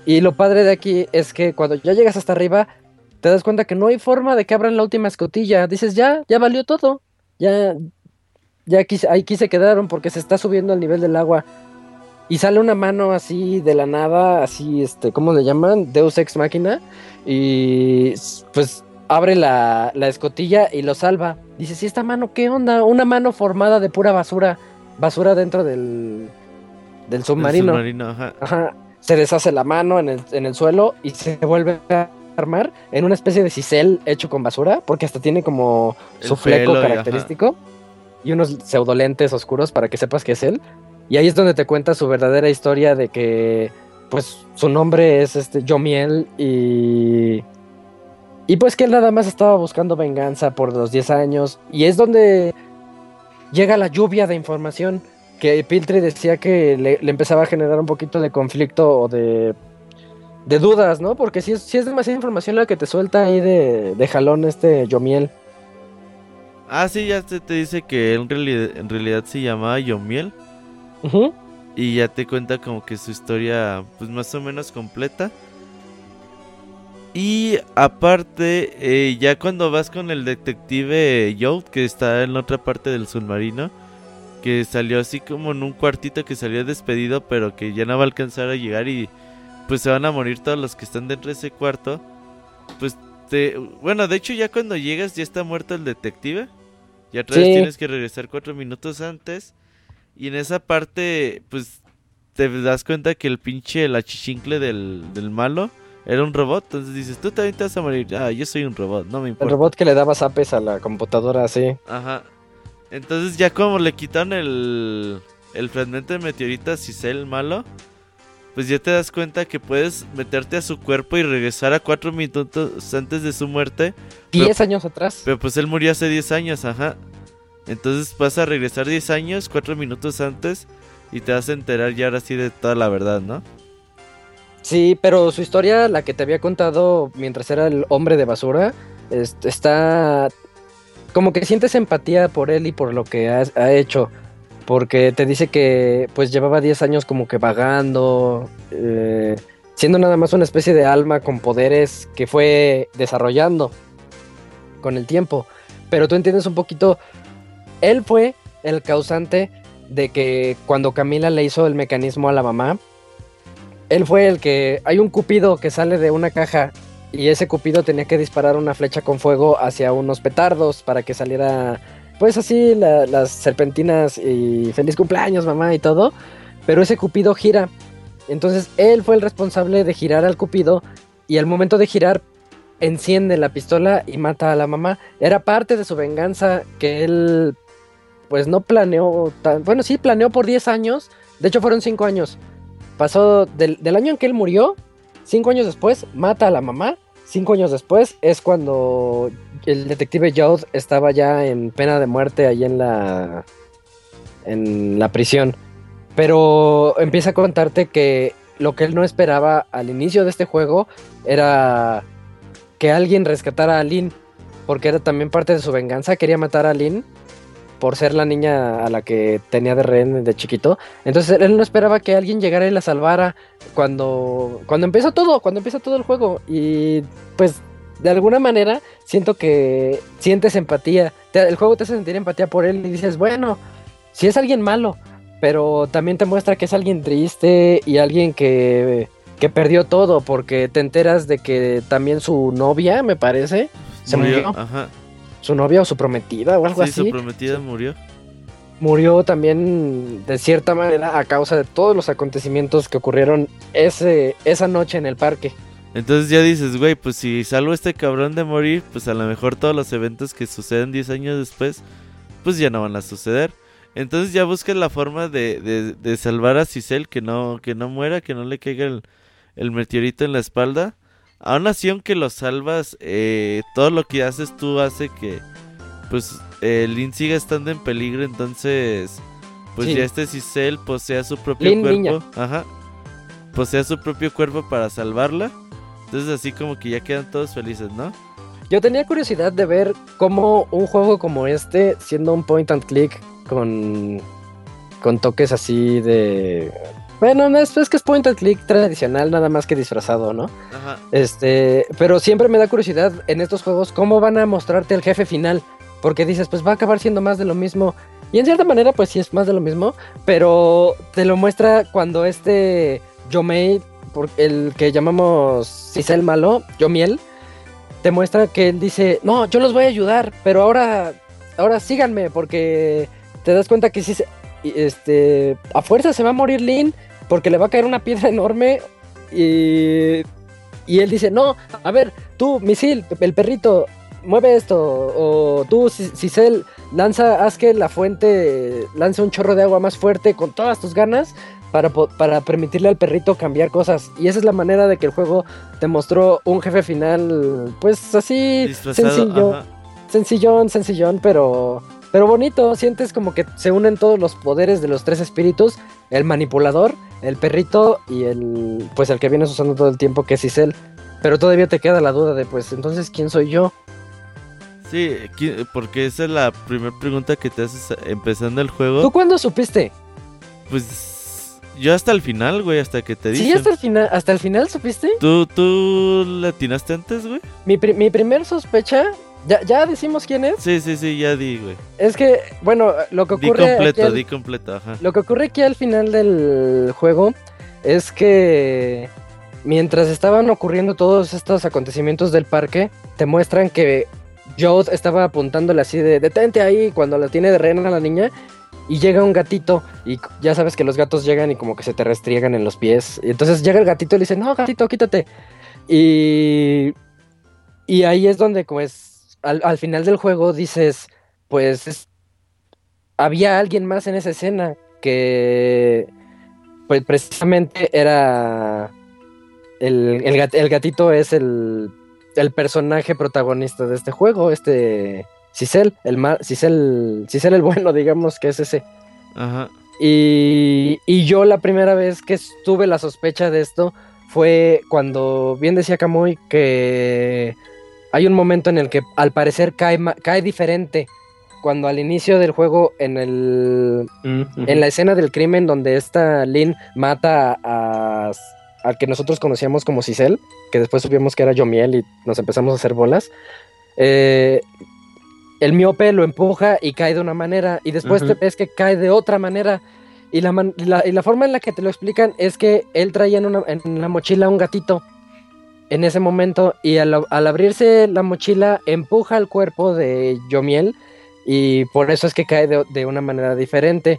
Y lo padre de aquí es que cuando ya llegas hasta arriba, te das cuenta que no hay forma de que abran la última escotilla. Dices, ya, ya valió todo. Ya, ya aquí, aquí se quedaron porque se está subiendo el nivel del agua. Y sale una mano así de la nada, así, este, ¿cómo le llaman? Deus Ex Máquina. Y pues abre la, escotilla y lo salva. Dice, ¿y esta mano qué onda? Una mano formada de pura basura. Basura dentro del, del submarino. ajá. Se deshace la mano en el, en el suelo y se vuelve a armar en una especie de cisel hecho con basura, porque hasta tiene como su fleco característico y, unos pseudolentes oscuros para que sepas que es él. Y ahí es donde te cuenta su verdadera historia de que, pues, su nombre es este Jomiel y y pues que él nada más estaba buscando venganza por los 10 años. Y es donde llega la lluvia de información que Piltry decía que le, empezaba a generar un poquito de conflicto o de, de dudas, ¿no? Porque si es, si es demasiada información la que te suelta ahí de, de jalón este Yomiel. Ah, sí, ya te, te dice que en en realidad se llamaba Yomiel. Y ya te cuenta como que su historia, pues más o menos completa. Y aparte, eh, ya cuando vas con el detective Joe, que está en la otra parte del submarino, que salió así como en un cuartito que salió despedido, pero que ya no va a alcanzar a llegar y pues se van a morir todos los que están dentro de ese cuarto. Pues te... Bueno, de hecho ya cuando llegas ya está muerto el detective. Y otra vez tienes que regresar cuatro minutos antes. Y en esa parte, pues te das cuenta que el pinche, la chichincle del, del malo era un robot, entonces dices, tú también te vas a morir. Ah, yo soy un robot, no me importa. El robot que le daba zapes a la computadora, sí. Ajá. Entonces ya como le quitan el, el fragmento de meteorita el malo, pues ya te das cuenta que puedes meterte a su cuerpo y regresar a cuatro minutos antes de su muerte. Diez años atrás. Pero pues él murió hace diez años, ajá. Entonces vas a regresar diez años, cuatro minutos antes, y te vas a enterar ya ahora sí de toda la verdad, ¿no? Sí, pero su historia, la que te había contado mientras era el hombre de basura, está como que sientes empatía por él y por lo que ha, hecho. Porque te dice que pues llevaba 10 años como que vagando, eh, siendo nada más una especie de alma con poderes que fue desarrollando con el tiempo. Pero tú entiendes un poquito, él fue el causante de que cuando Camila le hizo el mecanismo a la mamá, él fue el que. Hay un cupido que sale de una caja y ese cupido tenía que disparar una flecha con fuego hacia unos petardos para que saliera. Pues así, las serpentinas y feliz cumpleaños, mamá y todo. Pero ese cupido gira. Entonces él fue el responsable de girar al cupido y al momento de girar enciende la pistola y mata a la mamá. Era parte de su venganza que él pues no planeó tan... Bueno, sí, planeó por 10 años. De hecho fueron 5 años. Pasó del, año en que él murió, cinco años después, mata a la mamá. Cinco años después es cuando el detective Joe estaba ya en pena de muerte ahí en la, en la prisión. Pero empieza a contarte que lo que él no esperaba al inicio de este juego era que alguien rescatara a Lynn, porque era también parte de su venganza. Quería matar a Lynn por ser la niña a la que tenía de rehén de chiquito. Entonces él no esperaba que alguien llegara y la salvara cuando, cuando empieza todo, cuando empieza todo el juego. Y pues de alguna manera siento que sientes empatía. el juego te hace sentir empatía por él y dices, bueno, si es alguien malo, pero también te muestra que es alguien triste y alguien que, que perdió todo porque te enteras de que también su novia, me parece, se murió. Ajá su novia o su prometida o algo así. Sí, su prometida murió. Murió también de cierta manera a causa de todos los acontecimientos que ocurrieron ese, esa noche en el parque. Entonces ya dices, güey, pues si salvo este cabrón de morir, pues a lo mejor todos los eventos que suceden 10 años después, pues ya no van a suceder. Entonces ya buscas la forma de, de, de salvar a Cicel, que no, que no muera, que no le caiga el, el meteorito en la espalda. Aún así, aunque lo salvas, eh, todo lo que haces tú hace que pues eh, Lin siga estando en peligro. Entonces, pues Sí. ya este Cicel posea su propio Lin, cuerpo. niña. Ajá. Posea su propio cuerpo para salvarla. Entonces así como que ya quedan todos felices, ¿no? Yo tenía curiosidad de ver cómo un juego como este, siendo un point and click con, con toques así de... Bueno, no es, es que es point and click tradicional, nada más que disfrazado, ¿no? Ajá. Este, pero siempre me da curiosidad en estos juegos cómo van a mostrarte el jefe final. Porque dices, pues va a acabar siendo más de lo mismo. Y en cierta manera, pues sí es más de lo mismo. Pero te lo muestra cuando este Yomei, por- el que llamamos Cicel Malo, Yomiel, te muestra que él dice, no, yo los voy a ayudar, pero ahora, ahora síganme, porque te das cuenta que sí, este, a fuerza se va a morir Lin, porque le va a caer una piedra enorme y, y él dice, no, a ver, tú, misil, el perrito, mueve esto, o tú, Ci- Cicel, lanza, haz que la fuente lance un chorro de agua más fuerte con todas tus ganas para, para permitirle al perrito cambiar cosas. Y esa es la manera de que el juego te mostró un jefe final, pues así, Disfrazado. sencillo, Ajá. sencillón, sencillón, pero, pero bonito. Sientes como que se unen todos los poderes de los tres espíritus, el manipulador, el perrito y el, pues el que vienes usando todo el tiempo, que es Cicel. Pero todavía te queda la duda de, pues, entonces, ¿quién soy yo? Sí, porque esa es la primera pregunta que te haces empezando el juego. ¿Tú cuándo supiste? Pues yo hasta el final, güey, hasta que te dicen. Sí, hasta el final, hasta el final supiste. ¿Tú, ¿Tú la atinaste antes, güey? Mi, pri- mi primer sospecha, ya, ya decimos quién es, Sí, sí, sí, ya di, güey. es que, bueno, lo que Di ocurre... aquí completo, al- di completo, ajá. Lo que ocurre aquí al final del juego es que mientras estaban ocurriendo todos estos acontecimientos del parque, te muestran que Joe estaba apuntándole así de detente ahí cuando la tiene de rehén a la niña y llega un gatito y ya sabes que los gatos llegan y como que se te restriegan en los pies. Y entonces llega el gatito y le dice, no, gatito, quítate. Y, y ahí es donde pues al, al final del juego dices, pues es- había alguien más en esa escena que pues precisamente era el, el gat- el gatito es el, el personaje protagonista de este juego, este Cicel, el mal, Cicel, Cicel el bueno, digamos que es ese. Ajá. Y, y yo la primera vez que tuve la sospecha de esto fue cuando, bien decía Kamui, que hay un momento en el que al parecer cae, cae diferente. Cuando al inicio del juego, en, el, en la escena del crimen donde esta Lynn mata a, al que nosotros conocíamos como Cicel, que después supimos que era Yomiel y nos empezamos a hacer bolas, eh, el miope lo empuja y cae de una manera y después Ujú. te ves que cae de otra manera. Y la, man- y la, y la forma en la que te lo explican es que él traía en, una- en la mochila un gatito en ese momento y al, al abrirse la mochila empuja el cuerpo de Yomiel y por eso es que cae de, de una manera diferente.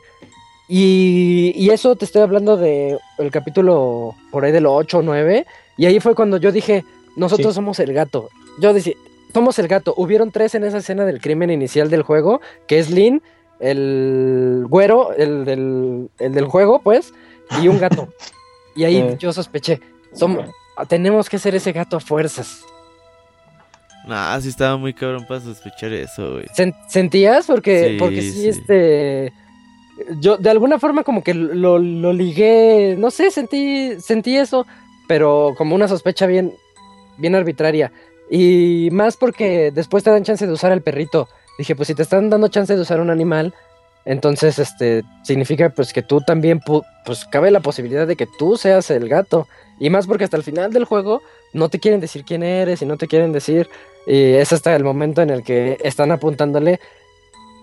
Y, y eso te estoy hablando de el capítulo por ahí de lo 8 o 9 y ahí fue cuando yo dije, nosotros Sí. somos el gato. Yo decía, somos el gato. Hubieron tres en esa escena del crimen inicial del juego, que es Lynn, el güero, el del, el del juego, pues, y un gato. y ahí Eh. yo sospeché, somos, tenemos que ser ese gato a fuerzas. Nah, sí estaba muy cabrón para sospechar eso, güey. Sen- ¿Sentías? Porque, Sí, porque sí, sí. este. Yo de alguna forma como que lo, lo ligué. No sé, sentí, sentí eso. Pero como una sospecha bien, bien arbitraria. Y más porque después te dan chance de usar al perrito. Dije, pues si te están dando chance de usar un animal, entonces este significa pues que tú también pu- pues cabe la posibilidad de que tú seas el gato. Y más porque hasta el final del juego no te quieren decir quién eres y no te quieren decir. Y es hasta el momento en el que están apuntándole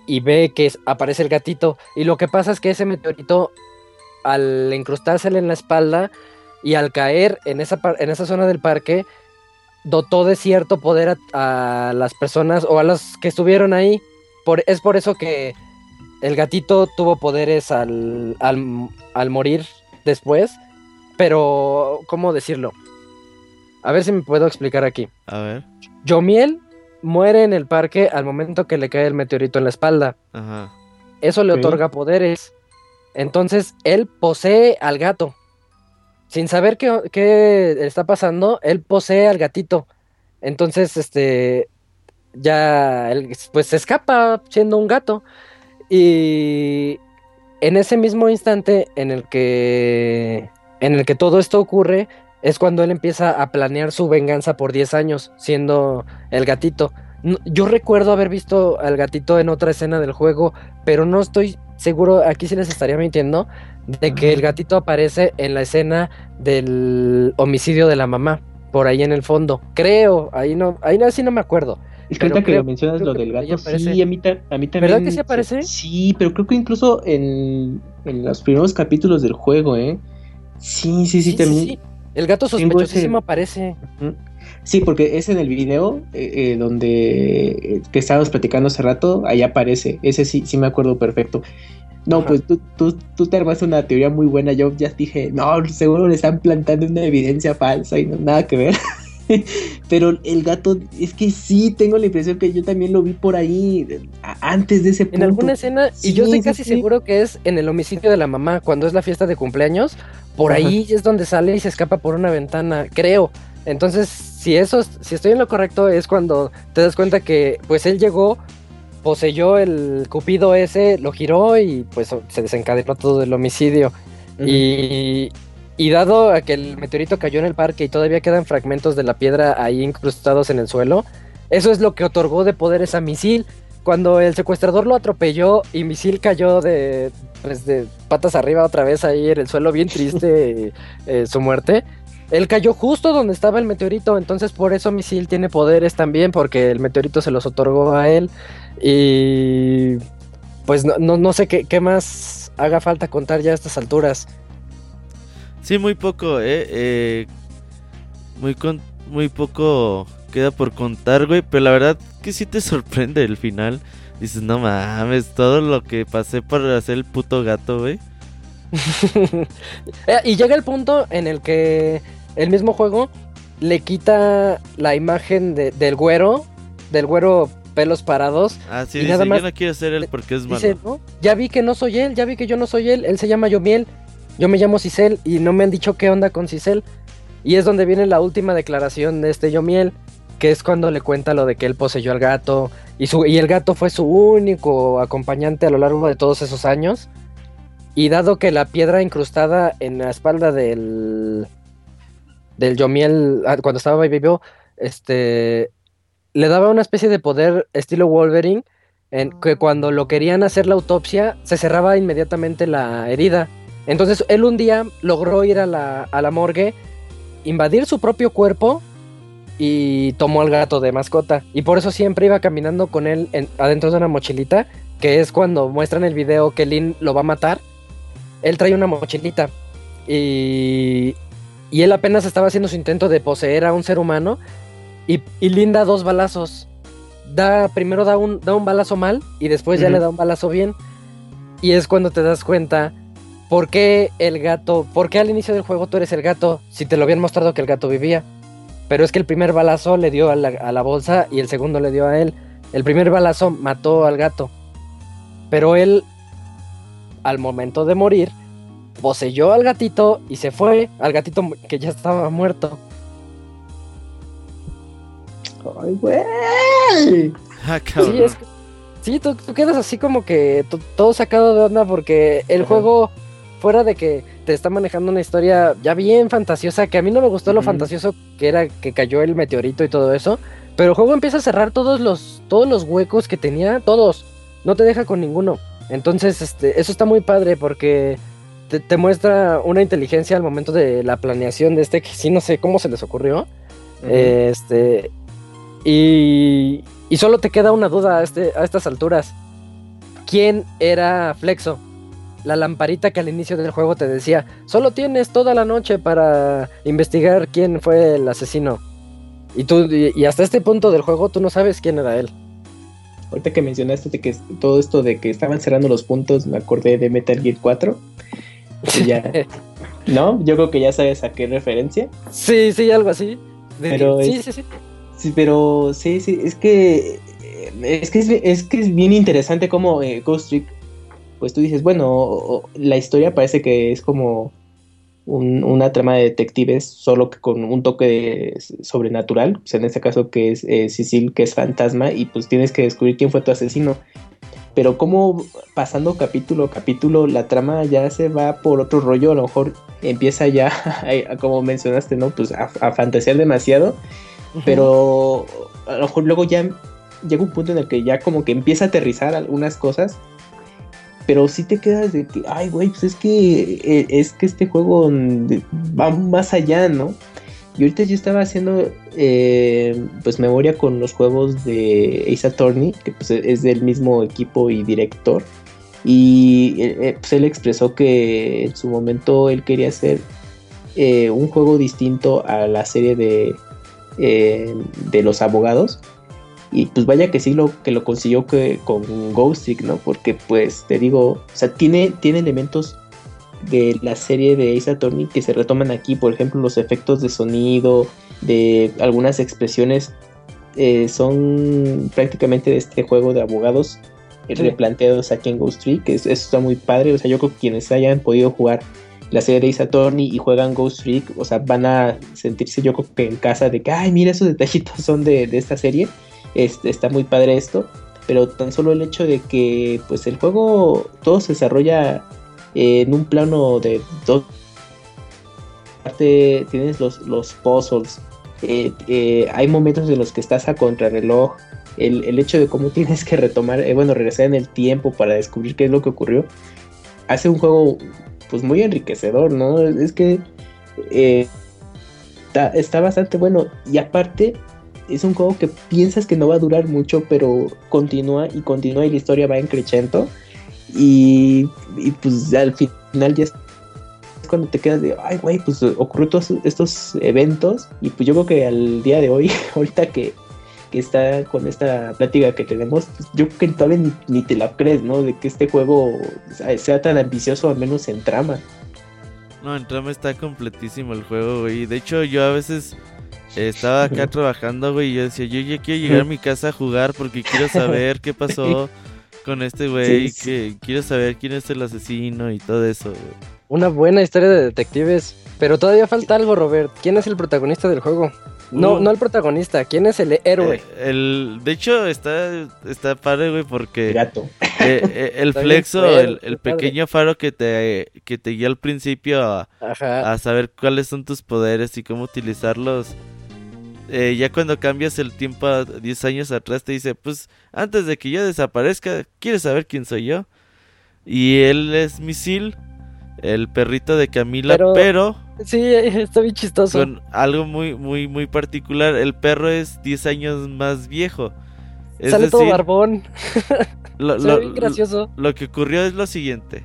y ve que aparece el gatito. Y lo que pasa es que ese meteorito, al incrustársele en la espalda y al caer en esa, en esa zona del parque, dotó de cierto poder a, a las personas o a los que estuvieron ahí. Por, es por eso que el gatito tuvo poderes al, al, al morir después. Pero, ¿cómo decirlo? A ver si me puedo explicar aquí. A ver. Yomiel muere en el parque al momento que le cae el meteorito en la espalda. Ajá. eso le otorga poderes. Entonces él posee al gato. Sin saber qué, qué está pasando, él posee al gatito. Entonces, este, ya, él, pues se escapa siendo un gato. Y en ese mismo instante en el que, en el que todo esto ocurre, es cuando él empieza a planear su venganza por 10 años, siendo el gatito. Yo recuerdo haber visto al gatito en otra escena del juego, pero no estoy seguro, aquí sí les estaría mintiendo, de que el gatito aparece en la escena del homicidio de la mamá, por ahí en el fondo. Creo, ahí no, ahí no, así no me acuerdo. Es que ahorita que lo mencionas lo del gato, sí, a mí, a mí también. ¿Verdad que sí aparece? Sí, pero creo que incluso en, en los primeros capítulos del juego, ¿eh? Sí, sí, sí, también. El gato sospechosísimo aparece. Sí, porque es en el video eh, eh, donde eh, que estábamos platicando hace rato, ahí aparece. Ese sí, sí me acuerdo perfecto. No, pues tú, tú, tú te armaste una teoría muy buena. Yo ya dije, no, seguro le están plantando una evidencia falsa y no nada que ver. Pero el gato, es que sí, tengo la impresión que yo también lo vi por ahí antes de ese punto. En alguna escena, y yo estoy casi seguro que es en el homicidio de la mamá, cuando es la fiesta de cumpleaños. Por ahí es donde sale y se escapa por una ventana, creo. Entonces, si eso, si estoy en lo correcto, es cuando te das cuenta que, pues él llegó, poseyó el cupido ese, lo giró y pues se desencadenó todo el homicidio. Y y dado a que el meteorito cayó en el parque y todavía quedan fragmentos de la piedra ahí incrustados en el suelo, eso es lo que otorgó de poderes a Misil. Cuando el secuestrador lo atropelló y Misil cayó de, pues, de patas arriba otra vez ahí en el suelo, bien triste eh, su muerte, él cayó justo donde estaba el meteorito, entonces por eso Misil tiene poderes también, porque el meteorito se los otorgó a él. Y pues no, no, sé qué, qué, más haga falta contar ya a estas alturas. Sí, muy poco, eh. eh muy, con, muy poco queda por contar, güey. Pero la verdad que sí te sorprende el final. Dices, no mames, todo lo que pasé para hacer el puto gato, güey. Eh, y llega el punto en el que el mismo juego le quita la imagen del güero, del güero pelos parados. Ah, sí, y dice, nada más, yo no quiero ser él porque es malo. Ya vi que no soy él, ya vi que yo no soy él, él se llama Yomiel. Yo me llamo Cicel y no me han dicho qué onda con Cicel. Y es donde viene la última declaración de este Yomiel, que es cuando le cuenta lo de que él poseyó al gato y, su, y el gato fue su único acompañante a lo largo de todos esos años. Y dado que la piedra incrustada en la espalda del, del Yomiel, ah, cuando estaba vivo, este, le daba una especie de poder estilo Wolverine, en que cuando lo querían hacer la autopsia, se cerraba inmediatamente la herida entonces él un día logró ir a la, a la morgue, invadir su propio cuerpo y tomó al gato de mascota. Y por eso siempre iba caminando con él adentro de una mochilita, que es cuando muestran el video que Lynn lo va a matar. Él trae una mochilita y, y él apenas estaba haciendo su intento de poseer a un ser humano y, y Lynn da dos balazos. Da, primero da un, da un balazo mal y después ya le da un balazo bien. Y es cuando te das cuenta ¿Por qué el gato? ¿Por qué al inicio del juego tú eres el gato si te lo habían mostrado que el gato vivía? Pero es que el primer balazo le dio a la, bolsa y el segundo le dio a él. El primer balazo mató al gato. Pero él, al momento de morir, poseyó al gatito y se fue al gatito que ya estaba muerto. ¡Ay, güey! Ah, sí, es sí tú, quedas así como que todo sacado de onda porque el juego fuera de que te está manejando una historia ya bien fantasiosa, que a mí no me gustó lo fantasioso que era que cayó el meteorito y todo eso, pero el juego empieza a cerrar todos los, todos los huecos que tenía, todos, no te deja con ninguno. Entonces, este, eso está muy padre porque te, muestra una inteligencia al momento de la planeación de este, que sí no sé cómo se les ocurrió. Este, y, y solo te queda una duda a, este, a estas alturas. ¿Quién era Flexo? La lamparita que al inicio del juego te decía, solo tienes toda la noche para investigar quién fue el asesino. Y tú, y, hasta este punto del juego tú no sabes quién era él. Ahorita que mencionaste de que todo esto de que estaban cerrando los puntos, me acordé de Metal Gear 4. ya, ¿No? Yo creo que ya sabes a qué referencia. Sí, sí, algo así. Pero sí, sí, sí. Sí, pero sí, sí, es que es que es, que es bien interesante cómo eh, Ghost Trick pues tú dices, bueno, la historia parece que es como una trama de detectives, solo que con un toque sobrenatural, pues en este caso que es eh, que es fantasma, y pues tienes que descubrir quién fue tu asesino. Pero como pasando capítulo a capítulo, la trama ya se va por otro rollo, a lo mejor empieza ya, como mencionaste, ¿no? Pues a, fantasear demasiado, pero a lo mejor luego ya llega un punto en el que ya como que empieza a aterrizar algunas cosas pero si te quedas de que, ay, güey, pues es que, eh, es que este juego va más allá, ¿no? Y ahorita yo estaba haciendo, eh, pues, memoria con los juegos de Ace Attorney, que pues, es del mismo equipo y director. Y eh, pues, él expresó que en su momento él quería hacer un juego distinto a la serie de, de los abogados y pues vaya que sí lo que lo consiguió que, con Ghost Trick, ¿no? Porque pues te digo, o sea, tiene, tiene elementos de la serie de Ace Attorney que se retoman aquí, por ejemplo, los efectos de sonido, de algunas expresiones eh, son prácticamente de este juego de abogados replanteados aquí en Ghost Trick, que eso está muy padre, o sea, yo creo que quienes hayan podido jugar la serie de Ace Attorney y juegan Ghost Trick, o sea, van a sentirse yo creo que en casa de que, ay, mira, esos detallitos son de, de esta serie está muy padre esto, pero tan solo el hecho de que pues el juego todo se desarrolla en un plano de dos parte tienes los, los puzzles eh, eh, hay momentos en los que estás a contrarreloj el, el hecho de cómo tienes que retomar eh, bueno regresar en el tiempo para descubrir qué es lo que ocurrió hace un juego pues muy enriquecedor no es que está, está bastante bueno y aparte es un juego que piensas que no va a durar mucho, pero continúa y continúa y la historia va en Y, y pues al final ya es cuando te quedas de, ay, güey, pues ocurrió todos estos eventos. Y pues yo creo que al día de hoy, ahorita que, que está con esta plática que tenemos, pues yo creo que todavía ni, te la crees, ¿no? De que este juego sea tan ambicioso, al menos en trama. No, en trama está completísimo el juego, güey. De hecho, yo a veces estaba acá trabajando, güey, y yo decía, yo ya quiero llegar a mi casa a jugar porque quiero saber qué pasó con este güey, que quiero saber quién es el asesino y todo eso, Una buena historia de detectives, pero todavía falta algo, Robert. ¿Quién es el protagonista del juego? No, uh. no el protagonista, ¿quién es el héroe? Eh, el, de hecho, está, está padre, güey, porque... Gato. Eh, eh, el flexo, el, el pequeño faro que te, que te guía al principio a, a, saber cuáles son tus poderes y cómo utilizarlos eh, ya cuando cambias el tiempo a 10 años atrás te dice, pues antes de que yo desaparezca, ¿quieres saber quién soy yo? Y él es Misil, el perrito de Camila, pero... sí, está bien chistoso. Con algo muy, muy, muy particular. El perro es 10 años más viejo. Sale todo barbón. Lo, gracioso. Lo, que ocurrió es lo siguiente.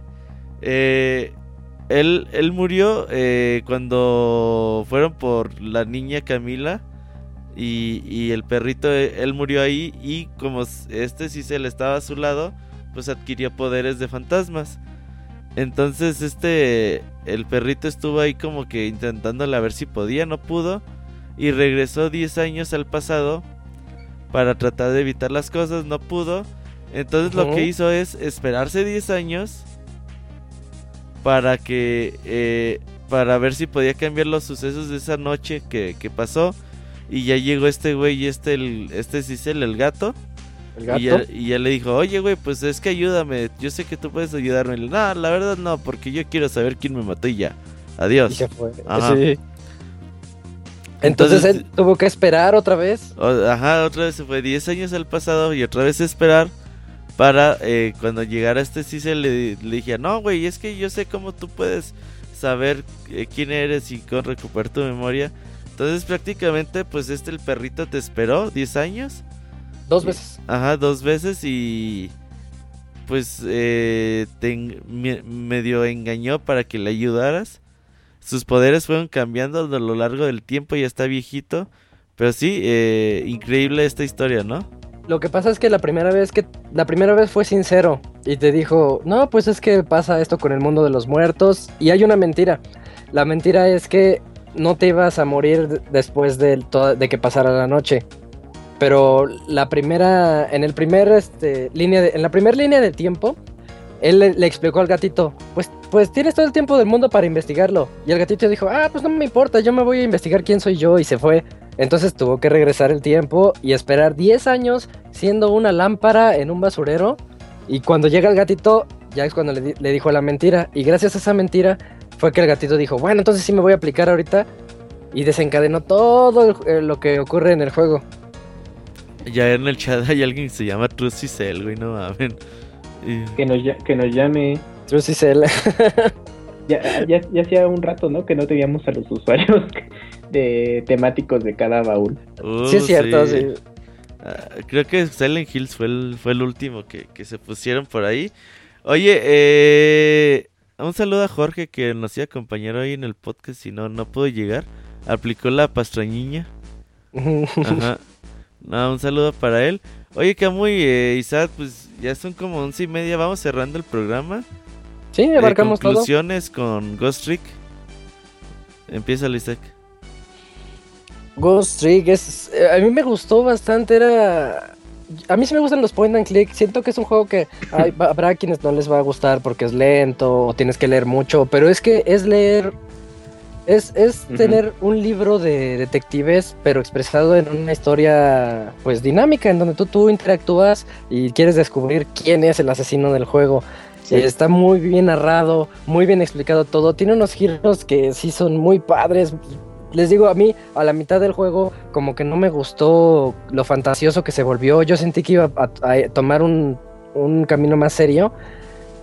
Eh, él, él murió eh, cuando fueron por la niña Camila y, el perrito, eh, él murió ahí y como este sí se le estaba a su lado, pues adquirió poderes de fantasmas. Entonces este, el perrito estuvo ahí como que intentándole a ver si podía, no pudo. Y regresó 10 años al pasado para tratar de evitar las cosas, no pudo. Entonces lo que hizo es esperarse 10 años para que... Eh, para ver si podía cambiar los sucesos de esa noche que, que pasó y ya llegó este güey y este, el, este Cicel, el gato. ¿El gato? Y, ya, le dijo, oye, güey, pues es que ayúdame. Yo sé que tú puedes ayudarme. no, la verdad no, porque yo quiero saber quién me mató y ya. Adiós. Y fue. Ajá. Sí. Entonces, él tuvo que esperar otra vez. ajá, otra vez se fue 10 años al pasado y otra vez esperar para eh, cuando llegara este Cicel le, le dije, no, güey, es que yo sé cómo tú puedes saber eh, quién eres y cómo recuperar tu memoria. Entonces prácticamente pues este el perrito te esperó 10 años. Dos veces. Ajá, dos veces y pues eh, te medio engañó para que le ayudaras. Sus poderes fueron cambiando a lo largo del tiempo, ya está viejito. Pero sí, eh, increíble esta historia, ¿no? Lo que pasa es que la primera vez que la primera vez fue sincero y te dijo, "No, pues es que pasa esto con el mundo de los muertos" y hay una mentira. La mentira es que no te ibas a morir después de, que pasara la noche. Pero la primera, en el primer, este, línea en la primera línea de tiempo, él le, explicó al gatito, pues, pues tienes todo el tiempo del mundo para investigarlo. Y el gatito dijo, ah, pues no me importa, yo me voy a investigar quién soy yo y se fue. Entonces tuvo que regresar el tiempo y esperar 10 años siendo una lámpara en un basurero. Y cuando llega el gatito, ya es cuando le dijo la mentira. Y gracias a esa mentira fue que el gatito dijo, bueno, entonces sí me voy a aplicar ahorita. Y desencadenó todo eh, lo que ocurre en el juego. Ya en el chat hay alguien que se llama Trusty Cell, güey, no mames. Que, nos, que nos llame. Trusty Cell. ya, ya, ya hacía un rato, ¿no? Que no teníamos a los usuarios de temáticos de cada baúl. sí, es cierto, sí. Ah, creo que Silent Hills fue el, fue el último que, que se pusieron por ahí. Oye, eh, un saludo a Jorge que nos iba a acompañar hoy en el podcast, si no, no pudo llegar. Aplicó la pastrañiña. Ajá. No, un saludo para él. Oye, Camuy, eh, Isaac, pues ya son como once y media, vamos cerrando el programa. Sí, abarcamos eh, conclusiones con Ghost Trick. Empieza, Isaac. Ghost Trick es... Eh, a mí me gustó bastante, era... A mí sí me gustan los point and click. Siento que es un juego que habrá quienes no les va a gustar porque es lento o tienes que leer mucho, pero es que es leer es, es tener un libro de detectives, pero expresado en una historia pues dinámica, en donde tú, tú interactúas y quieres descubrir quién es el asesino del juego. Está muy bien narrado, muy bien explicado todo. Tiene unos giros que sí son muy padres. Les digo, a mí a la mitad del juego como que no me gustó lo fantasioso que se volvió. Yo sentí que iba a, tomar un, un camino más serio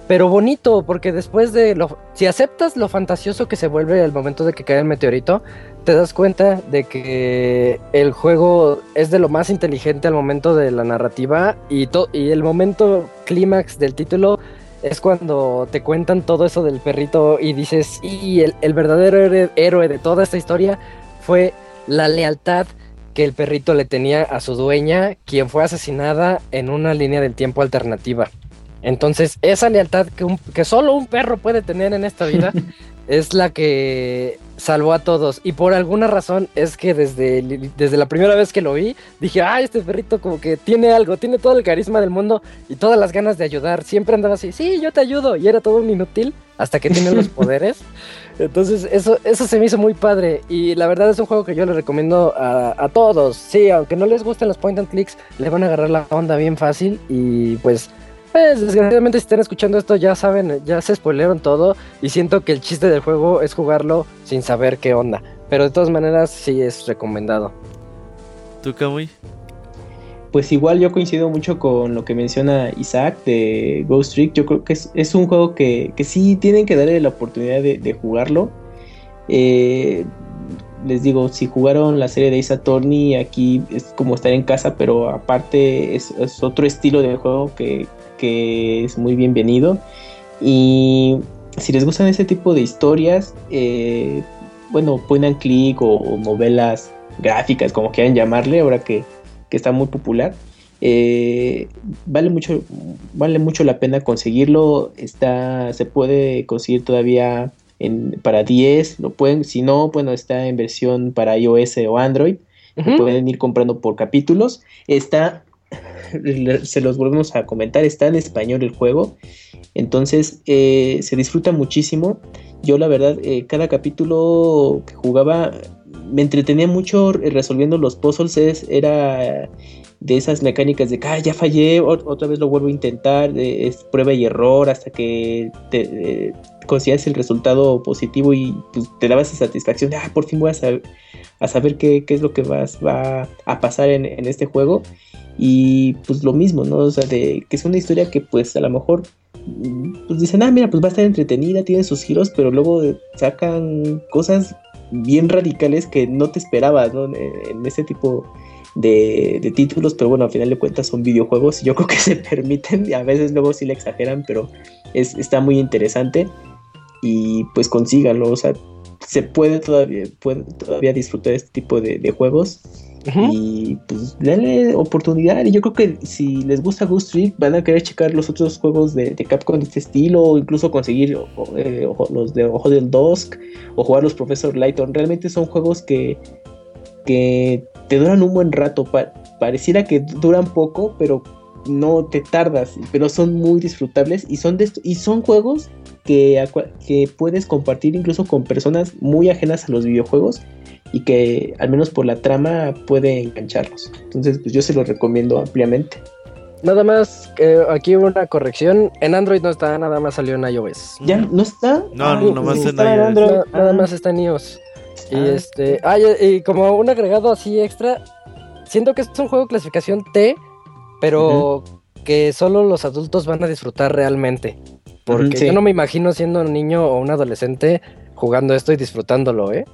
pero bonito, porque después de lo... Si aceptas lo fantasioso que se vuelve al momento de que cae el meteorito, te das cuenta de que el juego es de lo más inteligente al momento de la narrativa y el momento clímax del título es cuando te cuentan todo eso del perrito y dices, y el, verdadero héroe de toda esta historia fue la lealtad que el perrito le tenía a su dueña, quien fue asesinada en una línea del tiempo alternativa. Entonces, esa lealtad que solo un perro puede tener en esta vida es la que salvó a todos. Y por alguna razón es que desde, desde la primera vez que lo vi, dije, ay, este perrito como que tiene algo, tiene todo el carisma del mundo y todas las ganas de ayudar. Siempre andaba así, sí, yo te ayudo. Y era todo un inútil hasta que tiene los poderes. Entonces, eso, eso se me hizo muy padre. Y la verdad es un juego que yo le recomiendo a, a todos. Sí, aunque no les gusten los point and clicks, le van a agarrar la onda bien fácil. Y pues pues desgraciadamente si están escuchando esto ya saben, ya se spoilearon todo y siento que el chiste del juego es jugarlo sin saber qué onda. Pero de todas maneras sí es recomendado. ¿Tú, Kamui? Pues igual yo coincido mucho con lo que menciona Isaac de Ghost Trick. Yo creo que es, un juego que, que, sí tienen que darle la oportunidad de, jugarlo. Eh, les digo, si jugaron la serie de Ace Attorney, aquí es como estar en casa, pero aparte es, es otro estilo de juego que, que es muy bienvenido. Y si les gustan ese tipo de historias, eh, bueno, ponen clic o, novelas gráficas, como quieran llamarle, ahora que, está muy popular. Eh, vale mucho vale mucho la pena conseguirlo está se puede conseguir todavía en, para 10 lo pueden si no bueno está en versión para iOS o Android pueden ir comprando por capítulos está se los volvemos a comentar, está en español el juego, entonces eh, se disfruta muchísimo. Yo la verdad, eh, cada capítulo que jugaba me entretenía mucho resolviendo los puzzles, era de esas mecánicas de que ah, ya fallé, otra vez lo vuelvo a intentar, es prueba y error hasta que te, eh, el resultado positivo y pues, te daba esa satisfacción de ah, por fin voy a saber, a saber qué, es lo que vas, va a pasar en, en este juego. Y pues lo mismo, ¿no? O sea, de que es una historia que pues a lo mejor pues dicen, ah, mira, pues va a estar entretenida, tiene sus giros, pero luego sacan cosas bien radicales que no te esperabas, ¿no? En, ese tipo de, títulos, pero bueno, al final de cuentas son videojuegos y yo creo que se permiten, y a veces luego sí le exageran, pero es, está muy interesante y pues consíganlo, o sea, se puede todavía, puede todavía disfrutar de este tipo de, de juegos y pues denle oportunidad. Y yo creo que si les gusta Ghost Street, van a querer checar los otros juegos de, Capcom de este estilo, o incluso conseguir eh, los de Ojo del Dusk, o jugar los Professor Lighton. Realmente son juegos que, que te duran un buen rato. pareciera que duran poco, pero no te tardas, pero son muy disfrutables y son, de y son juegos que, que puedes compartir incluso con personas muy ajenas a los videojuegos y que al menos por la trama puede engancharlos. Entonces, pues yo se lo recomiendo ampliamente. Nada más, eh, aquí una corrección. En Android no está, nada más salió en iOS. ¿Ya no está? No, ah, no, más en iOS. nada más está en iOS. Y ah. este, ah, y, como un agregado así extra, siento que es un juego clasificación T, pero que solo los adultos van a disfrutar realmente. Porque yo no me imagino siendo un niño o un adolescente jugando esto y disfrutándolo, ¿eh?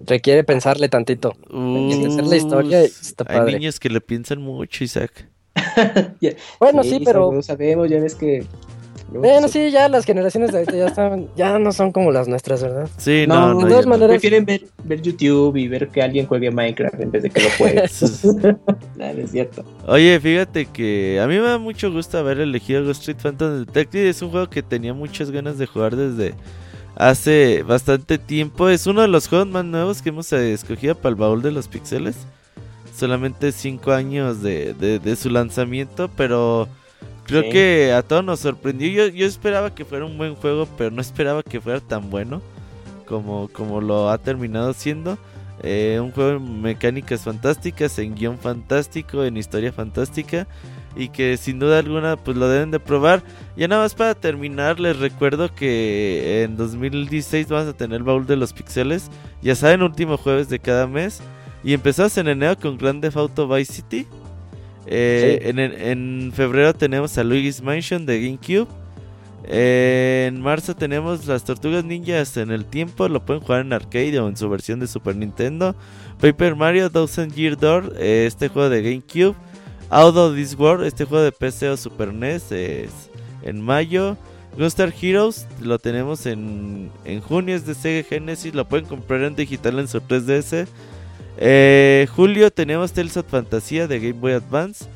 Requiere pensarle tantito. Entender la historia está padre. Hay niños que le piensan mucho, Isaac. bueno, sí, pero. No sabemos, ya ves que. Bueno, sí, ya las generaciones de ahorita ya están, ya no son como las nuestras, ¿verdad? Sí, no, no, de todas maneras. Prefieren ver, ver, YouTube y ver que alguien juegue Minecraft en vez de que lo juegue. no, es cierto. Oye, fíjate que a mí me da mucho gusto haber elegido Ghost Street Phantom Detective. Es un juego que tenía muchas ganas de jugar desde hace bastante tiempo. Es uno de los juegos más nuevos que hemos escogido para el baúl de los pixeles. Solamente 5 años de, su lanzamiento, pero creo que a todos nos sorprendió. Yo, yo esperaba que fuera un buen juego, pero no esperaba que fuera tan bueno como, como lo ha terminado siendo. Eh, un juego en mecánicas fantásticas, en guion fantástico, en historia fantástica y que sin duda alguna pues lo deben de probar. Ya nada más para terminar les recuerdo que en 2016 vamos a tener el baúl de los pixeles, ya saben último jueves de cada mes y empezamos en enero con Grand Theft Auto Vice City. Eh, en, febrero tenemos a Luigi's Mansion de GameCube. en marzo tenemos las Tortugas Ninjas en el tiempo, lo pueden jugar en arcade o en su versión de Super Nintendo. Paper Mario Thousand Year Door, eh, este juego de GameCube. Out of This World, este juego de PC o Super NES es en mayo. Gunstar Heroes lo tenemos en, en junio, es de Sega Genesis, lo pueden comprar en digital en su 3DS. Eh, julio tenemos Tales of Fantasía de Game Boy Advance.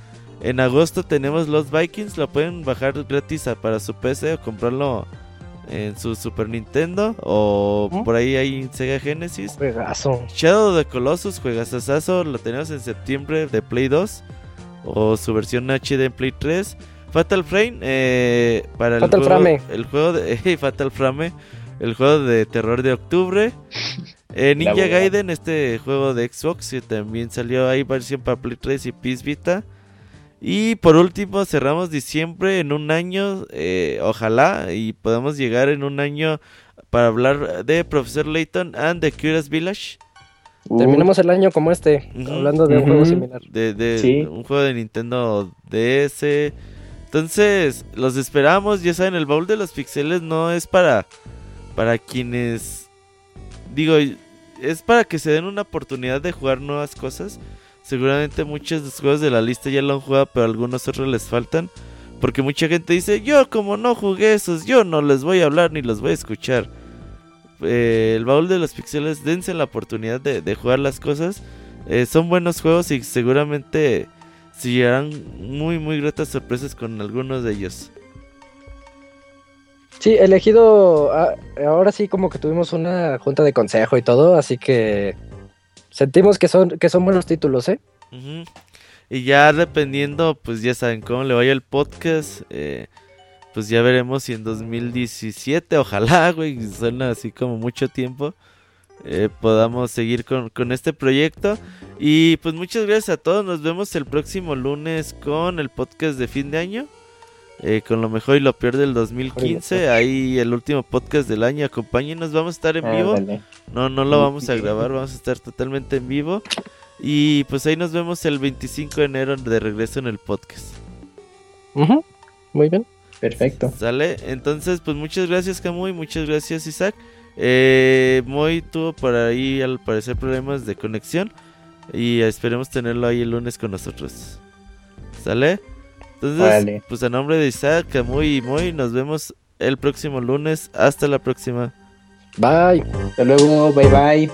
En agosto tenemos Los Vikings, lo pueden bajar gratis para su PC o comprarlo en su Super Nintendo o por ahí hay Sega Genesis. Juegazo. Shadow of the Colossus, juegazazazo, lo tenemos en septiembre de Play 2 o su versión HD en Play 3. Fatal Frame eh, para el juego, el juego de Fatal Frame, el juego de terror de octubre. Eh, Ninja Gaiden, este juego de Xbox que también salió ahí versión para Play 3 y PS Vita. Y por último cerramos diciembre en un año, eh, ojalá y podamos llegar en un año para hablar de Professor Layton and the Curious Village. Terminamos el año como este, hablando de un juego similar. De, un juego de Nintendo DS. Entonces, los esperamos. Ya saben, el baúl de los pixeles no es para, para quienes. Digo, es para que se den una oportunidad de jugar nuevas cosas. Seguramente muchos de los juegos de la lista ya lo han jugado, pero algunos otros les faltan. Porque mucha gente dice: Yo, como no jugué esos, yo no les voy a hablar ni los voy a escuchar. Eh, el baúl de los pixeles, dense la oportunidad de, jugar las cosas. Eh, son buenos juegos y seguramente se llegarán muy, muy gratas sorpresas con algunos de ellos. Sí, elegido. Ah, ahora sí, como que tuvimos una junta de consejo y todo, así que sentimos que son, que son buenos títulos, ¿eh? Y ya dependiendo, pues ya saben cómo le vaya el podcast. Eh, pues ya veremos si en 2017, ojalá, güey, suena así como mucho tiempo, eh, podamos seguir con, este proyecto. Y pues muchas gracias a todos, nos vemos el próximo lunes con el podcast de fin de año. Eh, con lo mejor y lo peor del 2015. Ahí el último podcast del año. Acompáñenos, vamos a estar en vivo. No, no lo vamos a grabar, vamos a estar totalmente en vivo. Y pues ahí nos vemos el 25 de enero de regreso en el podcast. Muy bien. Perfecto. ¿Sale? Entonces, pues muchas gracias, Camuy. Muchas gracias, Isaac. Eh, Moy tuvo por ahí, al parecer, problemas de conexión. Y esperemos tenerlo ahí el lunes con nosotros. ¿Sale? Entonces, pues a nombre de Isaac, Camuy y Moy, nos vemos el próximo lunes. Hasta la próxima. Bye. Hasta luego. Bye bye.